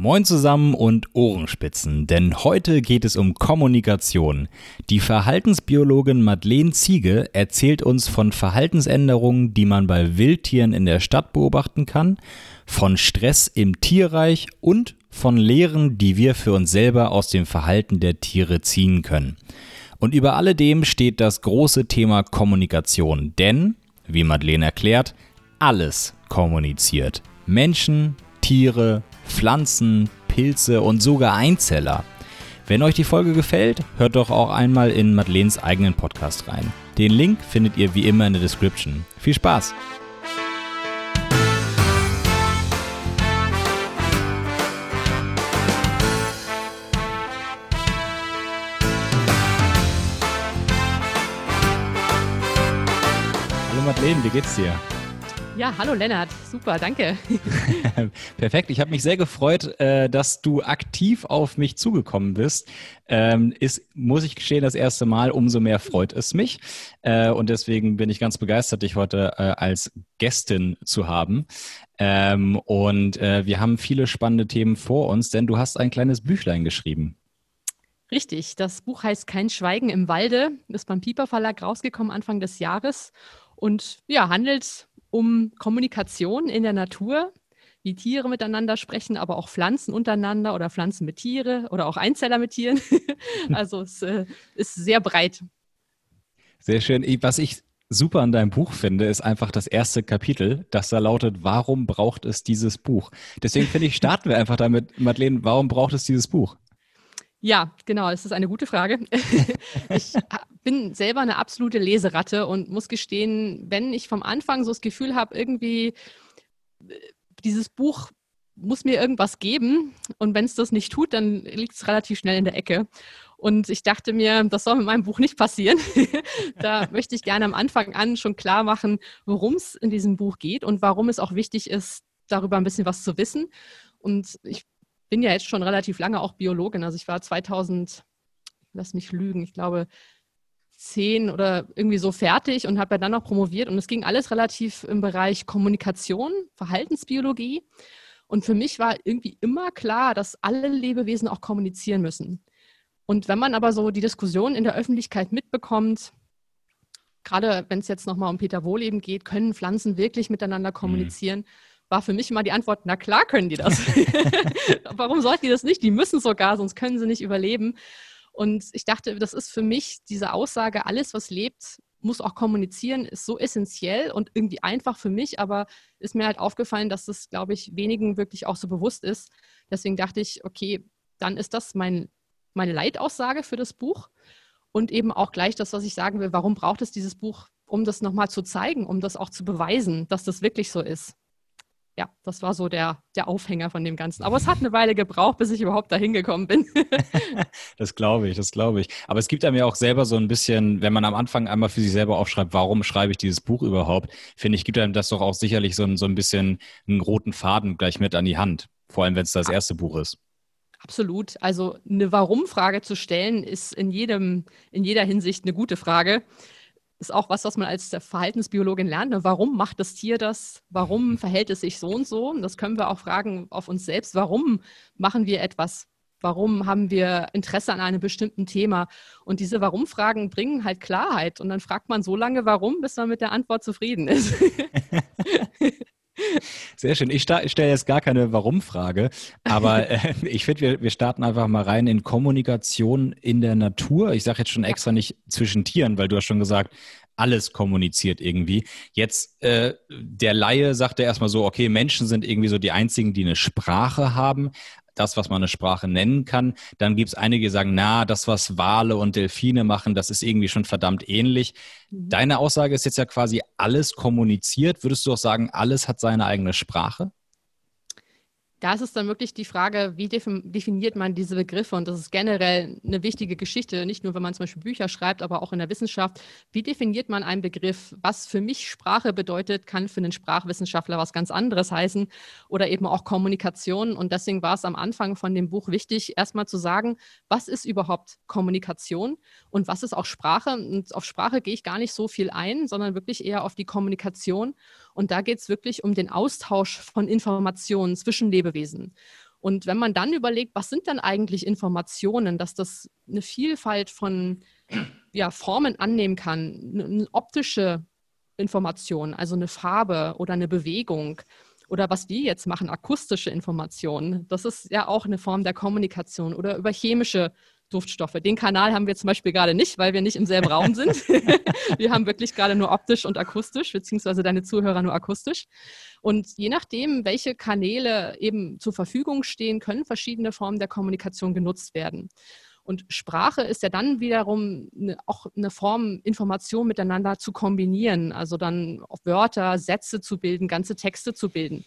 Moin zusammen und Ohrenspitzen, denn heute geht es um Kommunikation. Die Verhaltensbiologin Madeleine Ziege erzählt uns von Verhaltensänderungen, die man bei Wildtieren in der Stadt beobachten kann, von Stress im Tierreich und von Lehren, die wir für uns selber aus dem Verhalten der Tiere ziehen können. Und über alledem steht das große Thema Kommunikation, denn, wie Madeleine erklärt, alles kommuniziert. Menschen, Tiere, Pflanzen, Pilze und sogar Einzeller. Wenn euch die Folge gefällt, hört doch auch einmal in Madeleines eigenen Podcast rein. Den Link findet ihr wie immer in der Description. Viel Spaß! Hallo Madeleine, wie geht's dir? Ja, hallo Lennart, super, danke. Perfekt, ich habe mich sehr gefreut, äh, dass du aktiv auf mich zugekommen bist. Ähm, ist, muss ich gestehen, das erste Mal, umso mehr freut es mich. Äh, und deswegen bin ich ganz begeistert, dich heute äh, als Gästin zu haben. Ähm, und wir haben viele spannende Themen vor uns, denn du hast ein kleines Büchlein geschrieben. Richtig, das Buch heißt Kein Schweigen im Walde, ist beim Pieper Verlag rausgekommen Anfang des Jahres und ja, handelt um Kommunikation in der Natur, wie Tiere miteinander sprechen, aber auch Pflanzen untereinander oder Pflanzen mit Tiere oder auch Einzeller mit Tieren. also es äh, ist sehr breit. Sehr schön. Was ich super an deinem Buch finde, ist einfach das erste Kapitel, das da lautet, warum braucht es dieses Buch? Deswegen finde ich, starten wir einfach damit, Madeleine, warum braucht es dieses Buch? Ja, genau, das ist eine gute Frage. ich bin selber eine absolute Leseratte und muss gestehen, wenn ich vom Anfang so das Gefühl habe, irgendwie äh, dieses Buch muss mir irgendwas geben und wenn es das nicht tut, dann liegt es relativ schnell in der Ecke. Und ich dachte mir, das soll mit meinem Buch nicht passieren. da möchte ich gerne am Anfang an schon klar machen, worum es in diesem Buch geht und warum es auch wichtig ist, darüber ein bisschen was zu wissen. Und ich bin ja jetzt schon relativ lange auch Biologin. Also ich war 2000, lass mich lügen, ich glaube zehn oder irgendwie so fertig und habe ja dann noch promoviert. Und es ging alles relativ im Bereich Kommunikation, Verhaltensbiologie. Und für mich war irgendwie immer klar, dass alle Lebewesen auch kommunizieren müssen. Und wenn man aber so die Diskussion in der Öffentlichkeit mitbekommt, gerade wenn es jetzt nochmal um Peter Wohleben geht, können Pflanzen wirklich miteinander mhm. kommunizieren? Mhm war für mich immer die Antwort, na klar können die das. Warum sollten die das nicht? Die müssen sogar, sonst können sie nicht überleben. Und ich dachte, das ist für mich diese Aussage, alles, was lebt, muss auch kommunizieren, ist so essentiell und irgendwie einfach für mich, aber ist mir halt aufgefallen, dass das, glaube ich, wenigen wirklich auch so bewusst ist. Deswegen dachte ich, okay, dann ist das mein, meine Leitaussage für das Buch und eben auch gleich das, was ich sagen will, warum braucht es dieses Buch, um das nochmal zu zeigen, um das auch zu beweisen, dass das wirklich so ist ja, das war so der, der Aufhänger von dem Ganzen. Aber es hat eine Weile gebraucht, bis ich überhaupt dahin gekommen bin. das glaube ich, das glaube ich. Aber es gibt einem ja auch selber so ein bisschen, wenn man am Anfang einmal für sich selber aufschreibt, warum schreibe ich dieses Buch überhaupt, finde ich, gibt einem das doch auch sicherlich so ein, so ein bisschen einen roten Faden gleich mit an die Hand. Vor allem, wenn es das erste Buch ist. Absolut. Also eine Warum-Frage zu stellen, ist in jedem, in jeder Hinsicht eine gute Frage ist auch was, was man als Verhaltensbiologin lernt. Ne? Warum macht das Tier das? Warum mhm. verhält es sich so und so? Und das können wir auch fragen auf uns selbst. Warum machen wir etwas? Warum haben wir Interesse an einem bestimmten Thema? Und diese Warum-Fragen bringen halt Klarheit. Und dann fragt man so lange, warum, bis man mit der Antwort zufrieden ist. Sehr schön. Ich, ich stelle jetzt gar keine Warum-Frage, aber äh, ich finde, wir, wir starten einfach mal rein in Kommunikation in der Natur. Ich sage jetzt schon extra nicht zwischen Tieren, weil du hast schon gesagt, alles kommuniziert irgendwie. Jetzt äh, der Laie sagt ja erstmal so, okay, Menschen sind irgendwie so die einzigen, die eine Sprache haben das, was man eine Sprache nennen kann. Dann gibt es einige, die sagen, na, das, was Wale und Delfine machen, das ist irgendwie schon verdammt ähnlich. Mhm. Deine Aussage ist jetzt ja quasi alles kommuniziert. Würdest du auch sagen, alles hat seine eigene Sprache? Da ist es dann wirklich die Frage, wie definiert man diese Begriffe? Und das ist generell eine wichtige Geschichte, nicht nur, wenn man zum Beispiel Bücher schreibt, aber auch in der Wissenschaft. Wie definiert man einen Begriff? Was für mich Sprache bedeutet, kann für einen Sprachwissenschaftler was ganz anderes heißen oder eben auch Kommunikation. Und deswegen war es am Anfang von dem Buch wichtig, erstmal zu sagen, was ist überhaupt Kommunikation und was ist auch Sprache? Und auf Sprache gehe ich gar nicht so viel ein, sondern wirklich eher auf die Kommunikation. Und da geht es wirklich um den Austausch von Informationen zwischen Lebewesen. Und wenn man dann überlegt, was sind dann eigentlich Informationen, dass das eine Vielfalt von ja, Formen annehmen kann, eine optische Information, also eine Farbe oder eine Bewegung oder was wir jetzt machen, akustische Informationen, das ist ja auch eine Form der Kommunikation oder über chemische Duftstoffe. Den Kanal haben wir zum Beispiel gerade nicht, weil wir nicht im selben Raum sind. wir haben wirklich gerade nur optisch und akustisch, beziehungsweise deine Zuhörer nur akustisch. Und je nachdem, welche Kanäle eben zur Verfügung stehen, können verschiedene Formen der Kommunikation genutzt werden. Und Sprache ist ja dann wiederum eine, auch eine Form, Information miteinander zu kombinieren, also dann Wörter, Sätze zu bilden, ganze Texte zu bilden.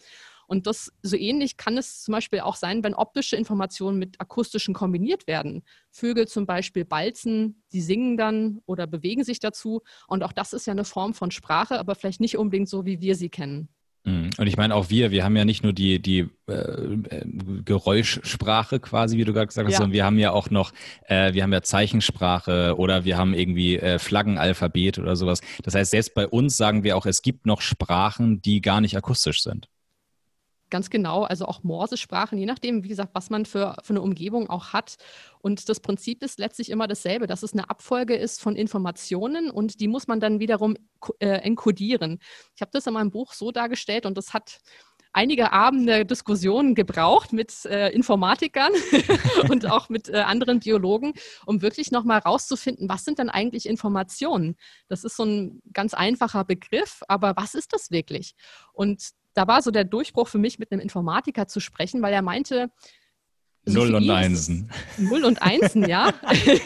Und das so ähnlich kann es zum Beispiel auch sein, wenn optische Informationen mit akustischen kombiniert werden. Vögel zum Beispiel balzen, die singen dann oder bewegen sich dazu. Und auch das ist ja eine Form von Sprache, aber vielleicht nicht unbedingt so, wie wir sie kennen. Mhm. Und ich meine auch wir, wir haben ja nicht nur die, die äh, äh, Geräuschsprache quasi, wie du gerade gesagt hast, ja. sondern wir haben ja auch noch, äh, wir haben ja Zeichensprache oder wir haben irgendwie äh, Flaggenalphabet oder sowas. Das heißt, selbst bei uns sagen wir auch, es gibt noch Sprachen, die gar nicht akustisch sind. Ganz genau, also auch Morsesprachen, je nachdem, wie gesagt, was man für, für eine Umgebung auch hat. Und das Prinzip ist letztlich immer dasselbe, dass es eine Abfolge ist von Informationen und die muss man dann wiederum äh, enkodieren. Ich habe das in meinem Buch so dargestellt und das hat einige Abende Diskussionen gebraucht mit äh, Informatikern und auch mit äh, anderen Biologen, um wirklich nochmal rauszufinden, was sind denn eigentlich Informationen? Das ist so ein ganz einfacher Begriff, aber was ist das wirklich? Und da war so der Durchbruch für mich, mit einem Informatiker zu sprechen, weil er meinte, Null und Einsen. Null und Einsen, ja.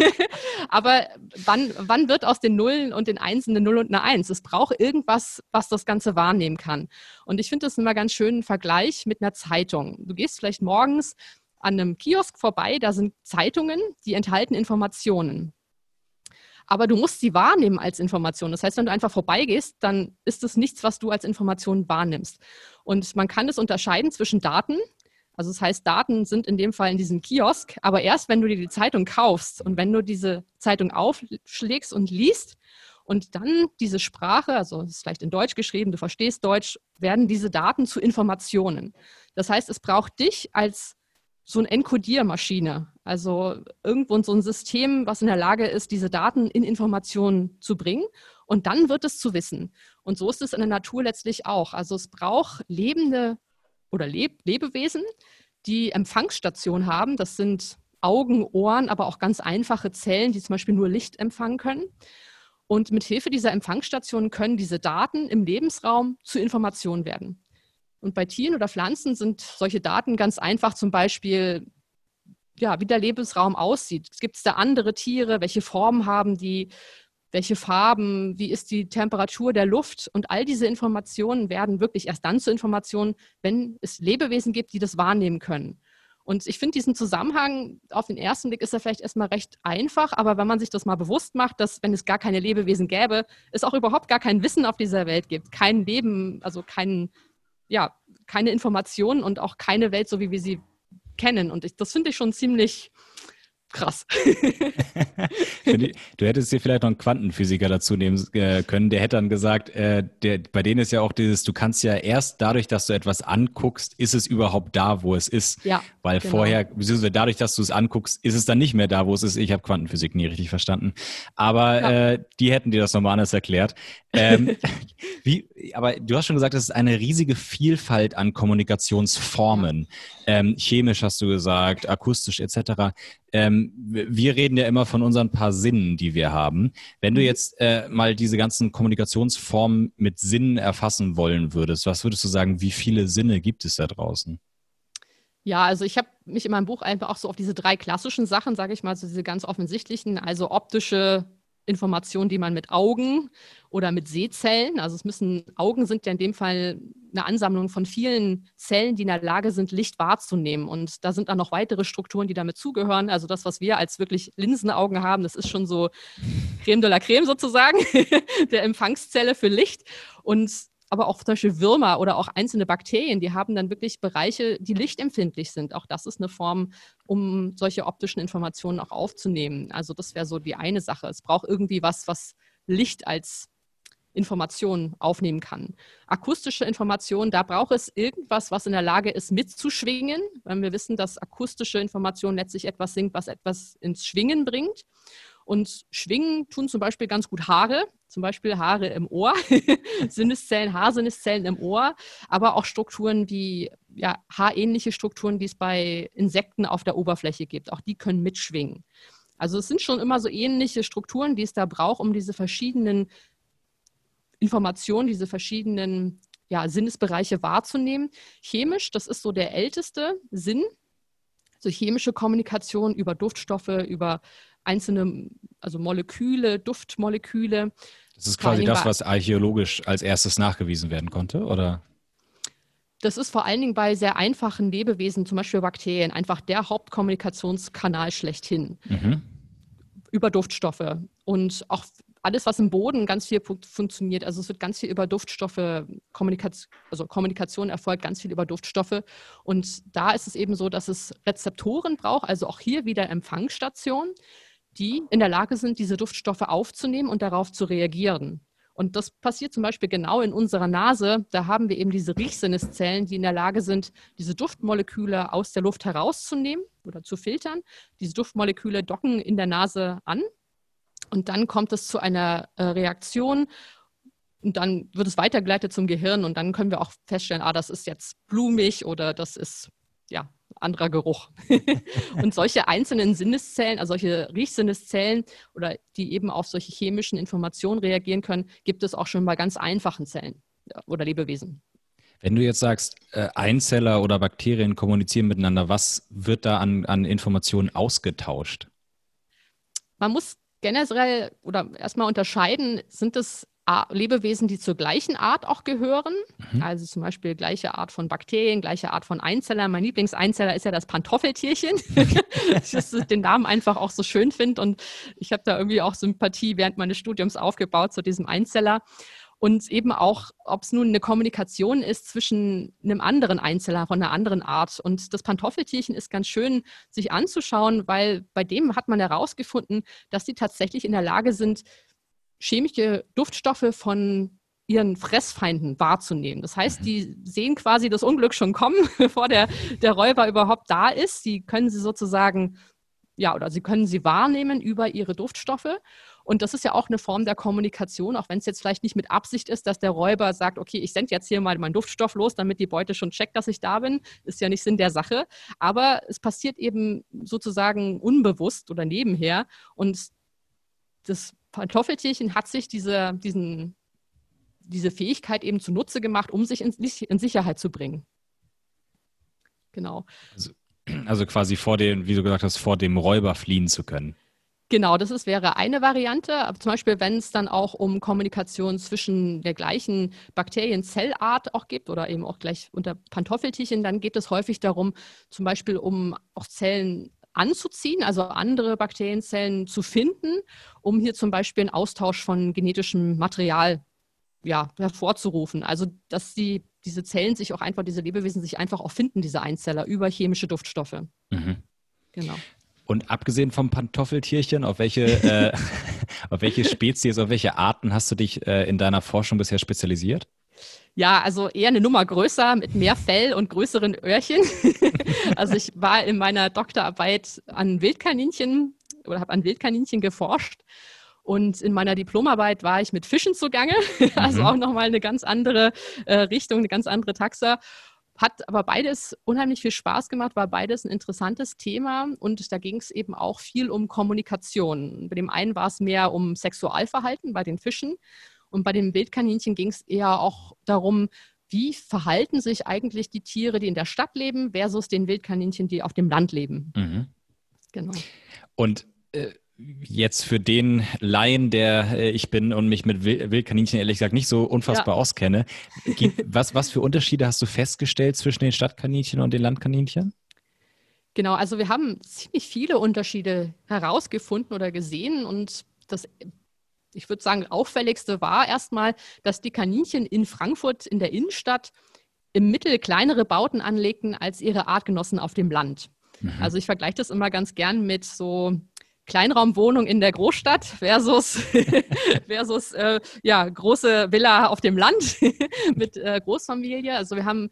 Aber wann, wann wird aus den Nullen und den Einsen eine Null und eine Eins? Es braucht irgendwas, was das Ganze wahrnehmen kann. Und ich finde das immer ganz schön Vergleich mit einer Zeitung. Du gehst vielleicht morgens an einem Kiosk vorbei, da sind Zeitungen, die enthalten Informationen aber du musst sie wahrnehmen als Information. Das heißt, wenn du einfach vorbeigehst, dann ist es nichts, was du als Information wahrnimmst. Und man kann es unterscheiden zwischen Daten. Also das heißt, Daten sind in dem Fall in diesem Kiosk, aber erst wenn du dir die Zeitung kaufst und wenn du diese Zeitung aufschlägst und liest und dann diese Sprache, also es ist vielleicht in Deutsch geschrieben, du verstehst Deutsch, werden diese Daten zu Informationen. Das heißt, es braucht dich als so eine Enkodiermaschine, also irgendwo so ein System, was in der Lage ist, diese Daten in Informationen zu bringen. Und dann wird es zu wissen. Und so ist es in der Natur letztlich auch. Also es braucht lebende oder Leb Lebewesen, die Empfangsstationen haben. Das sind Augen, Ohren, aber auch ganz einfache Zellen, die zum Beispiel nur Licht empfangen können. Und mit Hilfe dieser Empfangsstationen können diese Daten im Lebensraum zu Informationen werden. Und bei Tieren oder Pflanzen sind solche Daten ganz einfach, zum Beispiel, ja, wie der Lebensraum aussieht. Gibt es da andere Tiere? Welche Formen haben die? Welche Farben? Wie ist die Temperatur der Luft? Und all diese Informationen werden wirklich erst dann zu Informationen, wenn es Lebewesen gibt, die das wahrnehmen können. Und ich finde diesen Zusammenhang, auf den ersten Blick ist er vielleicht erstmal recht einfach, aber wenn man sich das mal bewusst macht, dass wenn es gar keine Lebewesen gäbe, es auch überhaupt gar kein Wissen auf dieser Welt gibt, kein Leben, also kein ja, keine Informationen und auch keine Welt, so wie wir sie kennen. Und ich, das finde ich schon ziemlich krass. du hättest hier vielleicht noch einen Quantenphysiker dazu nehmen äh, können, der hätte dann gesagt, äh, der, bei denen ist ja auch dieses, du kannst ja erst dadurch, dass du etwas anguckst, ist es überhaupt da, wo es ist. Ja, Weil genau. vorher, beziehungsweise dadurch, dass du es anguckst, ist es dann nicht mehr da, wo es ist. Ich habe Quantenphysik nie richtig verstanden. Aber ja. äh, die hätten dir das nochmal anders erklärt. Ähm, wie, aber du hast schon gesagt, es ist eine riesige Vielfalt an Kommunikationsformen. Ähm, chemisch hast du gesagt, akustisch etc. Ähm, wir reden ja immer von unseren paar Sinnen, die wir haben. Wenn du mhm. jetzt äh, mal diese ganzen Kommunikationsformen mit Sinnen erfassen wollen würdest, was würdest du sagen, wie viele Sinne gibt es da draußen? Ja, also ich habe mich in meinem Buch einfach auch so auf diese drei klassischen Sachen, sage ich mal, so diese ganz offensichtlichen, also optische Informationen, die man mit Augen oder mit Sehzellen, also es müssen, Augen sind ja in dem Fall eine Ansammlung von vielen Zellen, die in der Lage sind, Licht wahrzunehmen. Und da sind dann noch weitere Strukturen, die damit zugehören. Also das, was wir als wirklich Linsenaugen haben, das ist schon so Creme de la Creme sozusagen, der Empfangszelle für Licht. Und aber auch zum Beispiel Würmer oder auch einzelne Bakterien, die haben dann wirklich Bereiche, die lichtempfindlich sind. Auch das ist eine Form, um solche optischen Informationen auch aufzunehmen. Also das wäre so die eine Sache. Es braucht irgendwie was, was Licht als Informationen aufnehmen kann. Akustische Informationen, da braucht es irgendwas, was in der Lage ist, mitzuschwingen, weil wir wissen, dass akustische Information letztlich etwas singt, was etwas ins Schwingen bringt. Und schwingen tun zum Beispiel ganz gut Haare, zum Beispiel Haare im Ohr, Sinneszellen, Haarsinneszellen im Ohr, aber auch Strukturen wie ja, haarähnliche Strukturen, die es bei Insekten auf der Oberfläche gibt. Auch die können mitschwingen. Also es sind schon immer so ähnliche Strukturen, die es da braucht, um diese verschiedenen Informationen, diese verschiedenen ja, Sinnesbereiche wahrzunehmen. Chemisch, das ist so der älteste Sinn, so chemische Kommunikation über Duftstoffe, über einzelne, also Moleküle, Duftmoleküle. Das ist quasi das, was archäologisch als erstes nachgewiesen werden konnte, oder? Das ist vor allen Dingen bei sehr einfachen Lebewesen, zum Beispiel Bakterien, einfach der Hauptkommunikationskanal schlechthin. Mhm. Über Duftstoffe. Und auch alles, was im Boden ganz viel funktioniert. Also es wird ganz viel über Duftstoffe, Kommunikation, also Kommunikation erfolgt ganz viel über Duftstoffe. Und da ist es eben so, dass es Rezeptoren braucht, also auch hier wieder Empfangsstationen, die in der Lage sind, diese Duftstoffe aufzunehmen und darauf zu reagieren. Und das passiert zum Beispiel genau in unserer Nase. Da haben wir eben diese Riechsinneszellen, die in der Lage sind, diese Duftmoleküle aus der Luft herauszunehmen oder zu filtern. Diese Duftmoleküle docken in der Nase an und dann kommt es zu einer äh, Reaktion und dann wird es weitergeleitet zum Gehirn und dann können wir auch feststellen, ah, das ist jetzt blumig oder das ist ja anderer Geruch. und solche einzelnen Sinneszellen, also solche Riechsinneszellen oder die eben auf solche chemischen Informationen reagieren können, gibt es auch schon bei ganz einfachen Zellen oder Lebewesen. Wenn du jetzt sagst, äh, Einzeller oder Bakterien kommunizieren miteinander, was wird da an, an Informationen ausgetauscht? Man muss generell oder erstmal unterscheiden, sind es Lebewesen, die zur gleichen Art auch gehören. Mhm. Also zum Beispiel gleiche Art von Bakterien, gleiche Art von Einzeller. Mein Lieblingseinzeller ist ja das Pantoffeltierchen, ich den Namen einfach auch so schön finde. Und ich habe da irgendwie auch Sympathie während meines Studiums aufgebaut zu diesem Einzeller. Und eben auch, ob es nun eine Kommunikation ist zwischen einem anderen Einzeller von einer anderen Art. Und das Pantoffeltierchen ist ganz schön sich anzuschauen, weil bei dem hat man herausgefunden, dass sie tatsächlich in der Lage sind, chemische Duftstoffe von ihren Fressfeinden wahrzunehmen. Das heißt, die sehen quasi das Unglück schon kommen, bevor der, der Räuber überhaupt da ist. Sie können sie sozusagen, ja, oder sie können sie wahrnehmen über ihre Duftstoffe. Und das ist ja auch eine Form der Kommunikation, auch wenn es jetzt vielleicht nicht mit Absicht ist, dass der Räuber sagt, okay, ich sende jetzt hier mal meinen Duftstoff los, damit die Beute schon checkt, dass ich da bin. Ist ja nicht Sinn der Sache. Aber es passiert eben sozusagen unbewusst oder nebenher. Und das Pantoffeltierchen hat sich diese, diesen, diese Fähigkeit eben zunutze gemacht, um sich in, in Sicherheit zu bringen. Genau. Also, also, quasi vor dem, wie du gesagt hast, vor dem Räuber fliehen zu können. Genau, das ist, wäre eine Variante. Aber zum Beispiel, wenn es dann auch um Kommunikation zwischen der gleichen Bakterienzellart auch gibt oder eben auch gleich unter Pantoffeltierchen, dann geht es häufig darum, zum Beispiel um auch Zellen anzuziehen, also andere Bakterienzellen zu finden, um hier zum Beispiel einen Austausch von genetischem Material ja, hervorzurufen. Also dass die, diese Zellen sich auch einfach, diese Lebewesen sich einfach auch finden, diese Einzeller, über chemische Duftstoffe. Mhm. Genau. Und abgesehen vom Pantoffeltierchen, auf welche, äh, auf welche Spezies, auf welche Arten hast du dich äh, in deiner Forschung bisher spezialisiert? Ja, also eher eine Nummer größer mit mehr Fell und größeren Öhrchen. also ich war in meiner Doktorarbeit an Wildkaninchen oder habe an Wildkaninchen geforscht. Und in meiner Diplomarbeit war ich mit Fischen zugange, also mhm. auch nochmal eine ganz andere äh, Richtung, eine ganz andere Taxa. Hat aber beides unheimlich viel Spaß gemacht, war beides ein interessantes Thema und da ging es eben auch viel um Kommunikation. Bei dem einen war es mehr um Sexualverhalten bei den Fischen und bei den Wildkaninchen ging es eher auch darum, wie verhalten sich eigentlich die Tiere, die in der Stadt leben, versus den Wildkaninchen, die auf dem Land leben. Mhm. Genau. Und äh, jetzt für den Laien, der äh, ich bin und mich mit Wildkaninchen ehrlich gesagt nicht so unfassbar ja. auskenne, was, was für Unterschiede hast du festgestellt zwischen den Stadtkaninchen und den Landkaninchen? Genau, also wir haben ziemlich viele Unterschiede herausgefunden oder gesehen und das ich würde sagen, auffälligste war erstmal, dass die Kaninchen in Frankfurt in der Innenstadt im Mittel kleinere Bauten anlegten als ihre Artgenossen auf dem Land. Mhm. Also ich vergleiche das immer ganz gern mit so Kleinraumwohnung in der Großstadt versus, versus äh, ja, große Villa auf dem Land mit äh, Großfamilie. Also wir haben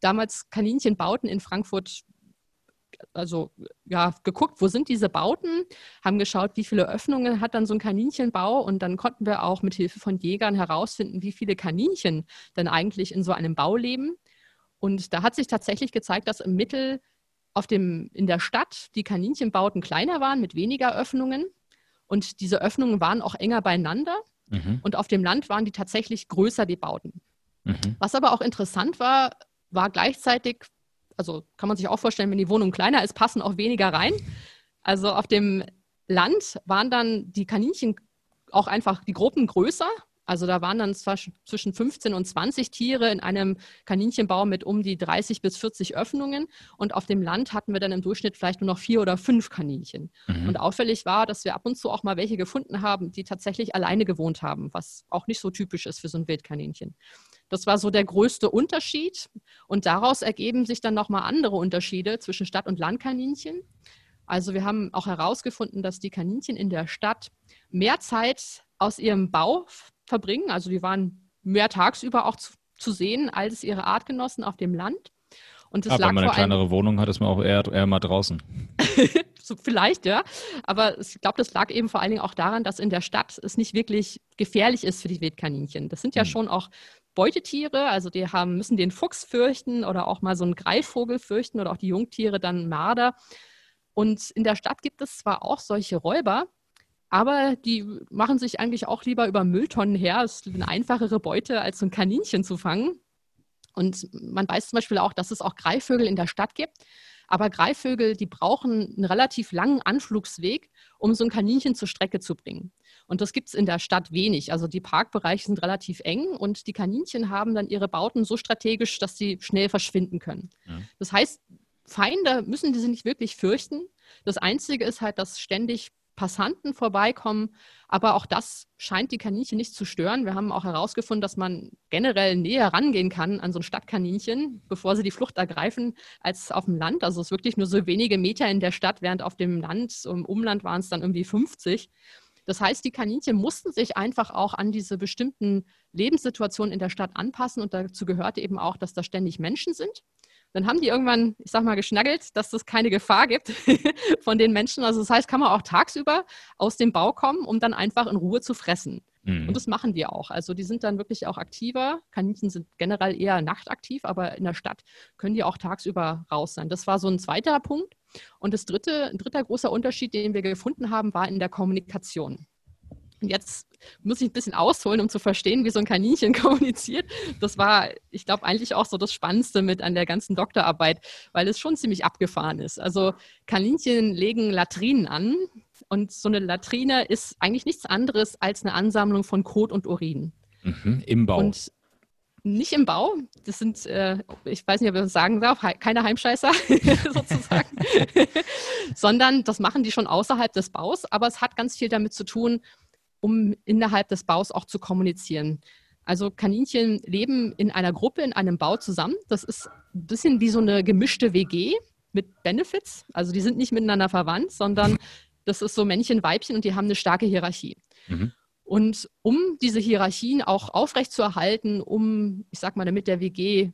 damals Kaninchenbauten in Frankfurt also ja, geguckt, wo sind diese Bauten, haben geschaut, wie viele Öffnungen hat dann so ein Kaninchenbau und dann konnten wir auch mit Hilfe von Jägern herausfinden, wie viele Kaninchen dann eigentlich in so einem Bau leben. Und da hat sich tatsächlich gezeigt, dass im Mittel auf dem, in der Stadt die Kaninchenbauten kleiner waren mit weniger Öffnungen. Und diese Öffnungen waren auch enger beieinander. Mhm. Und auf dem Land waren die tatsächlich größer, die Bauten. Mhm. Was aber auch interessant war, war gleichzeitig, also kann man sich auch vorstellen, wenn die Wohnung kleiner ist, passen auch weniger rein. Also auf dem Land waren dann die Kaninchen auch einfach die Gruppen größer also da waren dann zwischen 15 und 20 Tiere in einem Kaninchenbau mit um die 30 bis 40 Öffnungen. Und auf dem Land hatten wir dann im Durchschnitt vielleicht nur noch vier oder fünf Kaninchen. Mhm. Und auffällig war, dass wir ab und zu auch mal welche gefunden haben, die tatsächlich alleine gewohnt haben, was auch nicht so typisch ist für so ein Wildkaninchen. Das war so der größte Unterschied. Und daraus ergeben sich dann nochmal andere Unterschiede zwischen Stadt- und Landkaninchen. Also wir haben auch herausgefunden, dass die Kaninchen in der Stadt mehr Zeit aus ihrem Bau verbringen. Also die waren mehr tagsüber auch zu, zu sehen als ihre Artgenossen auf dem Land. Und das Aber lag wenn man eine kleinere Wohnung hat, ist man auch eher, eher mal draußen. so, vielleicht, ja. Aber ich glaube, das lag eben vor allen Dingen auch daran, dass in der Stadt es nicht wirklich gefährlich ist für die Wildkaninchen. Das sind ja mhm. schon auch Beutetiere, also die haben, müssen den Fuchs fürchten oder auch mal so einen Greifvogel fürchten oder auch die Jungtiere dann Marder. Und in der Stadt gibt es zwar auch solche Räuber, aber die machen sich eigentlich auch lieber über Mülltonnen her. Es ist eine einfachere Beute, als so ein Kaninchen zu fangen. Und man weiß zum Beispiel auch, dass es auch Greifvögel in der Stadt gibt. Aber Greifvögel, die brauchen einen relativ langen Anflugsweg, um so ein Kaninchen zur Strecke zu bringen. Und das gibt es in der Stadt wenig. Also die Parkbereiche sind relativ eng und die Kaninchen haben dann ihre Bauten so strategisch, dass sie schnell verschwinden können. Ja. Das heißt, Feinde müssen die sie nicht wirklich fürchten. Das Einzige ist halt, dass ständig Passanten vorbeikommen. Aber auch das scheint die Kaninchen nicht zu stören. Wir haben auch herausgefunden, dass man generell näher rangehen kann an so ein Stadtkaninchen, bevor sie die Flucht ergreifen, als auf dem Land. Also es ist wirklich nur so wenige Meter in der Stadt, während auf dem Land, im Umland waren es dann irgendwie 50. Das heißt, die Kaninchen mussten sich einfach auch an diese bestimmten Lebenssituationen in der Stadt anpassen und dazu gehörte eben auch, dass da ständig Menschen sind. Dann haben die irgendwann, ich sag mal, geschnaggelt, dass es keine Gefahr gibt von den Menschen. Also das heißt, kann man auch tagsüber aus dem Bau kommen, um dann einfach in Ruhe zu fressen. Mhm. Und das machen die auch. Also die sind dann wirklich auch aktiver. Kaninchen sind generell eher nachtaktiv, aber in der Stadt können die auch tagsüber raus sein. Das war so ein zweiter Punkt. Und das dritte, ein dritter großer Unterschied, den wir gefunden haben, war in der Kommunikation. Und jetzt muss ich ein bisschen ausholen, um zu verstehen, wie so ein Kaninchen kommuniziert. Das war, ich glaube, eigentlich auch so das Spannendste mit an der ganzen Doktorarbeit, weil es schon ziemlich abgefahren ist. Also Kaninchen legen Latrinen an und so eine Latrine ist eigentlich nichts anderes als eine Ansammlung von Kot und Urin. Mhm, Im Bau. Und nicht im Bau. Das sind, äh, ich weiß nicht, ob ich das sagen darf, keine Heimscheißer sozusagen, sondern das machen die schon außerhalb des Baus. Aber es hat ganz viel damit zu tun, um innerhalb des Baus auch zu kommunizieren. Also Kaninchen leben in einer Gruppe, in einem Bau zusammen. Das ist ein bisschen wie so eine gemischte WG mit Benefits. Also die sind nicht miteinander verwandt, sondern das ist so Männchen, Weibchen und die haben eine starke Hierarchie. Mhm. Und um diese Hierarchien auch aufrechtzuerhalten, um, ich sag mal, damit der WG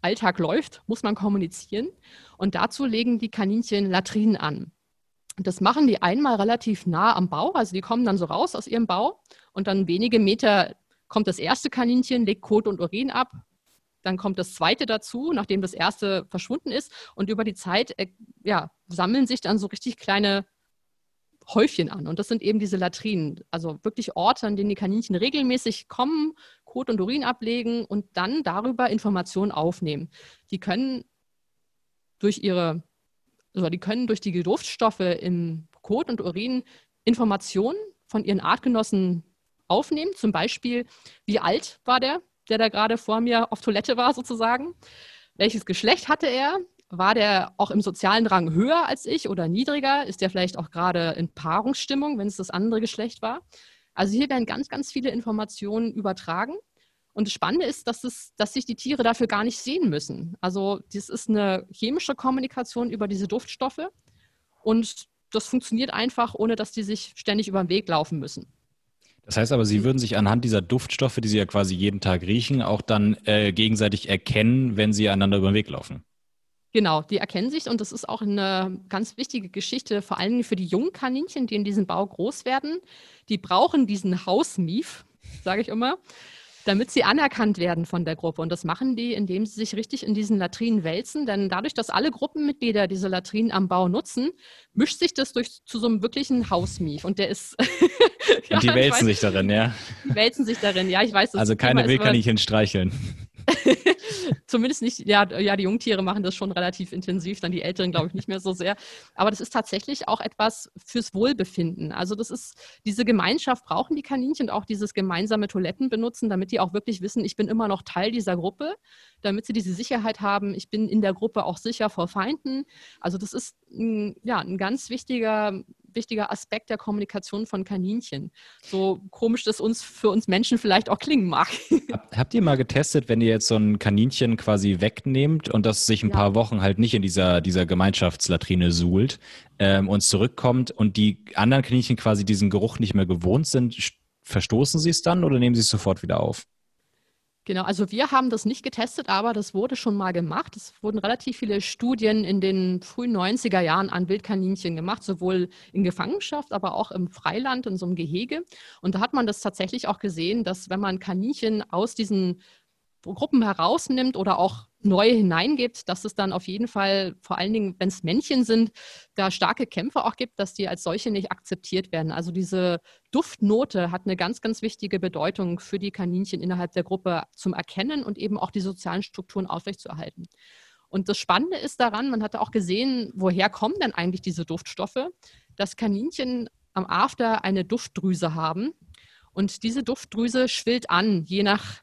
Alltag läuft, muss man kommunizieren. Und dazu legen die Kaninchen Latrinen an. Das machen die einmal relativ nah am Bau, also die kommen dann so raus aus ihrem Bau und dann wenige Meter kommt das erste Kaninchen, legt Kot und Urin ab. Dann kommt das zweite dazu, nachdem das erste verschwunden ist. Und über die Zeit äh, ja, sammeln sich dann so richtig kleine Häufchen an. Und das sind eben diese Latrinen, also wirklich Orte, an denen die Kaninchen regelmäßig kommen, Kot und Urin ablegen und dann darüber Informationen aufnehmen. Die können durch ihre also die können durch die Duftstoffe im Kot und Urin Informationen von ihren Artgenossen aufnehmen. Zum Beispiel, wie alt war der, der da gerade vor mir auf Toilette war, sozusagen? Welches Geschlecht hatte er? War der auch im sozialen Rang höher als ich oder niedriger? Ist der vielleicht auch gerade in Paarungsstimmung, wenn es das andere Geschlecht war? Also hier werden ganz, ganz viele Informationen übertragen. Und das Spannende ist, dass, es, dass sich die Tiere dafür gar nicht sehen müssen. Also das ist eine chemische Kommunikation über diese Duftstoffe. Und das funktioniert einfach, ohne dass die sich ständig über den Weg laufen müssen. Das heißt aber, Sie würden sich anhand dieser Duftstoffe, die Sie ja quasi jeden Tag riechen, auch dann äh, gegenseitig erkennen, wenn Sie einander über den Weg laufen. Genau, die erkennen sich und das ist auch eine ganz wichtige Geschichte, vor allem für die jungen Kaninchen, die in diesem Bau groß werden. Die brauchen diesen Hausmief, sage ich immer, damit sie anerkannt werden von der Gruppe. Und das machen die, indem sie sich richtig in diesen Latrinen wälzen. Denn dadurch, dass alle Gruppenmitglieder diese Latrinen am Bau nutzen, mischt sich das durch, zu so einem wirklichen Hausmief. Und der ist. ja, und die wälzen weiß, sich darin, ja. Die wälzen sich darin, ja, ich weiß. Also keine Wildkaninchen streicheln. Zumindest nicht, ja, ja, die Jungtiere machen das schon relativ intensiv, dann die Älteren, glaube ich, nicht mehr so sehr. Aber das ist tatsächlich auch etwas fürs Wohlbefinden. Also das ist, diese Gemeinschaft brauchen die Kaninchen und auch dieses gemeinsame Toiletten benutzen, damit die auch wirklich wissen, ich bin immer noch Teil dieser Gruppe, damit sie diese Sicherheit haben, ich bin in der Gruppe auch sicher vor Feinden. Also das ist ein, ja, ein ganz wichtiger wichtiger Aspekt der Kommunikation von Kaninchen. So komisch das uns für uns Menschen vielleicht auch klingen mag. Habt ihr mal getestet, wenn ihr jetzt so ein Kaninchen quasi wegnehmt und das sich ein ja. paar Wochen halt nicht in dieser, dieser Gemeinschaftslatrine suhlt ähm, und zurückkommt und die anderen Kaninchen quasi diesen Geruch nicht mehr gewohnt sind, verstoßen sie es dann oder nehmen sie es sofort wieder auf? Genau, also wir haben das nicht getestet, aber das wurde schon mal gemacht. Es wurden relativ viele Studien in den frühen 90er Jahren an Wildkaninchen gemacht, sowohl in Gefangenschaft, aber auch im Freiland, in so einem Gehege. Und da hat man das tatsächlich auch gesehen, dass wenn man Kaninchen aus diesen Gruppen herausnimmt oder auch neue hineingibt, dass es dann auf jeden Fall, vor allen Dingen, wenn es Männchen sind, da starke Kämpfe auch gibt, dass die als solche nicht akzeptiert werden. Also diese Duftnote hat eine ganz, ganz wichtige Bedeutung für die Kaninchen innerhalb der Gruppe zum Erkennen und eben auch die sozialen Strukturen aufrechtzuerhalten. Und das Spannende ist daran, man hatte auch gesehen, woher kommen denn eigentlich diese Duftstoffe, dass Kaninchen am After eine Duftdrüse haben. Und diese Duftdrüse schwillt an, je nach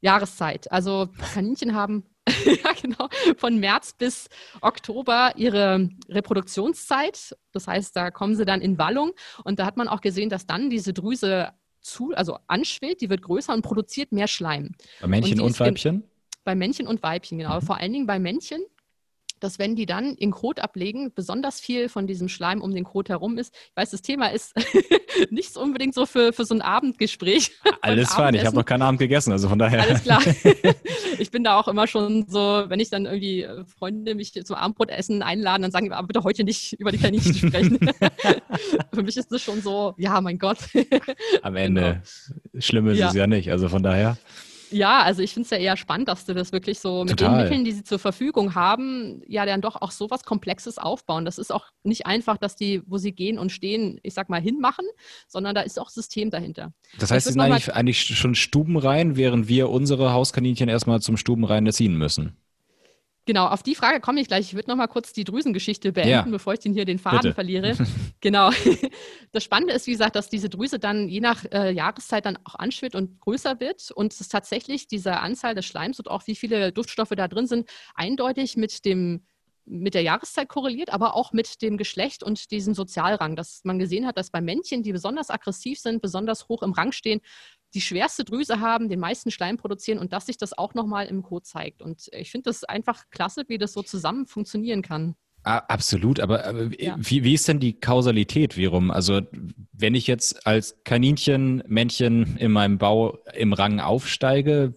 Jahreszeit. Also Kaninchen haben ja, genau, von März bis Oktober ihre Reproduktionszeit. Das heißt, da kommen sie dann in Wallung. Und da hat man auch gesehen, dass dann diese Drüse zu, also anschwillt, die wird größer und produziert mehr Schleim. Bei Männchen und, und Weibchen? Bei Männchen und Weibchen, genau. Mhm. Vor allen Dingen bei Männchen dass wenn die dann in Kot ablegen, besonders viel von diesem Schleim um den Kot herum ist. Ich weiß, das Thema ist nicht unbedingt so für, für so ein Abendgespräch. Alles fein, ich habe noch keinen Abend gegessen, also von daher. Alles klar. ich bin da auch immer schon so, wenn ich dann irgendwie äh, Freunde mich zum Abendbrotessen einladen, dann sagen wir, aber bitte heute nicht über die Kaninchen sprechen. für mich ist das schon so, ja, mein Gott. Am Ende, genau. schlimm ist ja. es ja nicht, also von daher. Ja, also ich finde es ja eher spannend, dass du das wirklich so mit Total. den Mitteln, die sie zur Verfügung haben, ja dann doch auch so was Komplexes aufbauen. Das ist auch nicht einfach, dass die, wo sie gehen und stehen, ich sag mal, hinmachen, sondern da ist auch System dahinter. Das heißt, sie sind eigentlich, eigentlich schon Stubenrein, während wir unsere Hauskaninchen erstmal zum Stubenrein erziehen müssen. Genau, auf die Frage komme ich gleich. Ich würde noch mal kurz die Drüsengeschichte beenden, ja. bevor ich den hier den Faden Bitte. verliere. genau. Das Spannende ist, wie gesagt, dass diese Drüse dann je nach äh, Jahreszeit dann auch anschwillt und größer wird und es ist tatsächlich diese Anzahl des Schleims und auch wie viele Duftstoffe da drin sind, eindeutig mit dem mit der Jahreszeit korreliert, aber auch mit dem Geschlecht und diesem Sozialrang, dass man gesehen hat, dass bei Männchen, die besonders aggressiv sind, besonders hoch im Rang stehen, die schwerste Drüse haben, den meisten Schleim produzieren und dass sich das auch nochmal im Code zeigt. Und ich finde das einfach klasse, wie das so zusammen funktionieren kann. Absolut, aber, aber ja. wie, wie ist denn die Kausalität, Virum? Also wenn ich jetzt als Kaninchen, Männchen in meinem Bau im Rang aufsteige,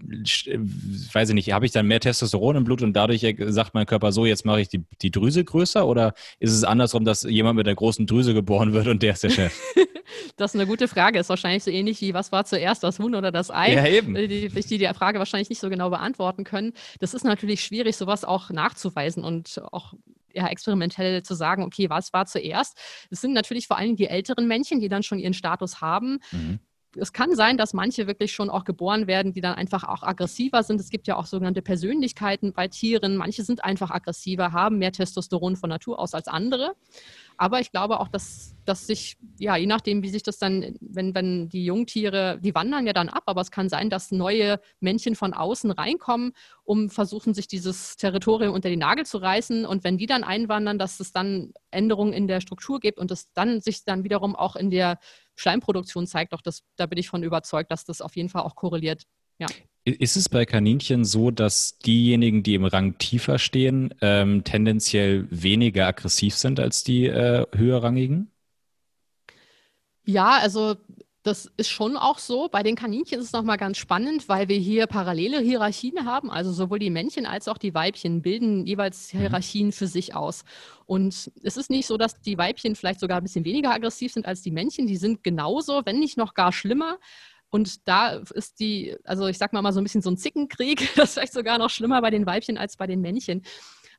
weiß ich nicht, habe ich dann mehr Testosteron im Blut und dadurch sagt mein Körper so, jetzt mache ich die, die Drüse größer oder ist es andersrum, dass jemand mit der großen Drüse geboren wird und der ist der Chef? das ist eine gute Frage. Ist wahrscheinlich so ähnlich wie, was war zuerst, das Huhn oder das Ei? Ja, eben. Die, die, die die Frage wahrscheinlich nicht so genau beantworten können. Das ist natürlich schwierig, sowas auch nachzuweisen und auch ja, experimentell zu sagen, okay, was war zuerst? Es sind natürlich vor allem die älteren Männchen, die dann schon ihren Status haben. Mhm es kann sein, dass manche wirklich schon auch geboren werden, die dann einfach auch aggressiver sind. Es gibt ja auch sogenannte Persönlichkeiten bei Tieren. Manche sind einfach aggressiver, haben mehr Testosteron von Natur aus als andere. Aber ich glaube auch, dass, dass sich, ja, je nachdem, wie sich das dann, wenn, wenn die Jungtiere, die wandern ja dann ab, aber es kann sein, dass neue Männchen von außen reinkommen, um versuchen, sich dieses Territorium unter die Nagel zu reißen. Und wenn die dann einwandern, dass es dann Änderungen in der Struktur gibt und es dann sich dann wiederum auch in der Schleimproduktion zeigt, auch das, da bin ich von überzeugt, dass das auf jeden Fall auch korreliert. Ja. Ist es bei Kaninchen so, dass diejenigen, die im Rang tiefer stehen, ähm, tendenziell weniger aggressiv sind als die äh, höherrangigen? Ja, also das ist schon auch so. Bei den Kaninchen ist es nochmal ganz spannend, weil wir hier parallele Hierarchien haben. Also sowohl die Männchen als auch die Weibchen bilden jeweils mhm. Hierarchien für sich aus. Und es ist nicht so, dass die Weibchen vielleicht sogar ein bisschen weniger aggressiv sind als die Männchen. Die sind genauso, wenn nicht noch gar schlimmer. Und da ist die, also ich sag mal mal so ein bisschen so ein Zickenkrieg, das ist vielleicht sogar noch schlimmer bei den Weibchen als bei den Männchen.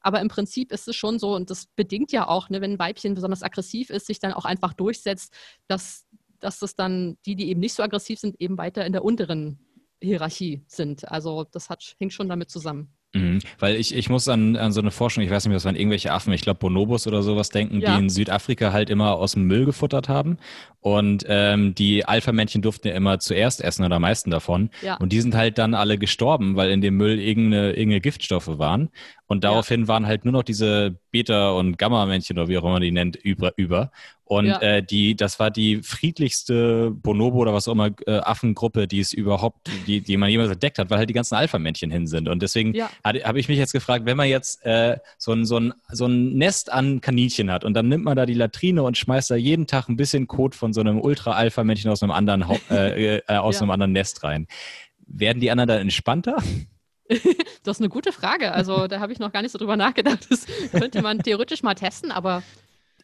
Aber im Prinzip ist es schon so, und das bedingt ja auch, ne, wenn ein Weibchen besonders aggressiv ist, sich dann auch einfach durchsetzt, dass dass das dann die, die eben nicht so aggressiv sind, eben weiter in der unteren Hierarchie sind. Also das hat, hängt schon damit zusammen. Mhm. Weil ich, ich muss an, an so eine Forschung, ich weiß nicht, was waren irgendwelche Affen, ich glaube Bonobos oder sowas denken, ja. die in Südafrika halt immer aus dem Müll gefuttert haben. Und ähm, die Alpha-Männchen durften ja immer zuerst essen oder am meisten davon. Ja. Und die sind halt dann alle gestorben, weil in dem Müll irgendeine, irgendeine Giftstoffe waren. Und daraufhin ja. waren halt nur noch diese Beta- und Gamma-Männchen oder wie auch immer man die nennt, über. über. Und ja. äh, die, das war die friedlichste Bonobo oder was auch immer äh, Affengruppe, die es überhaupt, die, die man jemals entdeckt hat, weil halt die ganzen Alpha-Männchen hin sind. Und deswegen ja. habe ich mich jetzt gefragt, wenn man jetzt äh, so, ein, so, ein, so ein Nest an Kaninchen hat und dann nimmt man da die Latrine und schmeißt da jeden Tag ein bisschen Kot von so einem Ultra-Alpha-Männchen aus einem anderen äh, äh, aus ja. einem anderen Nest rein. Werden die anderen dann entspannter? das ist eine gute Frage. Also da habe ich noch gar nicht so drüber nachgedacht. Das könnte man theoretisch mal testen, aber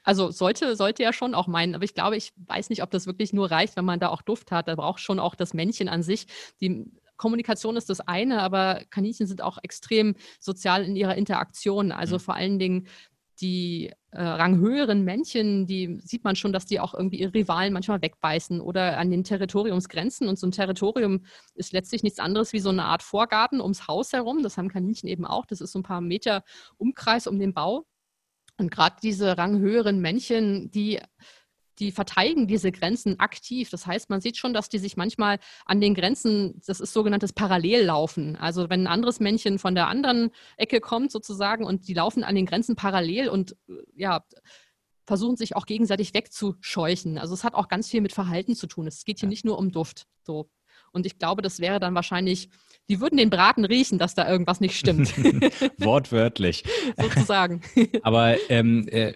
also sollte, sollte ja schon auch meinen, aber ich glaube, ich weiß nicht, ob das wirklich nur reicht, wenn man da auch Duft hat. Da braucht schon auch das Männchen an sich. Die Kommunikation ist das eine, aber Kaninchen sind auch extrem sozial in ihrer Interaktion. Also mhm. vor allen Dingen die äh, ranghöheren Männchen, die sieht man schon, dass die auch irgendwie ihre Rivalen manchmal wegbeißen oder an den Territoriumsgrenzen. Und so ein Territorium ist letztlich nichts anderes wie so eine Art Vorgarten ums Haus herum. Das haben Kaninchen eben auch. Das ist so ein paar Meter Umkreis um den Bau. Und gerade diese ranghöheren Männchen, die die verteidigen diese Grenzen aktiv. Das heißt, man sieht schon, dass die sich manchmal an den Grenzen, das ist sogenanntes Parallellaufen. Also wenn ein anderes Männchen von der anderen Ecke kommt sozusagen und die laufen an den Grenzen parallel und äh, ja, versuchen sich auch gegenseitig wegzuscheuchen. Also es hat auch ganz viel mit Verhalten zu tun. Es geht hier nicht nur um Duft. So. Und ich glaube, das wäre dann wahrscheinlich, die würden den Braten riechen, dass da irgendwas nicht stimmt. Wortwörtlich. Sozusagen. Aber ähm, äh,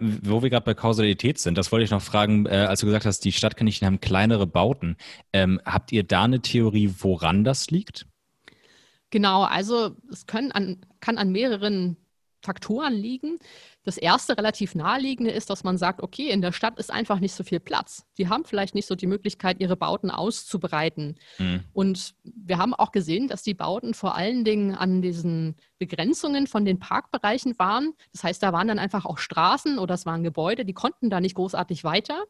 wo wir gerade bei Kausalität sind, das wollte ich noch fragen, äh, als du gesagt hast, die Stadtkaninchen haben kleinere Bauten. Ähm, habt ihr da eine Theorie, woran das liegt? Genau, also es können an, kann an mehreren Faktoren liegen. Das erste relativ naheliegende ist, dass man sagt, okay, in der Stadt ist einfach nicht so viel Platz. Die haben vielleicht nicht so die Möglichkeit, ihre Bauten auszubreiten. Mhm. Und wir haben auch gesehen, dass die Bauten vor allen Dingen an diesen Begrenzungen von den Parkbereichen waren. Das heißt, da waren dann einfach auch Straßen oder es waren Gebäude, die konnten da nicht großartig weiter.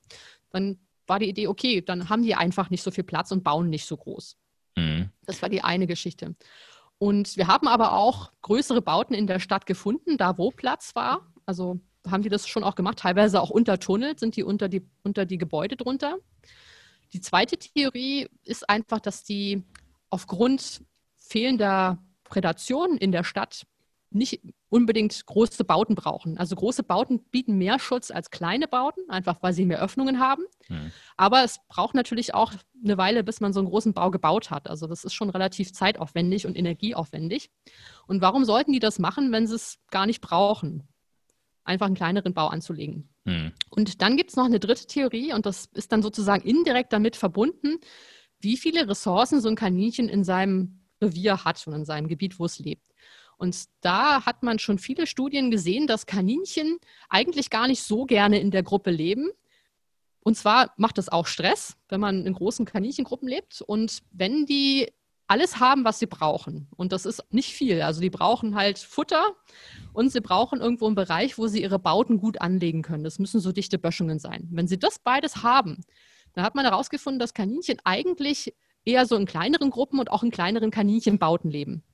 Dann war die Idee, okay, dann haben die einfach nicht so viel Platz und bauen nicht so groß. Mhm. Das war die eine Geschichte. Und wir haben aber auch größere Bauten in der Stadt gefunden, da wo Platz war. Also haben die das schon auch gemacht, teilweise auch untertunnelt, sind die unter die, unter die Gebäude drunter. Die zweite Theorie ist einfach, dass die aufgrund fehlender Prädation in der Stadt nicht unbedingt große Bauten brauchen. Also große Bauten bieten mehr Schutz als kleine Bauten, einfach weil sie mehr Öffnungen haben. Mhm. Aber es braucht natürlich auch eine Weile, bis man so einen großen Bau gebaut hat. Also das ist schon relativ zeitaufwendig und energieaufwendig. Und warum sollten die das machen, wenn sie es gar nicht brauchen? Einfach einen kleineren Bau anzulegen. Mhm. Und dann gibt es noch eine dritte Theorie und das ist dann sozusagen indirekt damit verbunden, wie viele Ressourcen so ein Kaninchen in seinem Revier hat und in seinem Gebiet, wo es lebt. Und da hat man schon viele Studien gesehen, dass Kaninchen eigentlich gar nicht so gerne in der Gruppe leben. Und zwar macht es auch Stress, wenn man in großen Kaninchengruppen lebt. Und wenn die alles haben, was sie brauchen. Und das ist nicht viel. Also die brauchen halt Futter und sie brauchen irgendwo einen Bereich, wo sie ihre Bauten gut anlegen können. Das müssen so dichte Böschungen sein. Wenn sie das beides haben, dann hat man herausgefunden, dass Kaninchen eigentlich eher so in kleineren Gruppen und auch in kleineren Kaninchenbauten leben.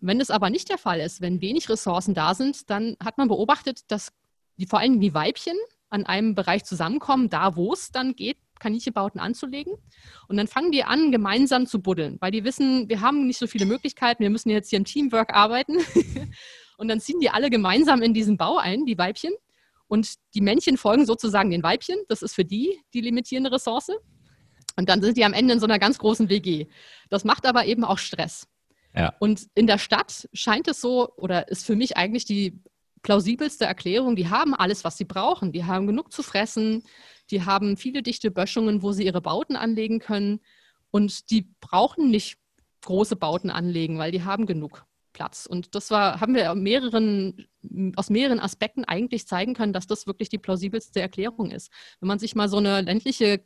Wenn das aber nicht der Fall ist, wenn wenig Ressourcen da sind, dann hat man beobachtet, dass die, vor allem die Weibchen an einem Bereich zusammenkommen, da wo es dann geht, Kaninchenbauten anzulegen. Und dann fangen die an, gemeinsam zu buddeln, weil die wissen, wir haben nicht so viele Möglichkeiten, wir müssen jetzt hier im Teamwork arbeiten. und dann ziehen die alle gemeinsam in diesen Bau ein, die Weibchen. Und die Männchen folgen sozusagen den Weibchen. Das ist für die die limitierende Ressource. Und dann sind die am Ende in so einer ganz großen WG. Das macht aber eben auch Stress. Ja. Und in der Stadt scheint es so, oder ist für mich eigentlich die plausibelste Erklärung, die haben alles, was sie brauchen. Die haben genug zu fressen, die haben viele dichte Böschungen, wo sie ihre Bauten anlegen können. Und die brauchen nicht große Bauten anlegen, weil die haben genug Platz. Und das war, haben wir mehreren, aus mehreren Aspekten eigentlich zeigen können, dass das wirklich die plausibelste Erklärung ist. Wenn man sich mal so eine ländliche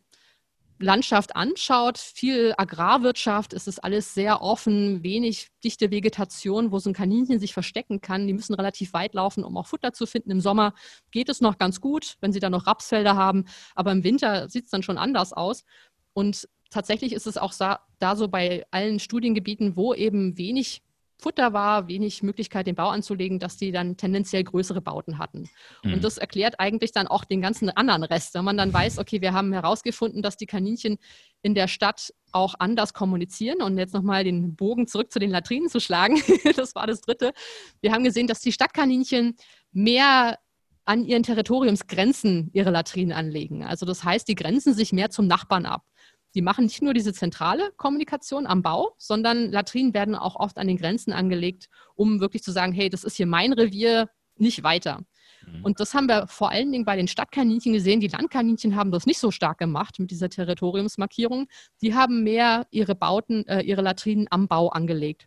Landschaft anschaut, viel Agrarwirtschaft, es ist alles sehr offen, wenig dichte Vegetation, wo so ein Kaninchen sich verstecken kann. Die müssen relativ weit laufen, um auch Futter zu finden. Im Sommer geht es noch ganz gut, wenn sie dann noch Rapsfelder haben, aber im Winter sieht es dann schon anders aus. Und tatsächlich ist es auch da so bei allen Studiengebieten, wo eben wenig Futter war, wenig Möglichkeit, den Bau anzulegen, dass die dann tendenziell größere Bauten hatten. Mhm. Und das erklärt eigentlich dann auch den ganzen anderen Rest. Wenn man dann weiß, okay, wir haben herausgefunden, dass die Kaninchen in der Stadt auch anders kommunizieren. Und jetzt nochmal den Bogen zurück zu den Latrinen zu schlagen. das war das Dritte. Wir haben gesehen, dass die Stadtkaninchen mehr an ihren Territoriumsgrenzen ihre Latrinen anlegen. Also das heißt, die grenzen sich mehr zum Nachbarn ab die machen nicht nur diese zentrale Kommunikation am Bau, sondern Latrinen werden auch oft an den Grenzen angelegt, um wirklich zu sagen, hey, das ist hier mein Revier, nicht weiter. Mhm. Und das haben wir vor allen Dingen bei den Stadtkaninchen gesehen. Die Landkaninchen haben das nicht so stark gemacht mit dieser Territoriumsmarkierung. Die haben mehr ihre Bauten, äh, ihre Latrinen am Bau angelegt.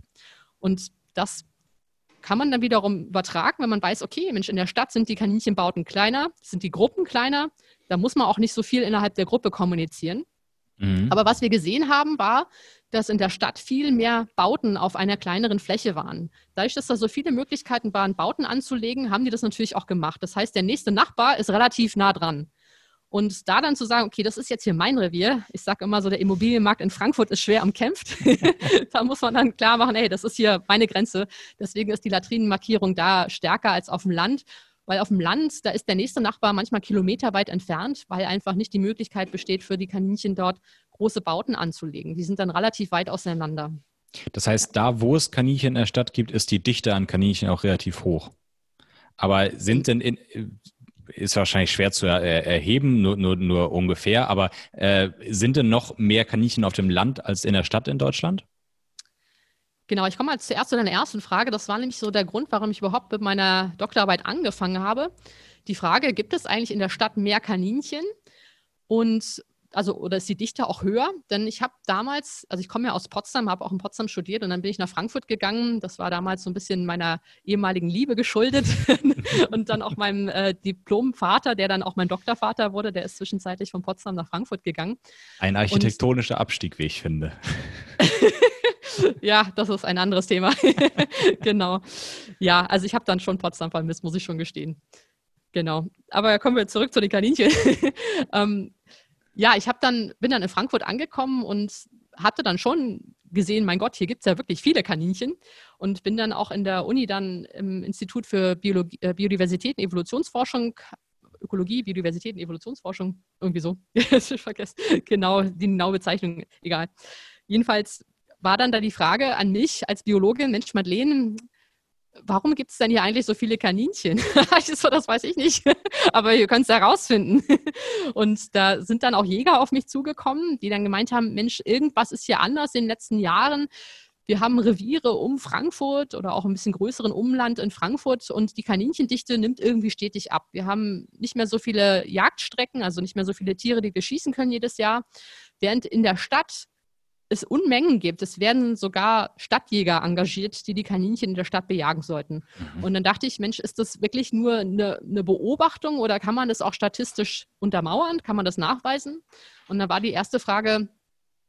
Und das kann man dann wiederum übertragen, wenn man weiß, okay, Mensch, in der Stadt sind die Kaninchenbauten kleiner, sind die Gruppen kleiner, da muss man auch nicht so viel innerhalb der Gruppe kommunizieren. Mhm. Aber was wir gesehen haben, war, dass in der Stadt viel mehr Bauten auf einer kleineren Fläche waren. Dadurch, dass da so viele Möglichkeiten waren, Bauten anzulegen, haben die das natürlich auch gemacht. Das heißt, der nächste Nachbar ist relativ nah dran. Und da dann zu sagen, okay, das ist jetzt hier mein Revier. Ich sage immer so, der Immobilienmarkt in Frankfurt ist schwer umkämpft. da muss man dann klar machen, hey, das ist hier meine Grenze. Deswegen ist die Latrinenmarkierung da stärker als auf dem Land. Weil auf dem Land, da ist der nächste Nachbar manchmal kilometerweit entfernt, weil einfach nicht die Möglichkeit besteht, für die Kaninchen dort große Bauten anzulegen. Die sind dann relativ weit auseinander. Das heißt, da, wo es Kaninchen in der Stadt gibt, ist die Dichte an Kaninchen auch relativ hoch. Aber sind denn in, ist wahrscheinlich schwer zu er, erheben, nur, nur, nur ungefähr, aber äh, sind denn noch mehr Kaninchen auf dem Land als in der Stadt in Deutschland? Genau, ich komme mal zuerst zu deiner ersten Frage. Das war nämlich so der Grund, warum ich überhaupt mit meiner Doktorarbeit angefangen habe. Die Frage, gibt es eigentlich in der Stadt mehr Kaninchen? Und also oder ist die Dichte auch höher? Denn ich habe damals, also ich komme ja aus Potsdam, habe auch in Potsdam studiert und dann bin ich nach Frankfurt gegangen. Das war damals so ein bisschen meiner ehemaligen Liebe geschuldet und dann auch meinem äh, Diplomvater, der dann auch mein Doktorvater wurde, der ist zwischenzeitlich von Potsdam nach Frankfurt gegangen. Ein architektonischer und, Abstieg, wie ich finde. ja, das ist ein anderes Thema. genau. Ja, also ich habe dann schon Potsdam vermisst, muss ich schon gestehen. Genau. Aber kommen wir zurück zu den Kaninchen. ähm, ja, ich habe dann, bin dann in Frankfurt angekommen und hatte dann schon gesehen, mein Gott, hier gibt es ja wirklich viele Kaninchen und bin dann auch in der Uni dann im Institut für Biologie, äh, Biodiversität und Evolutionsforschung Ökologie, Biodiversität und Evolutionsforschung, irgendwie so. ich vergesse genau die genaue Bezeichnung, egal. Jedenfalls war dann da die Frage an mich als Biologin, Mensch, Madeleine, warum gibt es denn hier eigentlich so viele Kaninchen? so, das weiß ich nicht, aber ihr könnt es herausfinden. Und da sind dann auch Jäger auf mich zugekommen, die dann gemeint haben, Mensch, irgendwas ist hier anders in den letzten Jahren. Wir haben Reviere um Frankfurt oder auch ein bisschen größeren Umland in Frankfurt und die Kaninchendichte nimmt irgendwie stetig ab. Wir haben nicht mehr so viele Jagdstrecken, also nicht mehr so viele Tiere, die wir schießen können jedes Jahr, während in der Stadt es Unmengen gibt. Es werden sogar Stadtjäger engagiert, die die Kaninchen in der Stadt bejagen sollten. Mhm. Und dann dachte ich, Mensch, ist das wirklich nur eine, eine, Beobachtung oder kann man das auch statistisch untermauern? Kann man das nachweisen? Und dann war die erste Frage,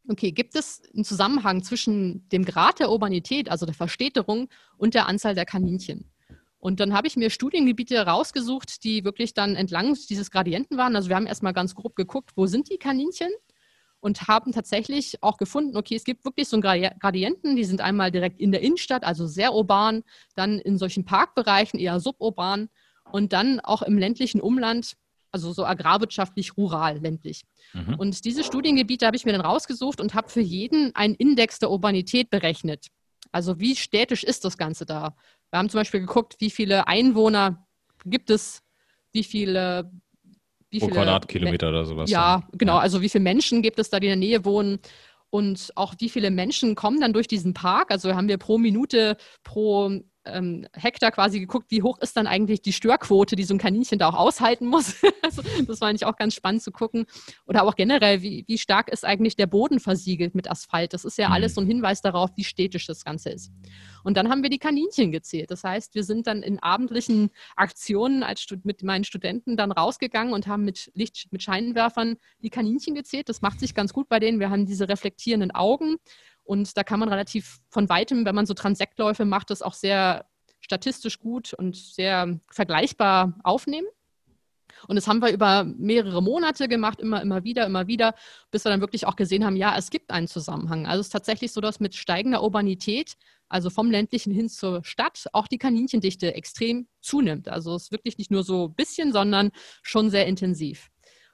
okay, gibt es einen Zusammenhang zwischen dem Grad der Urbanität, also der Verstädterung, und der Anzahl der Kaninchen? Und dann habe ich mir Studiengebiete rausgesucht, die wirklich dann entlang dieses Gradienten waren. Also wir haben erstmal ganz grob geguckt, wo sind die Kaninchen? Und haben tatsächlich auch gefunden, okay, es gibt wirklich so einen Gradienten, die sind einmal direkt in der Innenstadt, also sehr urban, dann in solchen Parkbereichen eher suburban und dann auch im ländlichen Umland, also so agrarwirtschaftlich, rural, ländlich. Mhm. Und diese Studiengebiete habe ich mir dann rausgesucht und habe für jeden einen Index der Urbanität berechnet. Also wie städtisch ist das Ganze da? Wir haben zum Beispiel geguckt, wie viele Einwohner gibt es, wie viele wie Pro viele Quadratkilometer oder sowas. Ja, dann. genau. Also wie viele Menschen gibt es da, die in der Nähe wohnen? Und auch wie viele Menschen kommen dann durch diesen Park? Also haben wir pro Minute, pro ähm, Hektar quasi geguckt, wie hoch ist dann eigentlich die Störquote, die so ein Kaninchen da auch aushalten muss. also, das war eigentlich auch ganz spannend zu gucken. Oder auch generell, wie, wie stark ist eigentlich der Boden versiegelt mit Asphalt? Das ist ja alles so ein Hinweis darauf, wie städtisch das Ganze ist. Und dann haben wir die Kaninchen gezählt. Das heißt, wir sind dann in abendlichen Aktionen als mit meinen Studenten dann rausgegangen und haben mit Licht, mit Scheinwerfern die Kaninchen gezählt. Das macht sich ganz gut bei denen. Wir haben diese reflektierenden Augen und da kann man relativ von weitem, wenn man so Transektläufe macht, das auch sehr statistisch gut und sehr vergleichbar aufnehmen. Und das haben wir über mehrere Monate gemacht, immer, immer wieder, immer wieder, bis wir dann wirklich auch gesehen haben, ja, es gibt einen Zusammenhang. Also es ist tatsächlich so, dass mit steigender Urbanität, also vom ländlichen hin zur Stadt, auch die Kaninchendichte extrem zunimmt. Also es ist wirklich nicht nur so ein bisschen, sondern schon sehr intensiv.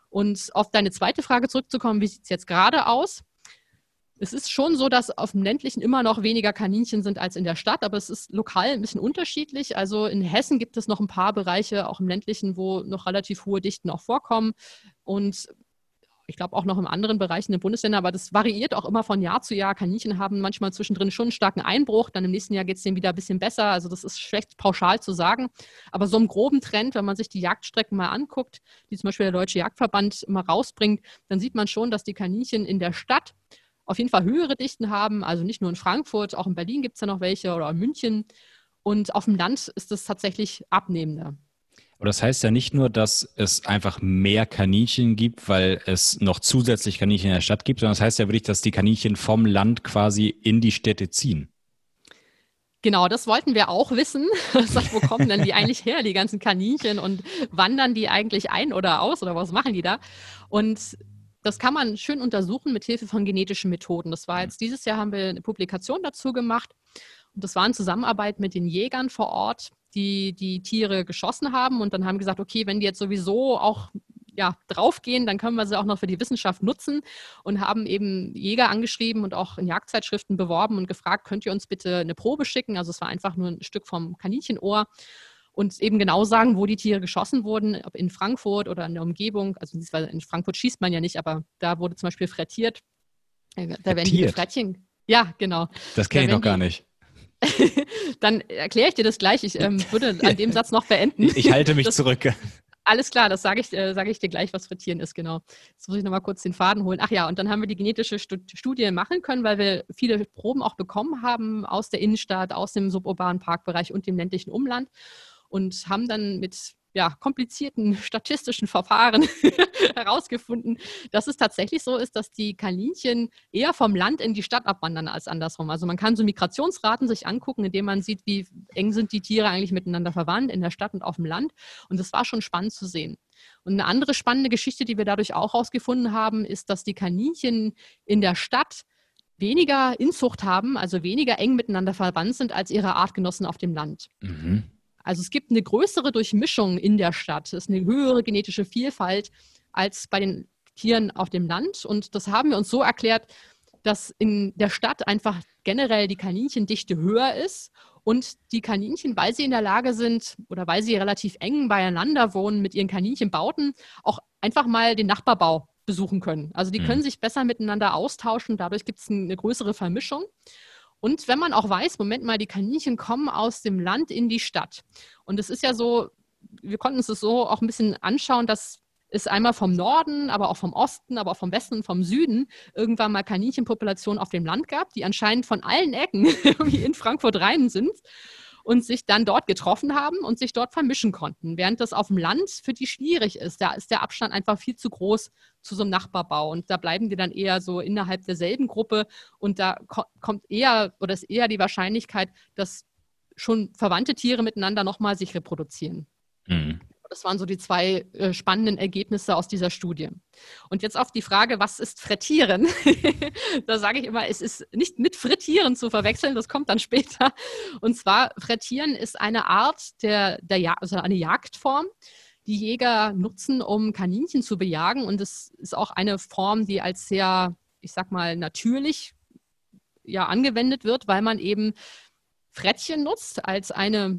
Und auf deine zweite Frage zurückzukommen, wie sieht es jetzt gerade aus? Es ist schon so, dass auf dem ländlichen immer noch weniger Kaninchen sind als in der Stadt, aber es ist lokal ein bisschen unterschiedlich. Also in Hessen gibt es noch ein paar Bereiche, auch im ländlichen, wo noch relativ hohe Dichten auch vorkommen. Und ich glaube auch noch in anderen Bereichen in den Bundesländern, aber das variiert auch immer von Jahr zu Jahr. Kaninchen haben manchmal zwischendrin schon einen starken Einbruch, dann im nächsten Jahr geht es denen wieder ein bisschen besser. Also das ist schlecht pauschal zu sagen. Aber so im groben Trend, wenn man sich die Jagdstrecken mal anguckt, die zum Beispiel der Deutsche Jagdverband immer rausbringt, dann sieht man schon, dass die Kaninchen in der Stadt auf jeden Fall höhere Dichten haben. Also nicht nur in Frankfurt, auch in Berlin gibt es ja noch welche oder in München. Und auf dem Land ist es tatsächlich abnehmender. Aber das heißt ja nicht nur, dass es einfach mehr Kaninchen gibt, weil es noch zusätzlich Kaninchen in der Stadt gibt, sondern das heißt ja wirklich, dass die Kaninchen vom Land quasi in die Städte ziehen. Genau, das wollten wir auch wissen. wo kommen denn die eigentlich her, die ganzen Kaninchen und wandern die eigentlich ein oder aus oder was machen die da? Und das kann man schön untersuchen mit Hilfe von genetischen Methoden. Das war jetzt dieses Jahr haben wir eine Publikation dazu gemacht. Und das war in Zusammenarbeit mit den Jägern vor Ort, die die Tiere geschossen haben und dann haben gesagt, okay, wenn die jetzt sowieso auch ja, draufgehen, dann können wir sie auch noch für die Wissenschaft nutzen und haben eben Jäger angeschrieben und auch in Jagdzeitschriften beworben und gefragt, könnt ihr uns bitte eine Probe schicken? Also es war einfach nur ein Stück vom Kaninchenohr und eben genau sagen, wo die Tiere geschossen wurden, ob in Frankfurt oder in der Umgebung. Also in Frankfurt schießt man ja nicht, aber da wurde zum Beispiel frettiert. Äh, da werden die Frettchen. Ja, genau. Das kenne ich noch gar nicht. Dann erkläre ich dir das gleich. Ich ähm, würde an dem Satz noch beenden. Ich halte mich das, zurück. Alles klar, das sage ich, äh, sag ich dir gleich, was Frittieren ist, genau. Jetzt muss ich nochmal kurz den Faden holen. Ach ja, und dann haben wir die genetische Studie machen können, weil wir viele Proben auch bekommen haben aus der Innenstadt, aus dem suburbanen Parkbereich und dem ländlichen Umland und haben dann mit ja, komplizierten statistischen Verfahren herausgefunden, dass es tatsächlich so ist, dass die Kaninchen eher vom Land in die Stadt abwandern als andersrum. Also man kann so Migrationsraten sich angucken, indem man sieht, wie eng sind die Tiere eigentlich miteinander verwandt in der Stadt und auf dem Land. Und das war schon spannend zu sehen. Und eine andere spannende Geschichte, die wir dadurch auch herausgefunden haben, ist, dass die Kaninchen in der Stadt weniger Inzucht haben, also weniger eng miteinander verwandt sind als ihre Artgenossen auf dem Land. Mhm. Also es gibt eine größere Durchmischung in der Stadt, es ist eine höhere genetische Vielfalt als bei den Tieren auf dem Land. Und das haben wir uns so erklärt, dass in der Stadt einfach generell die Kaninchendichte höher ist und die Kaninchen, weil sie in der Lage sind oder weil sie relativ eng beieinander wohnen mit ihren Kaninchenbauten, auch einfach mal den Nachbarbau besuchen können. Also die mhm. können sich besser miteinander austauschen, dadurch gibt es eine größere Vermischung. Und wenn man auch weiß, Moment mal, die Kaninchen kommen aus dem Land in die Stadt. Und es ist ja so, wir konnten uns das so auch ein bisschen anschauen, dass es einmal vom Norden, aber auch vom Osten, aber auch vom Westen und vom Süden irgendwann mal Kaninchenpopulationen auf dem Land gab, die anscheinend von allen Ecken wie in Frankfurt rein sind und sich dann dort getroffen haben und sich dort vermischen konnten. Während das auf dem Land für die schwierig ist. Da ist der Abstand einfach viel zu groß zu so einem Nachbarbau. Und da bleiben die dann eher so innerhalb derselben Gruppe. Und da kommt eher oder ist eher die Wahrscheinlichkeit, dass schon verwandte Tiere miteinander nochmal sich reproduzieren. Mhm. Das waren so die zwei äh, spannenden Ergebnisse aus dieser Studie. Und jetzt auf die Frage, was ist Frittieren? da sage ich immer, es ist nicht mit Frittieren zu verwechseln, das kommt dann später. Und zwar, Frittieren ist eine Art der, der ja also eine Jagdform, die Jäger nutzen, um Kaninchen zu bejagen. Und es ist auch eine Form, die als sehr, ich sag mal, natürlich ja, angewendet wird, weil man eben Frettchen nutzt als eine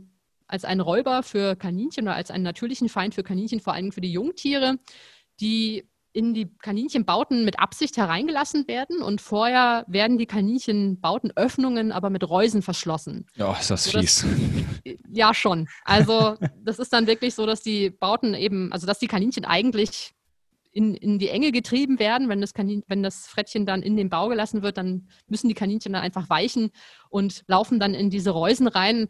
als ein Räuber für Kaninchen oder als einen natürlichen Feind für Kaninchen, vor allem für die Jungtiere, die in die Kaninchenbauten mit Absicht hereingelassen werden und vorher werden die Kaninchenbautenöffnungen aber mit Reusen verschlossen. Ja, ist das fies. ja, schon. Also das ist dann wirklich so, dass die Bauten eben, also dass die Kaninchen eigentlich in, in die Enge getrieben werden. Wenn das, Kanin, wenn das Frettchen dann in den Bau gelassen wird, dann müssen die Kaninchen dann einfach weichen und laufen dann in diese Reusen rein.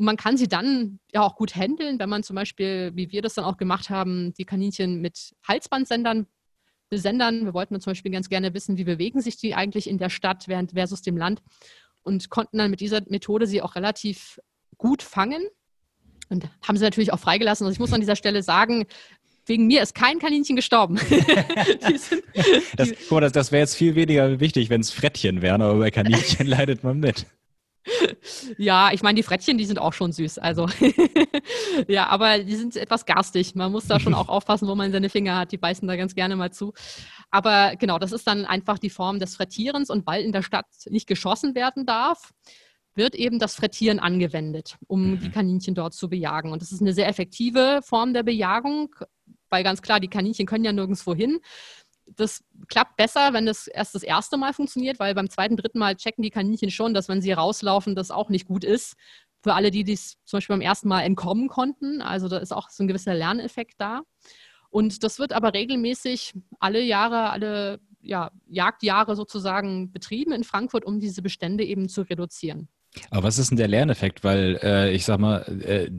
Man kann sie dann ja auch gut handeln, wenn man zum Beispiel, wie wir das dann auch gemacht haben, die Kaninchen mit Halsbandsendern besendern. Wir wollten zum Beispiel ganz gerne wissen, wie bewegen sich die eigentlich in der Stadt während versus dem Land und konnten dann mit dieser Methode sie auch relativ gut fangen und haben sie natürlich auch freigelassen. Also ich muss an dieser Stelle sagen, wegen mir ist kein Kaninchen gestorben. sind, das, das, das wäre jetzt viel weniger wichtig, wenn es Frettchen wären, aber bei Kaninchen leidet man mit. Ja, ich meine, die Frettchen, die sind auch schon süß. Also, ja, aber die sind etwas garstig. Man muss da schon auch aufpassen, wo man seine Finger hat. Die beißen da ganz gerne mal zu. Aber genau, das ist dann einfach die Form des Frettierens. Und weil in der Stadt nicht geschossen werden darf, wird eben das Frettieren angewendet, um die mhm. Kaninchen dort zu bejagen. Und das ist eine sehr effektive Form der Bejagung, weil ganz klar, die Kaninchen können ja nirgendwo hin. Das klappt besser, wenn das erst das erste Mal funktioniert, weil beim zweiten, dritten Mal checken die Kaninchen schon, dass wenn sie rauslaufen, das auch nicht gut ist. Für alle, die dies zum Beispiel beim ersten Mal entkommen konnten. Also da ist auch so ein gewisser Lerneffekt da. Und das wird aber regelmäßig alle Jahre, alle ja, Jagdjahre sozusagen betrieben in Frankfurt, um diese Bestände eben zu reduzieren. Aber was ist denn der Lerneffekt? Weil äh, ich sag mal, äh,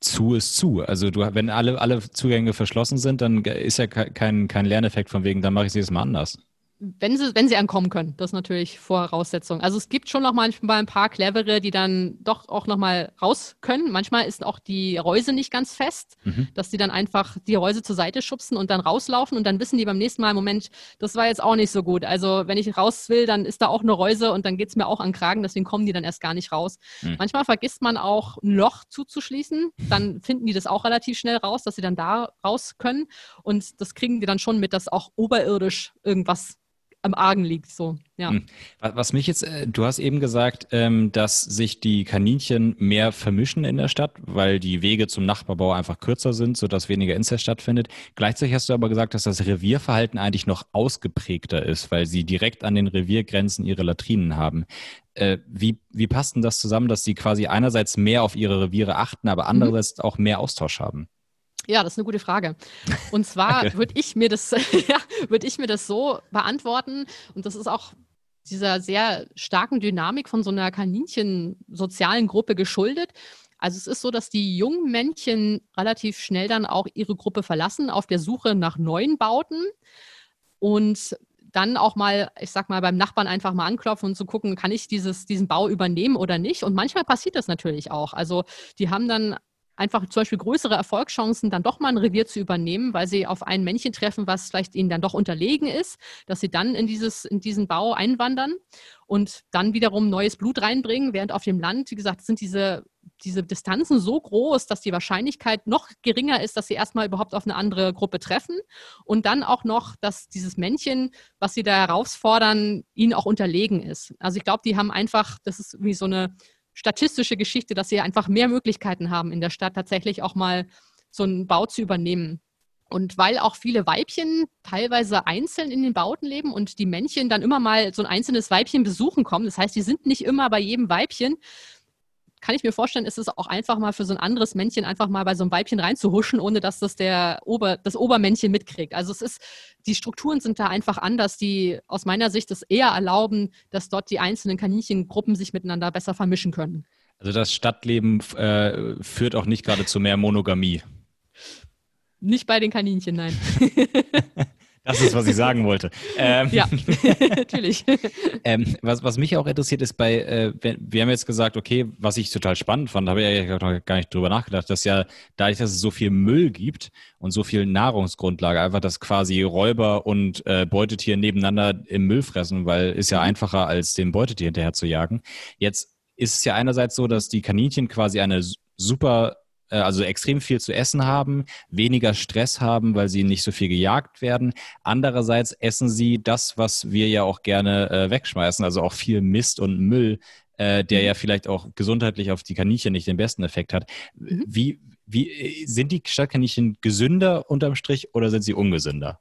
zu ist zu. Also du, wenn alle, alle Zugänge verschlossen sind, dann ist ja kein, kein Lerneffekt von wegen, dann mache ich es jedes Mal anders wenn sie, wenn sie ankommen können, das ist natürlich Voraussetzung. Also es gibt schon noch manchmal ein paar clevere, die dann doch auch noch mal raus können. Manchmal ist auch die Reuse nicht ganz fest, mhm. dass die dann einfach die Reuse zur Seite schubsen und dann rauslaufen und dann wissen die beim nächsten Mal, Moment, das war jetzt auch nicht so gut. Also wenn ich raus will, dann ist da auch eine Reuse und dann geht es mir auch an Kragen, deswegen kommen die dann erst gar nicht raus. Mhm. Manchmal vergisst man auch ein Loch zuzuschließen, dann finden die das auch relativ schnell raus, dass sie dann da raus können und das kriegen die dann schon mit, dass auch oberirdisch irgendwas am Argen liegt. So, ja. Hm. Was mich jetzt, äh, du hast eben gesagt, ähm, dass sich die Kaninchen mehr vermischen in der Stadt, weil die Wege zum Nachbarbau einfach kürzer sind, sodass weniger Inzest stattfindet. Gleichzeitig hast du aber gesagt, dass das Revierverhalten eigentlich noch ausgeprägter ist, weil sie direkt an den Reviergrenzen ihre Latrinen haben. Äh, wie, wie passt denn das zusammen, dass sie quasi einerseits mehr auf ihre Reviere achten, aber mhm. andererseits auch mehr Austausch haben? Ja, das ist eine gute Frage. Und zwar würde ich mir das, ja, würde ich mir das so beantworten, und das ist auch dieser sehr starken Dynamik von so einer Kaninchen-sozialen Gruppe geschuldet. Also es ist so, dass die jungen Männchen relativ schnell dann auch ihre Gruppe verlassen auf der Suche nach neuen Bauten und dann auch mal, ich sag mal, beim Nachbarn einfach mal anklopfen und zu gucken, kann ich dieses, diesen Bau übernehmen oder nicht. Und manchmal passiert das natürlich auch. Also die haben dann einfach zum Beispiel größere Erfolgschancen, dann doch mal ein Revier zu übernehmen, weil sie auf ein Männchen treffen, was vielleicht ihnen dann doch unterlegen ist, dass sie dann in, dieses, in diesen Bau einwandern und dann wiederum neues Blut reinbringen, während auf dem Land, wie gesagt, sind diese, diese Distanzen so groß, dass die Wahrscheinlichkeit noch geringer ist, dass sie erstmal überhaupt auf eine andere Gruppe treffen und dann auch noch, dass dieses Männchen, was sie da herausfordern, ihnen auch unterlegen ist. Also ich glaube, die haben einfach, das ist wie so eine statistische Geschichte, dass sie einfach mehr Möglichkeiten haben, in der Stadt tatsächlich auch mal so einen Bau zu übernehmen. Und weil auch viele Weibchen teilweise einzeln in den Bauten leben und die Männchen dann immer mal so ein einzelnes Weibchen besuchen kommen, das heißt, die sind nicht immer bei jedem Weibchen, kann ich mir vorstellen, ist es auch einfach mal für so ein anderes Männchen einfach mal bei so einem Weibchen reinzuhuschen, ohne dass das der Ober, das Obermännchen mitkriegt. Also es ist, die Strukturen sind da einfach anders, die aus meiner Sicht es eher erlauben, dass dort die einzelnen Kaninchengruppen sich miteinander besser vermischen können. Also das Stadtleben äh, führt auch nicht gerade zu mehr Monogamie. Nicht bei den Kaninchen, nein. Das ist, was ich sagen wollte. Ähm, ja, natürlich. Ähm, was, was mich auch interessiert ist bei, äh, wir haben jetzt gesagt, okay, was ich total spannend fand, habe ich ja gar nicht drüber nachgedacht, dass ja dadurch, dass es so viel Müll gibt und so viel Nahrungsgrundlage, einfach, dass quasi Räuber und äh, Beutetier nebeneinander im Müll fressen, weil ist ja mhm. einfacher, als dem Beutetier hinterher zu jagen. Jetzt ist es ja einerseits so, dass die Kaninchen quasi eine super also extrem viel zu essen haben, weniger Stress haben, weil sie nicht so viel gejagt werden. Andererseits essen sie das, was wir ja auch gerne äh, wegschmeißen, also auch viel Mist und Müll. äh, der mhm. ja vielleicht auch gesundheitlich auf die Kaninchen nicht den besten Effekt hat. Mhm. Wie, wie äh, sind die Stadtkaninchen gesünder unterm Strich oder sind sie ungesünder?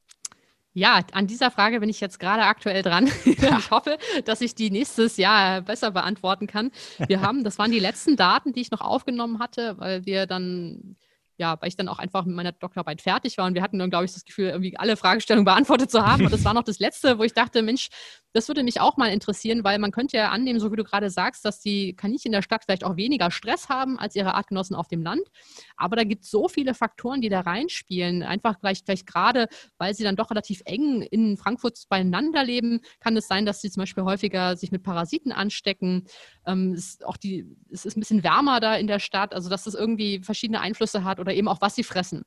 Ja, an dieser Frage bin ich jetzt gerade aktuell dran. ich hoffe, dass ich die nächstes Jahr besser beantworten kann. Wir haben, das waren die letzten Daten, die ich noch aufgenommen hatte, weil wir dann ja, weil ich dann auch einfach mit meiner Doktorarbeit fertig war und wir hatten dann, glaube ich, das Gefühl, irgendwie alle Fragestellungen beantwortet zu haben. Und das war noch das Letzte, wo ich dachte, Mensch, das würde mich auch mal interessieren, weil man könnte ja annehmen, so wie du gerade sagst, dass die Kaninchen in der Stadt vielleicht auch weniger Stress haben als ihre Artgenossen auf dem Land. Aber da gibt es so viele Faktoren, die da reinspielen. Einfach vielleicht, vielleicht gerade, weil sie dann doch relativ eng in Frankfurt beieinander leben, kann es sein, dass sie zum Beispiel häufiger sich mit Parasiten anstecken. Ähm, es, auch die, es ist ein bisschen wärmer da in der Stadt, also dass es irgendwie verschiedene Einflüsse hat oder eben auch, was sie fressen.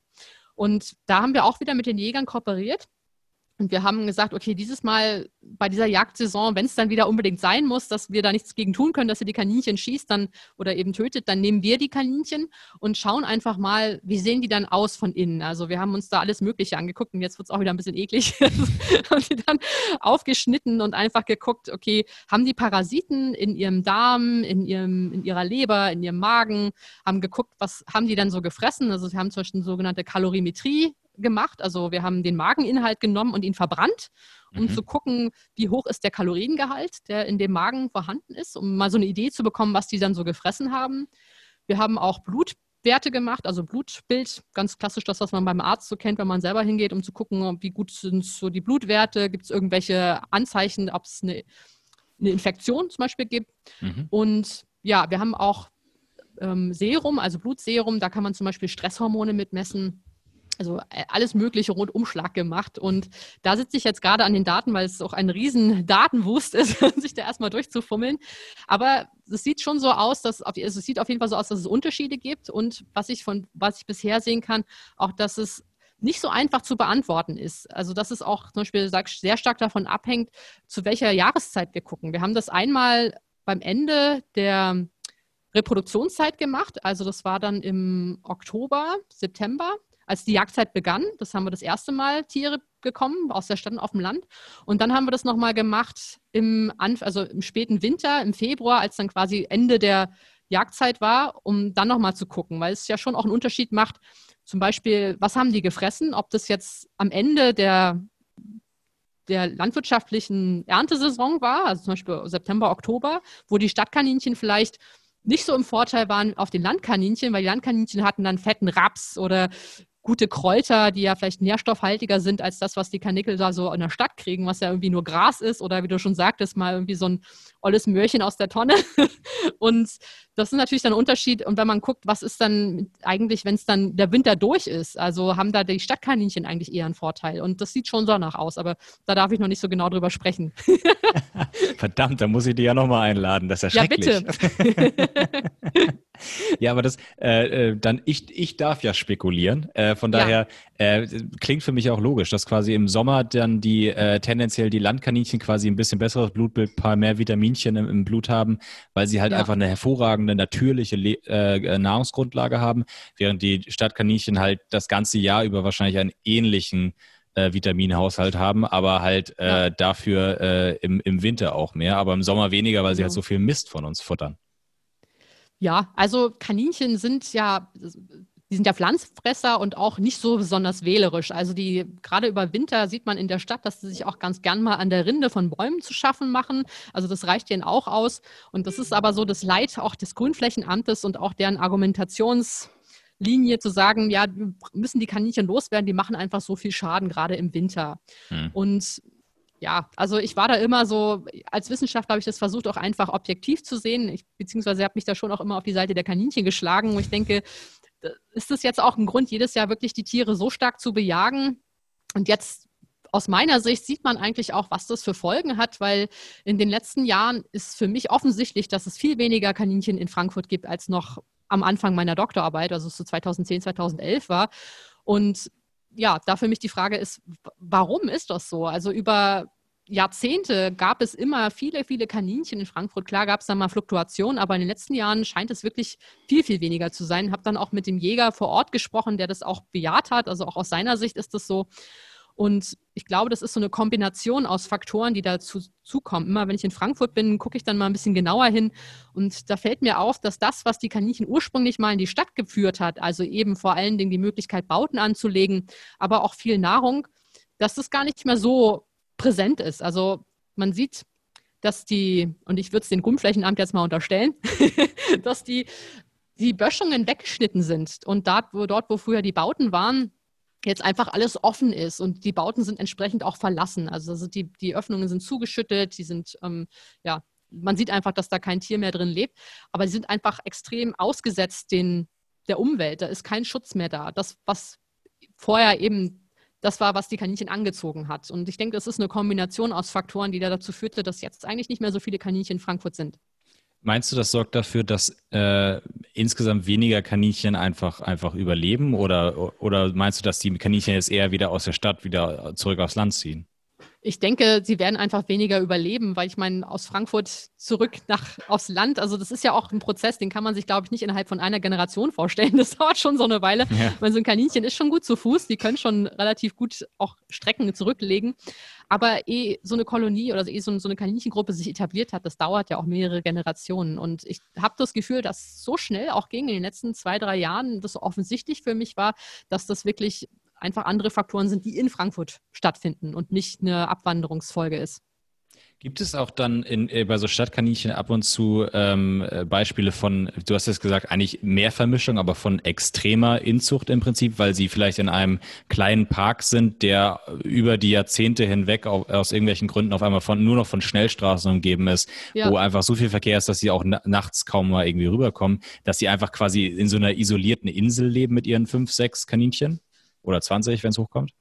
Und da haben wir auch wieder mit den Jägern kooperiert und wir haben gesagt, okay, dieses Mal bei dieser Jagdsaison, wenn es dann wieder unbedingt sein muss, dass wir da nichts gegen tun können, dass ihr die Kaninchen schießt dann oder eben tötet, dann nehmen wir die Kaninchen und schauen einfach mal, wie sehen die dann aus von innen. Also wir haben uns da alles Mögliche angeguckt und jetzt wird es auch wieder ein bisschen eklig. haben die dann aufgeschnitten und einfach geguckt, okay, haben die Parasiten in ihrem Darm, in, ihrem, in ihrer Leber, in ihrem Magen, haben geguckt, was haben die dann so gefressen. Also sie haben zum Beispiel eine sogenannte Kalorimetrie gemacht. Also wir haben den Mageninhalt genommen und ihn verbrannt, um mhm. zu gucken, wie hoch ist der Kaloriengehalt, der in dem Magen vorhanden ist, um mal so eine Idee zu bekommen, was die dann so gefressen haben. Wir haben auch Blutwerte gemacht, also Blutbild, ganz klassisch das, was man beim Arzt so kennt, wenn man selber hingeht, um zu gucken, wie gut sind so die Blutwerte, gibt es irgendwelche Anzeichen, ob es eine, eine, Infektion zum Beispiel gibt. Mhm. Und ja, wir haben auch ähm, Serum, also Blutserum, da kann man zum Beispiel Stresshormone mitmessen also äh, alles mögliche Rundumschlag gemacht. Und da sitze ich jetzt gerade an den Daten, weil es auch ein riesen Datenwust ist, sich da erstmal durchzufummeln. Aber es sieht schon so aus, dass also es sieht auf jeden Fall so aus, dass es Unterschiede gibt. Und was ich von was ich bisher sehen kann, auch dass es nicht so einfach zu beantworten ist. Also dass es auch zum Beispiel sehr stark davon abhängt, zu welcher Jahreszeit wir gucken. Wir haben das einmal beim Ende der Reproduktionszeit gemacht. Also das war dann im Oktober, September als die Jagdzeit begann. Das haben wir das erste Mal Tiere gekommen aus der Stadt und auf dem Land. Und dann haben wir das nochmal gemacht im, also im späten Winter, im Februar, als dann quasi Ende der Jagdzeit war, um dann nochmal zu gucken, weil es ja schon auch einen Unterschied macht. Zum Beispiel, was haben die gefressen? Ob das jetzt am Ende der, der landwirtschaftlichen Erntesaison war, also zum Beispiel September, Oktober, wo die Stadtkaninchen vielleicht nicht so im Vorteil waren auf den Landkaninchen, weil die Landkaninchen hatten dann fetten Raps oder gute Kräuter, die ja vielleicht nährstoffhaltiger sind als das, was die Kanickel da so in der Stadt kriegen, was ja irgendwie nur Gras ist oder wie du schon sagtest, mal irgendwie so ein olles Möhrchen aus der Tonne. und das ist natürlich dann ein Unterschied. Und wenn man guckt, was ist dann eigentlich, wenn es dann der Winter durch ist, also haben da die Stadtkaninchen eigentlich eher einen Vorteil. Und das sieht schon so danach aus, aber da darf ich noch nicht so genau drüber sprechen. Verdammt, da muss ich dich ja nochmal einladen. Das ist ja schrecklich. Ja, bitte. ja, aber das, äh, äh, dann, ich, ich darf ja spekulieren. Äh, von daher ja. äh, klingt für mich auch logisch, dass quasi im Sommer dann die äh, tendenziell die Landkaninchen quasi ein bisschen besseres Blutbild, paar mehr Vitaminchen im, im Blut haben, weil sie halt ja. einfach eine hervorragende natürliche Le äh, Nahrungsgrundlage haben, während die Stadtkaninchen halt das ganze Jahr über wahrscheinlich einen ähnlichen äh, Vitaminhaushalt haben, aber halt äh, ja. dafür äh, im, im Winter auch mehr, aber im Sommer weniger, weil sie halt so viel Mist von uns futtern. Ja, also Kaninchen sind ja, die sind ja Pflanzfresser und auch nicht so besonders wählerisch. Also die, gerade über Winter sieht man in der Stadt, dass sie sich auch ganz gern mal an der Rinde von Bäumen zu schaffen machen. Also das reicht denen auch aus. Und das ist aber so das Leid auch des Grünflächenamtes und auch deren Argumentationslinie zu sagen, ja, müssen die Kaninchen loswerden, die machen einfach so viel Schaden, gerade im Winter. Hm. Und ja, also ich war da immer so, als Wissenschaftler habe ich das versucht, auch einfach objektiv zu sehen. Ich, beziehungsweise habe mich da schon auch immer auf die Seite der Kaninchen geschlagen. Und ich denke, ist das jetzt auch ein Grund, jedes Jahr wirklich die Tiere so stark zu bejagen? Und jetzt aus meiner Sicht sieht man eigentlich auch, was das für Folgen hat, weil in den letzten Jahren ist für mich offensichtlich, dass es viel weniger Kaninchen in Frankfurt gibt, als noch am Anfang meiner Doktorarbeit, also so 2010, 2011 war. Und ja, da für mich die Frage ist, warum ist das so? Also über Jahrzehnte gab es immer viele, viele Kaninchen in Frankfurt. Klar gab es da mal Fluktuationen, aber in den letzten Jahren scheint es wirklich viel, viel weniger zu sein. Habe dann auch mit dem Jäger vor Ort gesprochen, der das auch bejaht hat. Also auch aus seiner Sicht ist das so. Und ich glaube, das ist so eine Kombination aus Faktoren, die dazu zukommen. Immer wenn ich in Frankfurt bin, gucke ich dann mal ein bisschen genauer hin. Und da fällt mir auf, dass das, was die Kaninchen ursprünglich mal in die Stadt geführt hat, also eben vor allen Dingen die Möglichkeit, Bauten anzulegen, aber auch viel Nahrung, dass das gar nicht mehr so präsent ist. Also man sieht, dass die, und ich würde es den Grundflächenamt jetzt mal unterstellen, dass die, die Böschungen weggeschnitten sind und dort wo, dort, wo früher die Bauten waren, jetzt einfach alles offen ist und die Bauten sind entsprechend auch verlassen. Also, die, die Öffnungen sind zugeschüttet, die sind, ähm, ja, man sieht einfach, dass da kein Tier mehr drin lebt, aber sie sind einfach extrem ausgesetzt den, der Umwelt. Da ist kein Schutz mehr da. Das, was vorher eben das war, was die Kaninchen angezogen hat. Und ich denke, das ist eine Kombination aus Faktoren, die da dazu führte, dass jetzt eigentlich nicht mehr so viele Kaninchen in Frankfurt sind. Meinst du, das sorgt dafür, dass äh, insgesamt weniger Kaninchen einfach, einfach überleben? Oder, oder meinst du, dass die Kaninchen jetzt eher wieder aus der Stadt wieder zurück aufs Land ziehen? Ich denke, sie werden einfach weniger überleben, weil ich meine, aus Frankfurt zurück nach aufs Land, also das ist ja auch ein Prozess, den kann man sich, glaube ich, nicht innerhalb von einer Generation vorstellen. Das dauert schon so eine Weile. Ja. Weil so ein Kaninchen ist schon gut zu Fuß, die können schon relativ gut auch Strecken zurücklegen. Aber eh so eine Kolonie oder eh so, so eine Kaninchengruppe sich etabliert hat, das dauert ja auch mehrere Generationen. Und ich habe das Gefühl, dass so schnell auch ging in den letzten zwei, drei Jahren, das so offensichtlich für mich war, dass das wirklich einfach andere Faktoren sind, die in Frankfurt stattfinden und nicht eine Abwanderungsfolge ist. Gibt es auch dann in, äh, bei so Stadtkaninchen ab und zu ähm, äh, Beispiele von, du hast jetzt gesagt, eigentlich mehr Vermischung, aber von extremer Inzucht im Prinzip, weil sie vielleicht in einem kleinen Park sind, der über die Jahrzehnte hinweg auf, aus irgendwelchen Gründen auf einmal von, nur noch von Schnellstraßen umgeben ist, ja. wo einfach so viel Verkehr ist, dass sie auch na nachts kaum mal irgendwie rüberkommen, dass sie einfach quasi in so einer isolierten Insel leben mit ihren fünf, sechs Kaninchen? Oder 20, wenn es hochkommt?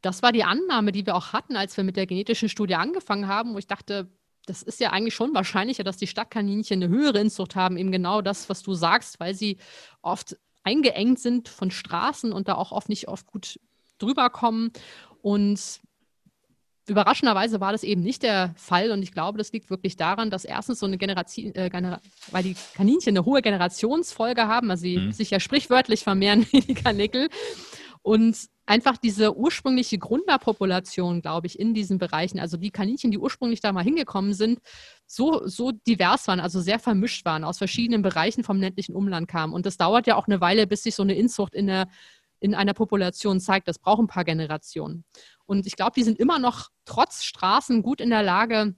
Das war die Annahme, die wir auch hatten, als wir mit der genetischen Studie angefangen haben, wo ich dachte, das ist ja eigentlich schon wahrscheinlicher, dass die Stadtkaninchen eine höhere Inzucht haben, eben genau das, was du sagst, weil sie oft eingeengt sind von Straßen und da auch oft nicht oft gut drüber kommen. Und überraschenderweise war das eben nicht der Fall. Und ich glaube, das liegt wirklich daran, dass erstens so eine Generation, äh, Genera weil die Kaninchen eine hohe Generationsfolge haben, also sie mhm. sich ja sprichwörtlich vermehren wie die Kanickel. Und einfach diese ursprüngliche Gründerpopulation, glaube ich, in diesen Bereichen, also die Kaninchen, die ursprünglich da mal hingekommen sind, so, so divers waren, also sehr vermischt waren, aus verschiedenen Bereichen vom ländlichen Umland kamen. Und das dauert ja auch eine Weile, bis sich so eine Inzucht in, der, in einer Population zeigt. Das braucht ein paar Generationen. Und ich glaube, die sind immer noch trotz Straßen gut in der Lage,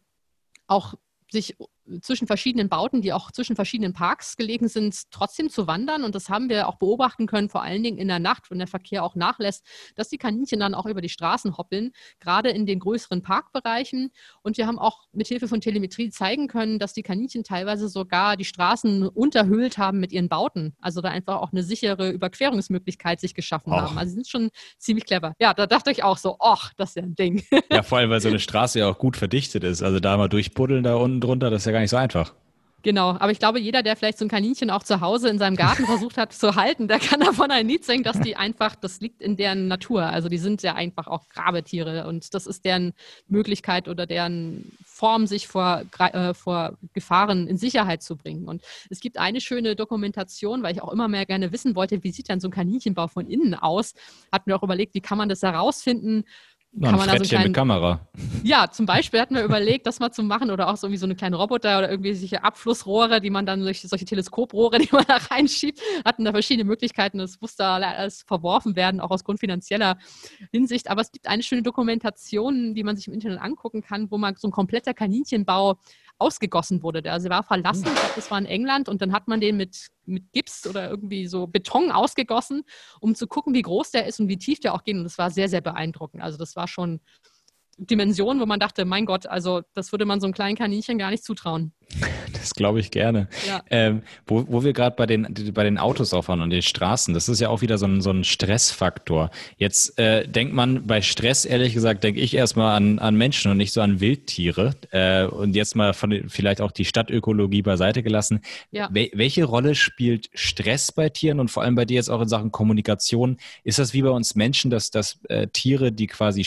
auch sich zwischen verschiedenen Bauten, die auch zwischen verschiedenen Parks gelegen sind, trotzdem zu wandern. Und das haben wir auch beobachten können, vor allen Dingen in der Nacht, wenn der Verkehr auch nachlässt, dass die Kaninchen dann auch über die Straßen hoppeln, gerade in den größeren Parkbereichen. Und wir haben auch mit Hilfe von Telemetrie zeigen können, dass die Kaninchen teilweise sogar die Straßen unterhöhlt haben mit ihren Bauten. Also da einfach auch eine sichere Überquerungsmöglichkeit sich geschaffen Och. haben. Also sie sind schon ziemlich clever. Ja, da dachte ich auch so, ach, das ist ja ein Ding. Ja, vor allem, weil so eine Straße ja auch gut verdichtet ist. Also da mal durchbuddeln da unten drunter, das ist ja gar nicht so einfach. Genau, aber ich glaube, jeder, der vielleicht so ein Kaninchen auch zu Hause in seinem Garten versucht hat zu halten, der kann davon ein Lied singen, dass die einfach, das liegt in deren Natur. Also die sind ja einfach auch Grabetiere und das ist deren Möglichkeit oder deren Form, sich vor, äh, vor Gefahren in Sicherheit zu bringen. Und es gibt eine schöne Dokumentation, weil ich auch immer mehr gerne wissen wollte, wie sieht denn so ein Kaninchenbau von innen aus? Hat mir auch überlegt, wie kann man das herausfinden? Na, kann man ein Frettchen so mit Kamera. Ja, zum Beispiel hatten wir überlegt, das mal zu machen oder auch so wie so eine kleine Roboter oder irgendwie solche Abflussrohre, die man dann durch solche Teleskoprohre, die man da reinschiebt, hatten da verschiedene Möglichkeiten. Das musste alles verworfen werden, auch aus Grund finanzieller Hinsicht. Aber es gibt eine schöne Dokumentation, die man sich im Internet angucken kann, wo man so ein kompletter Kaninchenbau ausgegossen wurde. Also er war verlassen, ich glaube, das war in England und dann hat man den mit, mit Gips oder irgendwie so Beton ausgegossen, um zu gucken, wie groß der ist und wie tief der auch geht. Und das war sehr, sehr beeindruckend. Also das war schon Dimension, wo man dachte, mein Gott, also das würde man so einem kleinen Kaninchen gar nicht zutrauen. Das glaube ich gerne. Ja. Ähm, wo, wo wir gerade bei den, bei den Autos auch waren und den Straßen, das ist ja auch wieder so ein, so ein Stressfaktor. Jetzt äh, denkt man bei Stress, ehrlich gesagt, denke ich erstmal an, an Menschen und nicht so an Wildtiere. Äh, und jetzt mal von, vielleicht auch die Stadtökologie beiseite gelassen. Ja. Wel welche Rolle spielt Stress bei Tieren und vor allem bei dir jetzt auch in Sachen Kommunikation? Ist das wie bei uns Menschen, dass, dass äh, Tiere, die quasi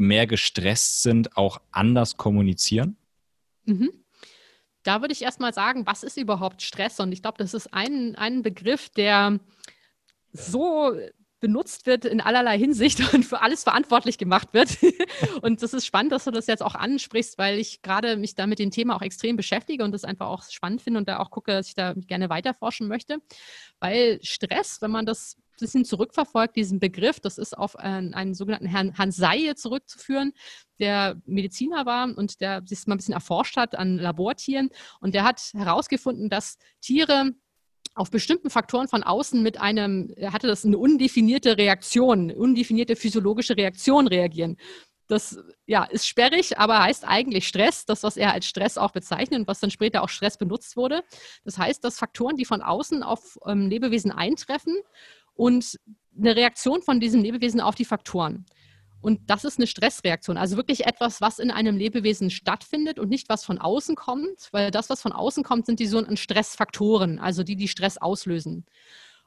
mehr gestresst sind, auch anders kommunizieren? Mhm. Da würde ich erstmal sagen, was ist überhaupt Stress? Und ich glaube, das ist ein, ein Begriff, der so benutzt wird in allerlei Hinsicht und für alles verantwortlich gemacht wird. und das ist spannend, dass du das jetzt auch ansprichst, weil ich gerade mich da mit dem Thema auch extrem beschäftige und das einfach auch spannend finde und da auch gucke, dass ich da gerne weiterforschen möchte. Weil Stress, wenn man das bisschen zurückverfolgt, diesen Begriff, das ist auf einen, einen sogenannten Herrn Hanseie zurückzuführen, der Mediziner war und der sich mal ein bisschen erforscht hat an Labortieren. Und der hat herausgefunden, dass Tiere auf bestimmten Faktoren von außen mit einem, er hatte das eine undefinierte Reaktion, undefinierte physiologische Reaktion reagieren. Das ja, ist sperrig, aber heißt eigentlich Stress, das, was er als Stress auch bezeichnet und was dann später auch Stress benutzt wurde. Das heißt, dass Faktoren, die von außen auf ähm, Lebewesen eintreffen und eine Reaktion von diesen Lebewesen auf die Faktoren. Und das ist eine Stressreaktion, also wirklich etwas, was in einem Lebewesen stattfindet und nicht was von außen kommt, weil das, was von außen kommt, sind die sogenannten Stressfaktoren, also die, die Stress auslösen.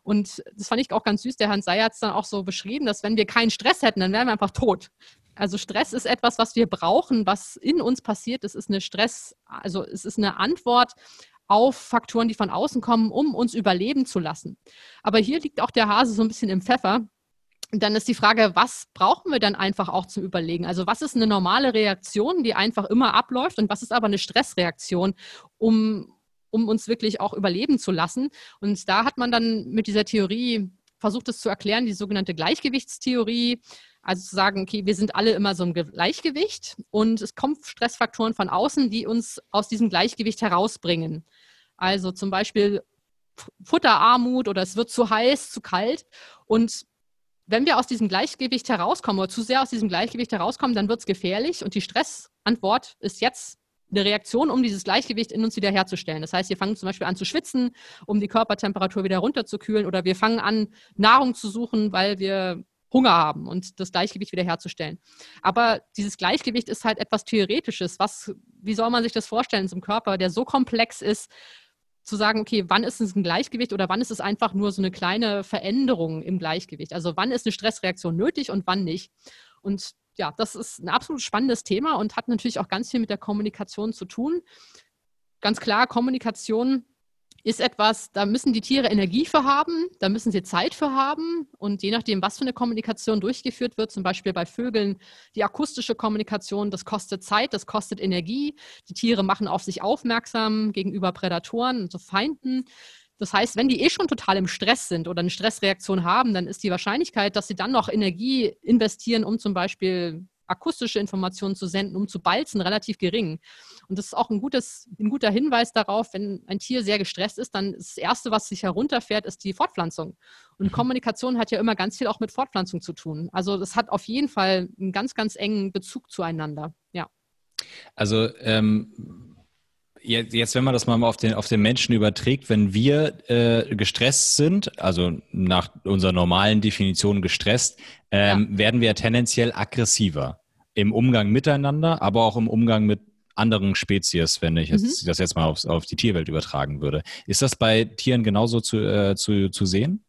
Und das fand ich auch ganz süß. Der Hans Seyer hat es dann auch so beschrieben, dass wenn wir keinen Stress hätten, dann wären wir einfach tot. Also Stress ist etwas, was wir brauchen, was in uns passiert. Es ist eine Stress, also es ist eine Antwort auf Faktoren, die von außen kommen, um uns überleben zu lassen. Aber hier liegt auch der Hase so ein bisschen im Pfeffer, dann ist die Frage, was brauchen wir dann einfach auch zum Überlegen? Also was ist eine normale Reaktion, die einfach immer abläuft und was ist aber eine Stressreaktion, um, um uns wirklich auch überleben zu lassen? Und da hat man dann mit dieser Theorie versucht, es zu erklären, die sogenannte Gleichgewichtstheorie. Also zu sagen, okay, wir sind alle immer so im Gleichgewicht und es kommen Stressfaktoren von außen, die uns aus diesem Gleichgewicht herausbringen. Also zum Beispiel Futterarmut oder es wird zu heiß, zu kalt. Und wenn wir aus diesem Gleichgewicht herauskommen oder zu sehr aus diesem Gleichgewicht herauskommen, dann wird es gefährlich und die Stressantwort ist jetzt eine Reaktion, um dieses Gleichgewicht in uns wiederherzustellen. Das heißt, wir fangen zum Beispiel an zu schwitzen, um die Körpertemperatur wieder runterzukühlen oder wir fangen an, Nahrung zu suchen, weil wir Hunger haben und das Gleichgewicht wiederherzustellen. Aber dieses Gleichgewicht ist halt etwas Theoretisches. Was, wie soll man sich das vorstellen zum Körper, der so komplex ist, zu sagen, okay, wann ist es ein Gleichgewicht oder wann ist es einfach nur so eine kleine Veränderung im Gleichgewicht? Also wann ist eine Stressreaktion nötig und wann nicht? Und ja, das ist ein absolut spannendes Thema und hat natürlich auch ganz viel mit der Kommunikation zu tun. Ganz klar, Kommunikation ist etwas, da müssen die Tiere Energie für haben, da müssen sie Zeit für haben. Und je nachdem, was für eine Kommunikation durchgeführt wird, zum Beispiel bei Vögeln, die akustische Kommunikation, das kostet Zeit, das kostet Energie. Die Tiere machen auf sich aufmerksam gegenüber Prädatoren und so Feinden. Das heißt, wenn die eh schon total im Stress sind oder eine Stressreaktion haben, dann ist die Wahrscheinlichkeit, dass sie dann noch Energie investieren, um zum Beispiel akustische Informationen zu senden, um zu balzen, relativ gering. Und das ist auch ein, gutes, ein guter Hinweis darauf, wenn ein Tier sehr gestresst ist, dann ist das Erste, was sich herunterfährt, ist die Fortpflanzung. Und mhm. Kommunikation hat ja immer ganz viel auch mit Fortpflanzung zu tun. Also das hat auf jeden Fall einen ganz, ganz engen Bezug zueinander. Ja. Also ähm jetzt, wenn man das mal auf den, auf den Menschen überträgt, wenn wir äh, gestresst sind, also nach unserer normalen Definition gestresst, ähm, ja. werden wir tendenziell aggressiver im Umgang miteinander, aber auch im Umgang mit anderen Spezies, wenn ich jetzt, mhm. das jetzt mal auf, auf die Tierwelt übertragen würde. Ist das bei Tieren genauso zu, äh, zu, zu sehen?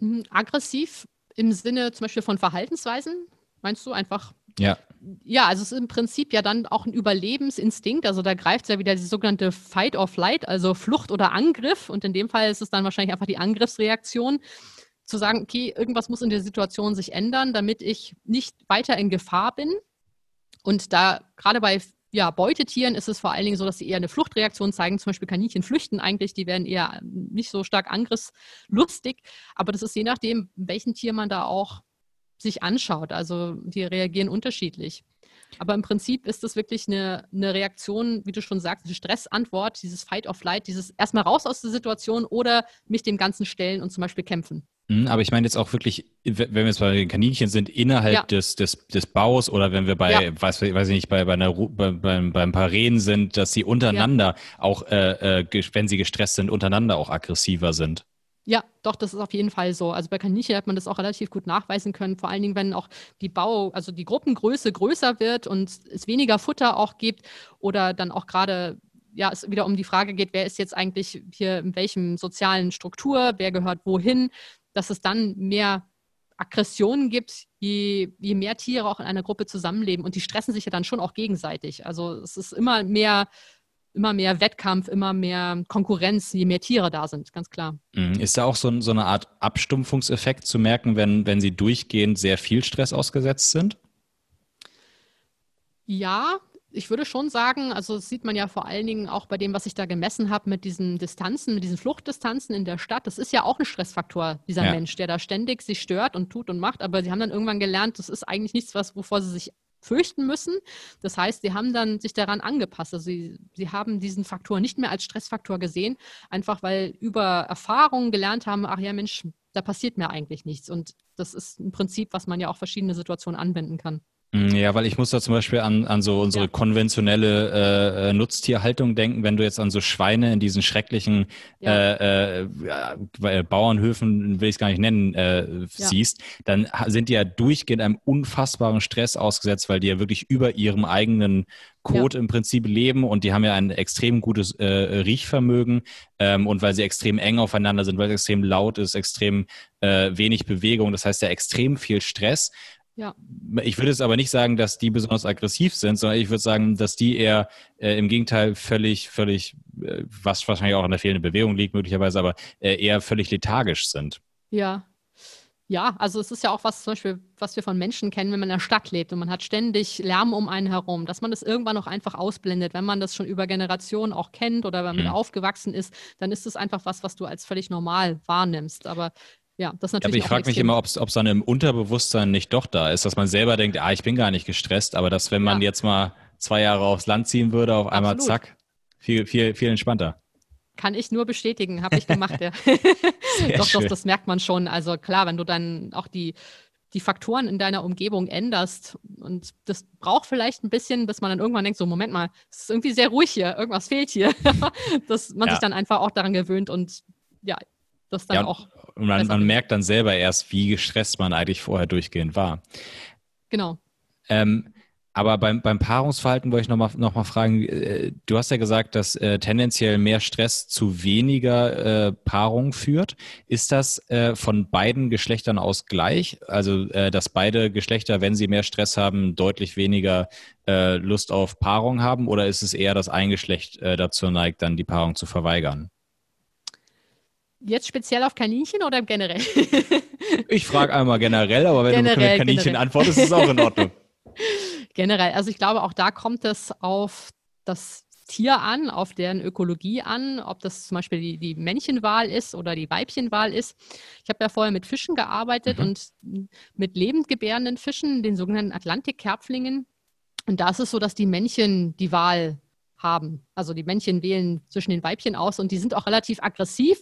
Mhm, aggressiv im Sinne zum Beispiel von Verhaltensweisen, meinst du einfach ja. Ja, also es ist im Prinzip ja dann auch ein Überlebensinstinkt. Also da greift es ja wieder die sogenannte Fight or Flight, also Flucht oder Angriff. Und in dem Fall ist es dann wahrscheinlich einfach die Angriffsreaktion, zu sagen, okay, irgendwas muss in der Situation sich ändern, damit ich nicht weiter in Gefahr bin. Und da gerade bei ja, Beutetieren ist es vor allen Dingen so, dass sie eher eine Fluchtreaktion zeigen. Zum Beispiel Kaninchen flüchten eigentlich, die werden eher nicht so stark angriffslustig. Aber das ist je nachdem, welchen Tier man da auch sich anschaut. Also die reagieren unterschiedlich. Aber im Prinzip ist das wirklich eine, eine Reaktion, wie du schon sagst, eine Stressantwort, dieses Fight or Flight, dieses erstmal raus aus der Situation oder mich dem Ganzen stellen und zum Beispiel kämpfen. Mhm, aber ich meine jetzt auch wirklich, wenn wir jetzt bei den Kaninchen sind, innerhalb ja. des, des, des Baus oder wenn wir bei, ja. weiß, weiß ich nicht, bei, bei einer, bei, beim, beim Paren sind, dass sie untereinander ja. auch, äh, äh, wenn sie gestresst sind, untereinander auch aggressiver sind. Ja, doch, das ist auf jeden Fall so. Also bei Kaninchen hat man das auch relativ gut nachweisen können, vor allen Dingen, wenn auch die Bau, also die Gruppengröße größer wird und es weniger Futter auch gibt oder dann auch gerade ja, es wieder um die Frage geht, wer ist jetzt eigentlich hier in welchem sozialen Struktur, wer gehört wohin, dass es dann mehr Aggressionen gibt, je, je mehr Tiere auch in einer Gruppe zusammenleben und die stressen sich ja dann schon auch gegenseitig. Also es ist immer mehr immer mehr Wettkampf, immer mehr Konkurrenz, je mehr Tiere da sind, ganz klar. Mhm. Ist da auch so, so eine Art Abstumpfungseffekt zu merken, wenn, wenn sie durchgehend sehr viel Stress ausgesetzt sind? Ja, ich würde schon sagen, also das sieht man ja vor allen Dingen auch bei dem, was ich da gemessen habe mit diesen Distanzen, mit diesen Fluchtdistanzen in der Stadt. Das ist ja auch ein Stressfaktor, dieser ja. Mensch, der da ständig sich stört und tut und macht. Aber sie haben dann irgendwann gelernt, das ist eigentlich nichts, was, wovor sie sich fürchten müssen. Das heißt, sie haben dann sich daran angepasst. Also sie, sie haben diesen Faktor nicht mehr als Stressfaktor gesehen, einfach weil über Erfahrungen gelernt haben, ach ja Mensch, da passiert mir eigentlich nichts. Und das ist ein Prinzip, was man ja auch verschiedene Situationen anwenden kann. Mm, ja, weil ich muss da zum Beispiel an, an so unsere ja. konventionelle äh, äh, Nutztierhaltung denken, wenn du jetzt an so Schweine in diesen schrecklichen ja. äh, äh, Bauernhöfen, will ich es gar nicht nennen, äh, ja. siehst, dann sind die ja durchgehend einem unfassbaren Stress ausgesetzt, weil die ja wirklich über ihrem eigenen Code im Prinzip leben und die haben ja ein extrem gutes äh, Riechvermögen ähm, und weil sie extrem eng aufeinander sind, weil es extrem laut ist, extrem äh, wenig Bewegung, das heißt ja extrem viel Stress ja. Ich würde es aber nicht sagen, dass die besonders aggressiv sind, sondern ich würde sagen, dass die eher äh, im Gegenteil völlig, völlig, äh, was wahrscheinlich auch an der fehlenden Bewegung liegt, möglicherweise, aber äh, eher völlig lethargisch sind. Ja. Ja, also es ist ja auch was zum Beispiel, was wir von Menschen kennen, wenn man in der Stadt lebt und man hat ständig Lärm um einen herum, dass man das irgendwann auch einfach ausblendet. Wenn man das schon über Generationen auch kennt oder wenn man mhm. aufgewachsen ist, dann ist es einfach was, was du als völlig normal wahrnimmst. Aber ja, das ist natürlich. aber ich frage mich immer, ob es dann im Unterbewusstsein nicht doch da ist, dass man selber denkt, ah, ich bin gar nicht gestresst, aber dass, wenn man ja. jetzt mal zwei Jahre aufs Land ziehen würde, auf einmal Absolut. zack, viel, viel, viel entspannter. Kann ich nur bestätigen, habe ich gemacht, ja. doch, doch, das merkt man schon. Also klar, wenn du dann auch die, die Faktoren in deiner Umgebung änderst und das braucht vielleicht ein bisschen, bis man dann irgendwann denkt, so Moment mal, es ist irgendwie sehr ruhig hier, irgendwas fehlt hier, dass man ja. sich dann einfach auch daran gewöhnt und ja, das dann ja, auch. Und man, man merkt dann selber erst, wie gestresst man eigentlich vorher durchgehend war. Genau. Ähm, aber beim, beim Paarungsverhalten wollte ich nochmal noch mal fragen, äh, du hast ja gesagt, dass äh, tendenziell mehr Stress zu weniger äh, Paarung führt. Ist das äh, von beiden Geschlechtern aus gleich? Also, äh, dass beide Geschlechter, wenn sie mehr Stress haben, deutlich weniger Lust auf Paarung haben? Oder ist es eher, dass ein Geschlecht dazu neigt, dann die Paarung zu verweigern? Jetzt speziell auf Kaninchen oder generell? ich frage einmal generell, aber wenn generell, du mit Kaninchen generell. antwortest, ist es auch in Ordnung. generell. Also ich glaube, auch da kommt es auf das Tier an, auf deren Ökologie an, ob das zum Beispiel die, die Männchenwahl ist oder die Weibchenwahl ist. Ich habe ja vorher mit Fischen gearbeitet mhm. und mit lebend gebärenden Fischen, den sogenannten Atlantikkerpflingen. Und da ist es so, dass die Männchen die Wahl haben. Also die Männchen wählen zwischen den Weibchen aus und die sind auch relativ aggressiv,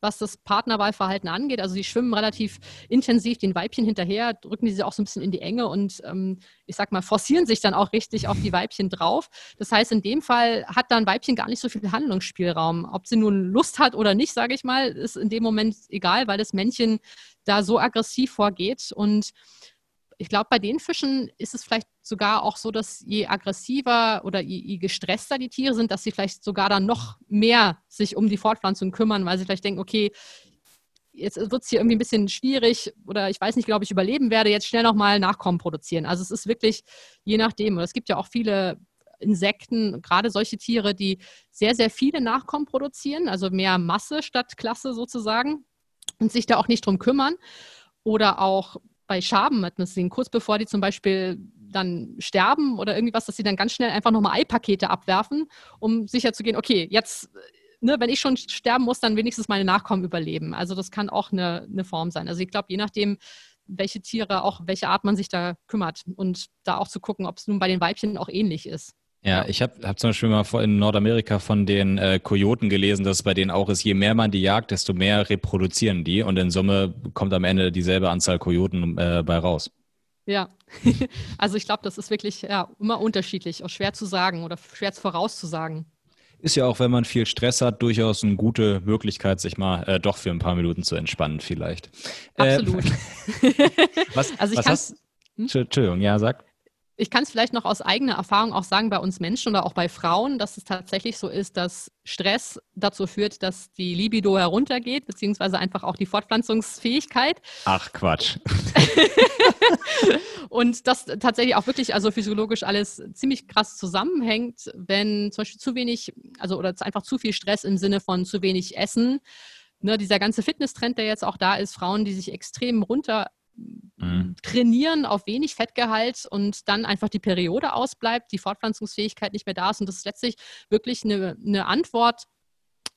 was das Partnerwahlverhalten angeht. Also sie schwimmen relativ intensiv den Weibchen hinterher, drücken diese auch so ein bisschen in die Enge und ähm, ich sag mal, forcieren sich dann auch richtig auf die Weibchen drauf. Das heißt, in dem Fall hat dann Weibchen gar nicht so viel Handlungsspielraum. Ob sie nun Lust hat oder nicht, sage ich mal, ist in dem Moment egal, weil das Männchen da so aggressiv vorgeht und ich glaube, bei den Fischen ist es vielleicht sogar auch so, dass je aggressiver oder je, je, gestresster die Tiere sind, dass sie vielleicht sogar dann noch mehr sich um die Fortpflanzung kümmern, weil sie vielleicht denken, okay, jetzt wird es hier irgendwie ein bisschen schwierig oder ich weiß nicht, glaube ich überleben werde, jetzt schnell nochmal Nachkommen produzieren. Also es ist wirklich je nachdem. Und es gibt ja auch viele Insekten, gerade solche Tiere, die sehr, sehr viele Nachkommen produzieren, also mehr Masse statt Klasse sozusagen und sich da auch nicht drum kümmern. Oder auch bei Schaben hat man sehen, kurz bevor die zum Beispiel dann sterben oder irgendwie was, dass sie dann ganz schnell einfach nochmal Eipakete abwerfen, um sicher zu gehen, okay, jetzt, ne, wenn ich schon sterben muss, dann wenigstens meine Nachkommen überleben. Also das kann auch eine, eine Form sein. Also ich glaube, je nachdem, welche Tiere, auch welche Art man sich da kümmert und da auch zu gucken, ob es nun bei den Weibchen auch ähnlich ist. Ja, ich habe hab zum Beispiel mal in Nordamerika von den äh, Kojoten gelesen, dass es bei denen auch ist, je mehr man die jagt, desto mehr reproduzieren die und in Summe kommt am Ende dieselbe Anzahl Kojoten äh, bei raus. Ja, also ich glaube, das ist wirklich ja, immer unterschiedlich, auch schwer zu sagen oder schwer vorauszusagen. Ist ja auch, wenn man viel Stress hat, durchaus eine gute Möglichkeit, sich mal äh, doch für ein paar Minuten zu entspannen, vielleicht. Absolut. was, also ich was hast, hm? Entschuldigung, ja, sag. Ich kann es vielleicht noch aus eigener Erfahrung auch sagen bei uns Menschen oder auch bei Frauen, dass es tatsächlich so ist, dass Stress dazu führt, dass die Libido heruntergeht, beziehungsweise einfach auch die Fortpflanzungsfähigkeit. Ach Quatsch. und das tatsächlich auch wirklich, also physiologisch alles ziemlich krass zusammenhängt, wenn zum Beispiel zu wenig, also oder einfach zu viel Stress im Sinne von zu wenig Essen. Ne, dieser ganze Fitnesstrend, der jetzt auch da ist, Frauen, die sich extrem runter mhm. trainieren auf wenig Fettgehalt und dann einfach die Periode ausbleibt, die Fortpflanzungsfähigkeit nicht mehr da ist. Und das ist letztlich wirklich eine, eine Antwort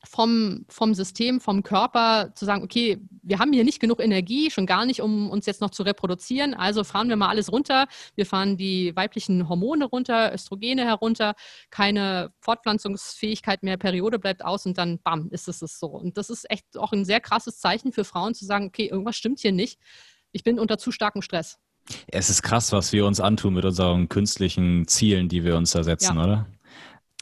vom, vom System, vom Körper zu sagen, okay, wir haben hier nicht genug Energie, schon gar nicht, um uns jetzt noch zu reproduzieren. Also fahren wir mal alles runter. Wir fahren die weiblichen Hormone runter, Östrogene herunter, keine Fortpflanzungsfähigkeit mehr, Periode bleibt aus und dann, bam, ist es so. Und das ist echt auch ein sehr krasses Zeichen für Frauen zu sagen, okay, irgendwas stimmt hier nicht ich bin unter zu starkem Stress. Es ist krass, was wir uns antun mit unseren künstlichen Zielen, die wir uns da setzen, ja. oder?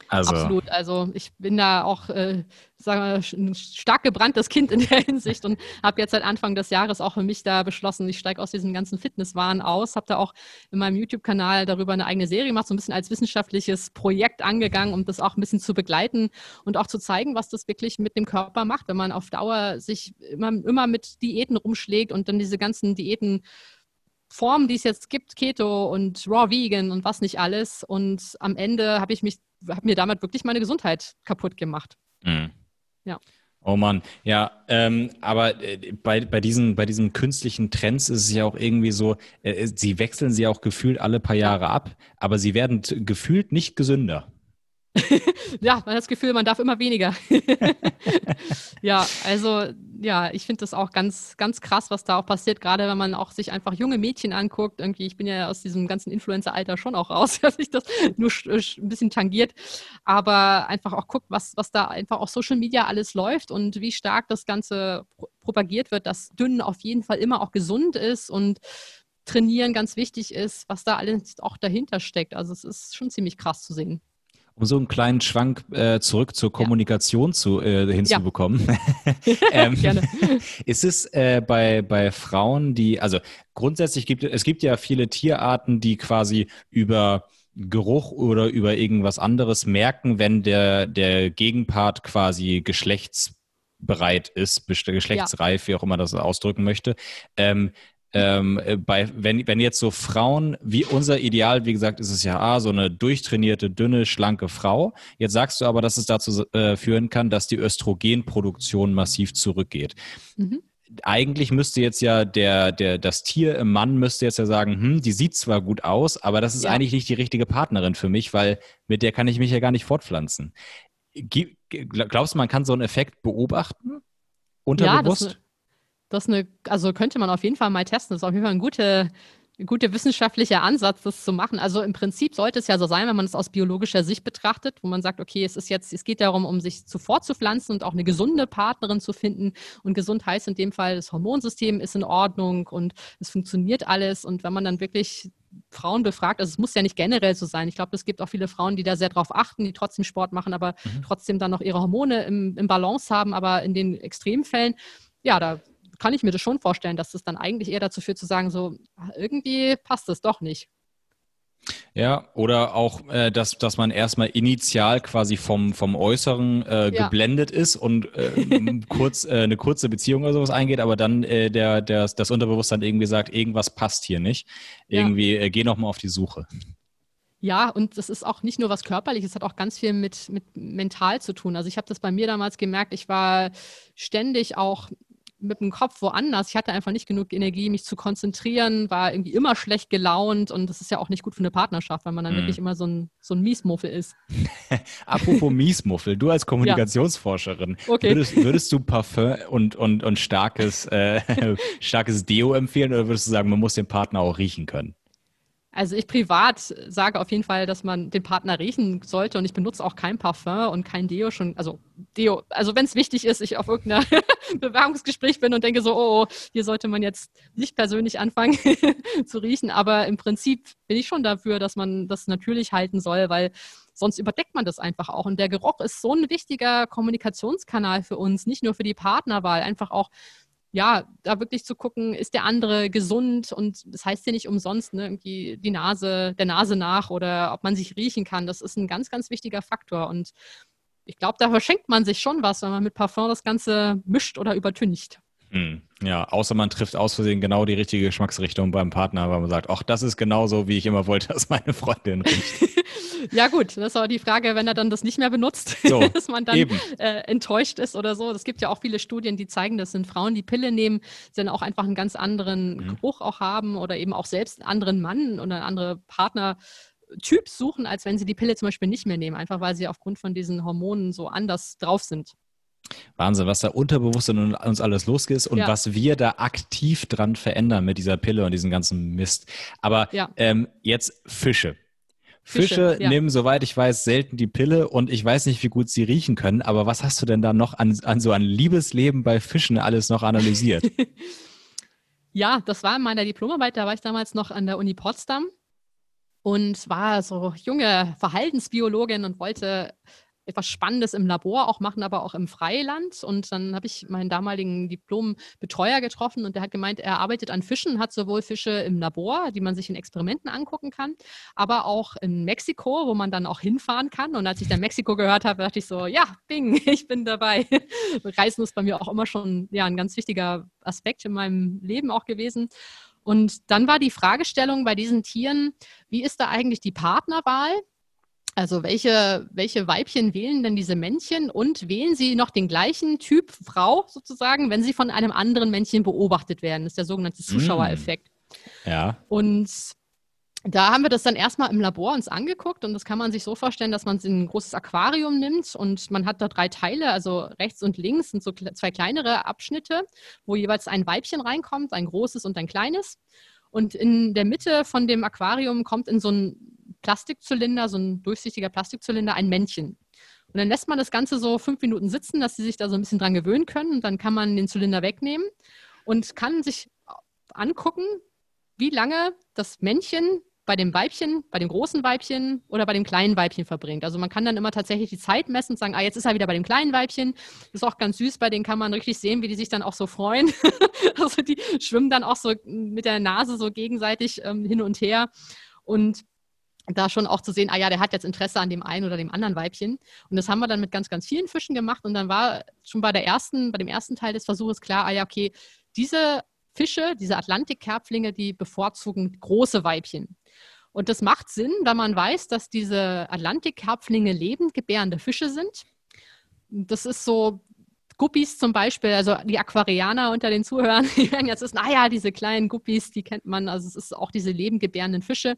Also. Absolut. Also ich bin da auch, äh, sagen wir, ein stark gebranntes Kind in der Hinsicht und habe jetzt seit Anfang des Jahres auch für mich da beschlossen, ich steige aus diesem ganzen Fitnesswahn aus. Habe da auch in meinem YouTube-Kanal darüber eine eigene Serie gemacht, so ein bisschen als wissenschaftliches Projekt angegangen, um das auch ein bisschen zu begleiten und auch zu zeigen, was das wirklich mit dem Körper macht, wenn man auf Dauer sich immer, immer mit Diäten rumschlägt und dann diese ganzen Diäten Formen, die es jetzt gibt, Keto und Raw Vegan und was nicht alles. Und am Ende habe ich mich, habe mir damit wirklich meine Gesundheit kaputt gemacht. Mhm. Ja. Oh Mann, ja, ähm, aber äh, bei, bei, diesen, bei diesen künstlichen Trends ist es ja auch irgendwie so, äh, sie wechseln sie auch gefühlt alle paar Jahre ab, aber sie werden gefühlt nicht gesünder. ja, man hat das Gefühl, man darf immer weniger. ja, also ja, ich finde das auch ganz, ganz krass, was da auch passiert, gerade wenn man auch sich einfach junge Mädchen anguckt. Irgendwie, ich bin ja aus diesem ganzen Influencer-Alter schon auch raus, dass ich das nur ein bisschen tangiert, aber einfach auch guckt, was, was da einfach auf Social Media alles läuft und wie stark das Ganze propagiert wird, dass dünn auf jeden Fall immer auch gesund ist und Trainieren ganz wichtig ist, was da alles auch dahinter steckt. Also es ist schon ziemlich krass zu sehen um so einen kleinen Schwank äh, zurück zur Kommunikation ja. zu, äh, hinzubekommen. Ja. ähm, Gerne. Ist es äh, bei, bei Frauen, die, also grundsätzlich gibt es gibt ja viele Tierarten, die quasi über Geruch oder über irgendwas anderes merken, wenn der, der Gegenpart quasi geschlechtsbereit ist, geschlechtsreif, ja. wie auch immer das ausdrücken möchte. Ähm, ähm, äh, bei, wenn, wenn jetzt so Frauen, wie unser Ideal, wie gesagt, ist es ja ah, so eine durchtrainierte, dünne, schlanke Frau. Jetzt sagst du aber, dass es dazu äh, führen kann, dass die Östrogenproduktion massiv zurückgeht. Mhm. Eigentlich müsste jetzt ja der, der, das Tier im Mann müsste jetzt ja sagen, hm, die sieht zwar gut aus, aber das ist ja. eigentlich nicht die richtige Partnerin für mich, weil mit der kann ich mich ja gar nicht fortpflanzen. Glaubst du, man kann so einen Effekt beobachten? Unterbewusst? Ja, das eine, also könnte man auf jeden Fall mal testen. Das ist auf jeden Fall ein guter, guter wissenschaftlicher Ansatz, das zu machen. Also im Prinzip sollte es ja so sein, wenn man es aus biologischer Sicht betrachtet, wo man sagt, okay, es ist jetzt, es geht darum, um sich zu fortzupflanzen und auch eine gesunde Partnerin zu finden. Und gesund heißt in dem Fall, das Hormonsystem ist in Ordnung und es funktioniert alles. Und wenn man dann wirklich Frauen befragt, also es muss ja nicht generell so sein. Ich glaube, es gibt auch viele Frauen, die da sehr drauf achten, die trotzdem Sport machen, aber mhm. trotzdem dann noch ihre Hormone im, im Balance haben. Aber in den Extremfällen, ja, da kann ich mir das schon vorstellen, dass das dann eigentlich eher dazu führt zu sagen, so ah, irgendwie passt es doch nicht. Ja, oder auch, äh, dass, dass man erstmal initial quasi vom, vom Äußeren äh, ja. geblendet ist und äh, kurz, äh, eine kurze Beziehung oder sowas eingeht, aber dann äh, der, der, das Unterbewusstsein irgendwie sagt, irgendwas passt hier nicht. Irgendwie, ja. äh, geh nochmal auf die Suche. Ja, und das ist auch nicht nur was körperliches, es hat auch ganz viel mit, mit mental zu tun. Also ich habe das bei mir damals gemerkt, ich war ständig auch mit dem Kopf woanders. Ich hatte einfach nicht genug Energie, mich zu konzentrieren, war irgendwie immer schlecht gelaunt und das ist ja auch nicht gut für eine Partnerschaft, weil man dann mm. wirklich immer so ein, so ein Miesmuffel ist. Apropos Miesmuffel, du als Kommunikationsforscherin, ja. okay. würdest, würdest, du Parfum und, und, und starkes, äh, starkes Deo empfehlen oder würdest du sagen, man muss den Partner auch riechen können? Also ich privat sage auf jeden Fall, dass man den Partner riechen sollte und ich benutze auch kein Parfum und kein Deo schon, also Deo, also wenn es wichtig ist, ich auf irgendeiner Bewerbungsgespräch bin und denke so, oh, oh, hier sollte man jetzt nicht persönlich anfangen zu riechen, aber im Prinzip bin ich schon dafür, dass man das natürlich halten soll, weil sonst überdeckt man das einfach auch. Und der Geruch ist so ein wichtiger Kommunikationskanal für uns, nicht nur für die Partnerwahl, einfach auch ja, da wirklich zu gucken, ist der andere gesund und das heißt ja nicht umsonst, ne, irgendwie die Nase, der Nase nach oder ob man sich riechen kann. Das ist ein ganz, ganz wichtiger Faktor. Und ich glaube, da verschenkt man sich schon was, wenn man mit Parfum das Ganze mischt oder übertüncht. Hm. Ja, außer man trifft aus Versehen genau die richtige Geschmacksrichtung beim Partner, weil man sagt, ach, das ist genauso, wie ich immer wollte, dass meine Freundin riecht. ja gut, das ist aber die Frage, wenn er dann das nicht mehr benutzt, so, dass man dann äh, enttäuscht ist oder so. Es gibt ja auch viele Studien, die zeigen, dass sind Frauen, die Pille nehmen, dann auch einfach einen ganz anderen mhm. Geruch auch haben oder eben auch selbst einen anderen Mann oder einen anderen Partner Typ suchen, als wenn sie die Pille zum Beispiel nicht mehr nehmen, einfach weil sie aufgrund von diesen Hormonen so anders drauf sind. Wahnsinn, was da unterbewusst in uns alles losgeht und ja. was wir da aktiv dran verändern mit dieser Pille und diesem ganzen Mist. Aber ja. ähm, jetzt Fische. Fische, Fische ja. nehmen, soweit ich weiß, selten die Pille und ich weiß nicht, wie gut sie riechen können, aber was hast du denn da noch an, an so ein Liebesleben bei Fischen alles noch analysiert? ja, das war in meiner Diplomarbeit, da war ich damals noch an der Uni Potsdam und war so junge Verhaltensbiologin und wollte etwas Spannendes im Labor auch machen, aber auch im Freiland. Und dann habe ich meinen damaligen Diplombetreuer getroffen und der hat gemeint, er arbeitet an Fischen, hat sowohl Fische im Labor, die man sich in Experimenten angucken kann, aber auch in Mexiko, wo man dann auch hinfahren kann. Und als ich dann Mexiko gehört habe, dachte ich so, ja, bing, ich bin dabei. Reisen ist bei mir auch immer schon ja, ein ganz wichtiger Aspekt in meinem Leben auch gewesen. Und dann war die Fragestellung bei diesen Tieren, wie ist da eigentlich die Partnerwahl? Also welche, welche Weibchen wählen denn diese Männchen und wählen sie noch den gleichen Typ Frau sozusagen, wenn sie von einem anderen Männchen beobachtet werden? Das ist der sogenannte mm. Zuschauereffekt. Ja. Und da haben wir das dann erstmal im Labor uns angeguckt und das kann man sich so vorstellen, dass man ein großes Aquarium nimmt und man hat da drei Teile, also rechts und links sind so zwei kleinere Abschnitte, wo jeweils ein Weibchen reinkommt, ein großes und ein kleines. Und in der Mitte von dem Aquarium kommt in so ein Plastikzylinder, so ein durchsichtiger Plastikzylinder, ein Männchen. Und dann lässt man das Ganze so fünf Minuten sitzen, dass sie sich da so ein bisschen dran gewöhnen können. Und dann kann man den Zylinder wegnehmen und kann sich angucken, wie lange das Männchen bei dem Weibchen, bei dem großen Weibchen oder bei dem kleinen Weibchen verbringt. Also man kann dann immer tatsächlich die Zeit messen und sagen, ah, jetzt ist er wieder bei dem kleinen Weibchen. Das ist auch ganz süß, bei denen kann man richtig sehen, wie die sich dann auch so freuen. also die schwimmen dann auch so mit der Nase so gegenseitig ähm, hin und her. Und da schon auch zu sehen, ah ja, der hat jetzt Interesse an dem einen oder dem anderen Weibchen. Und das haben wir dann mit ganz, ganz vielen Fischen gemacht. Und dann war schon bei der ersten, bei dem ersten Teil des Versuches klar, ah ja, okay, diese Fische, diese Atlantikkerpflinge, die bevorzugen große Weibchen. Und das macht Sinn, da man weiß, dass diese Atlantikkarpflinge lebend gebärende Fische sind. Das ist so, Guppies zum Beispiel, also die Aquarianer unter den Zuhörern, die werden jetzt wissen, naja, diese kleinen Guppies, die kennt man, also es ist auch diese lebend gebärenden Fische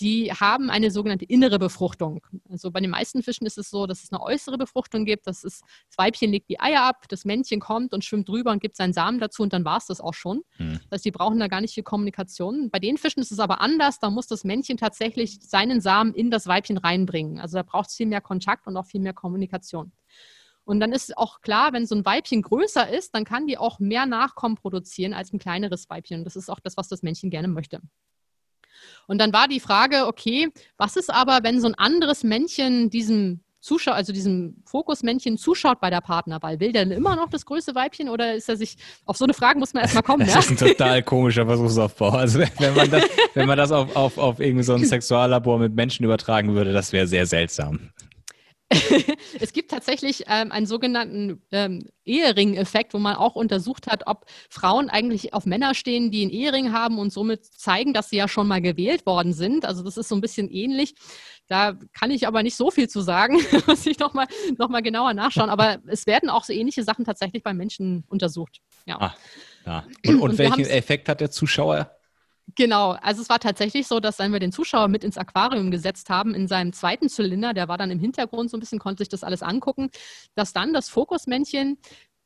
die haben eine sogenannte innere Befruchtung. Also bei den meisten Fischen ist es so, dass es eine äußere Befruchtung gibt. Das, ist, das Weibchen legt die Eier ab, das Männchen kommt und schwimmt drüber und gibt seinen Samen dazu und dann war es das auch schon. Mhm. Das heißt, die brauchen da gar nicht viel Kommunikation. Bei den Fischen ist es aber anders. Da muss das Männchen tatsächlich seinen Samen in das Weibchen reinbringen. Also da braucht es viel mehr Kontakt und auch viel mehr Kommunikation. Und dann ist auch klar, wenn so ein Weibchen größer ist, dann kann die auch mehr Nachkommen produzieren als ein kleineres Weibchen. Und das ist auch das, was das Männchen gerne möchte. Und dann war die Frage, okay, was ist aber, wenn so ein anderes Männchen diesem Zuschauer, also diesem Fokusmännchen zuschaut bei der Partnerwahl? Will der denn immer noch das größte Weibchen oder ist er sich, auf so eine Frage muss man erstmal kommen. Das ja? ist ein total komischer Versuchsaufbau. Also wenn man das, wenn man das auf, auf, auf irgendwie so ein Sexuallabor mit Menschen übertragen würde, das wäre sehr seltsam. es gibt tatsächlich ähm, einen sogenannten ähm, Ehering-Effekt, wo man auch untersucht hat, ob Frauen eigentlich auf Männer stehen, die einen Ehering haben und somit zeigen, dass sie ja schon mal gewählt worden sind. Also das ist so ein bisschen ähnlich. Da kann ich aber nicht so viel zu sagen, muss ich nochmal noch mal genauer nachschauen. Aber es werden auch so ähnliche Sachen tatsächlich bei Menschen untersucht. Ja. Ah, ja. Und, und, und welchen Effekt hat der Zuschauer? Genau, also es war tatsächlich so, dass wenn wir den Zuschauer mit ins Aquarium gesetzt haben, in seinem zweiten Zylinder, der war dann im Hintergrund so ein bisschen, konnte sich das alles angucken, dass dann das Fokusmännchen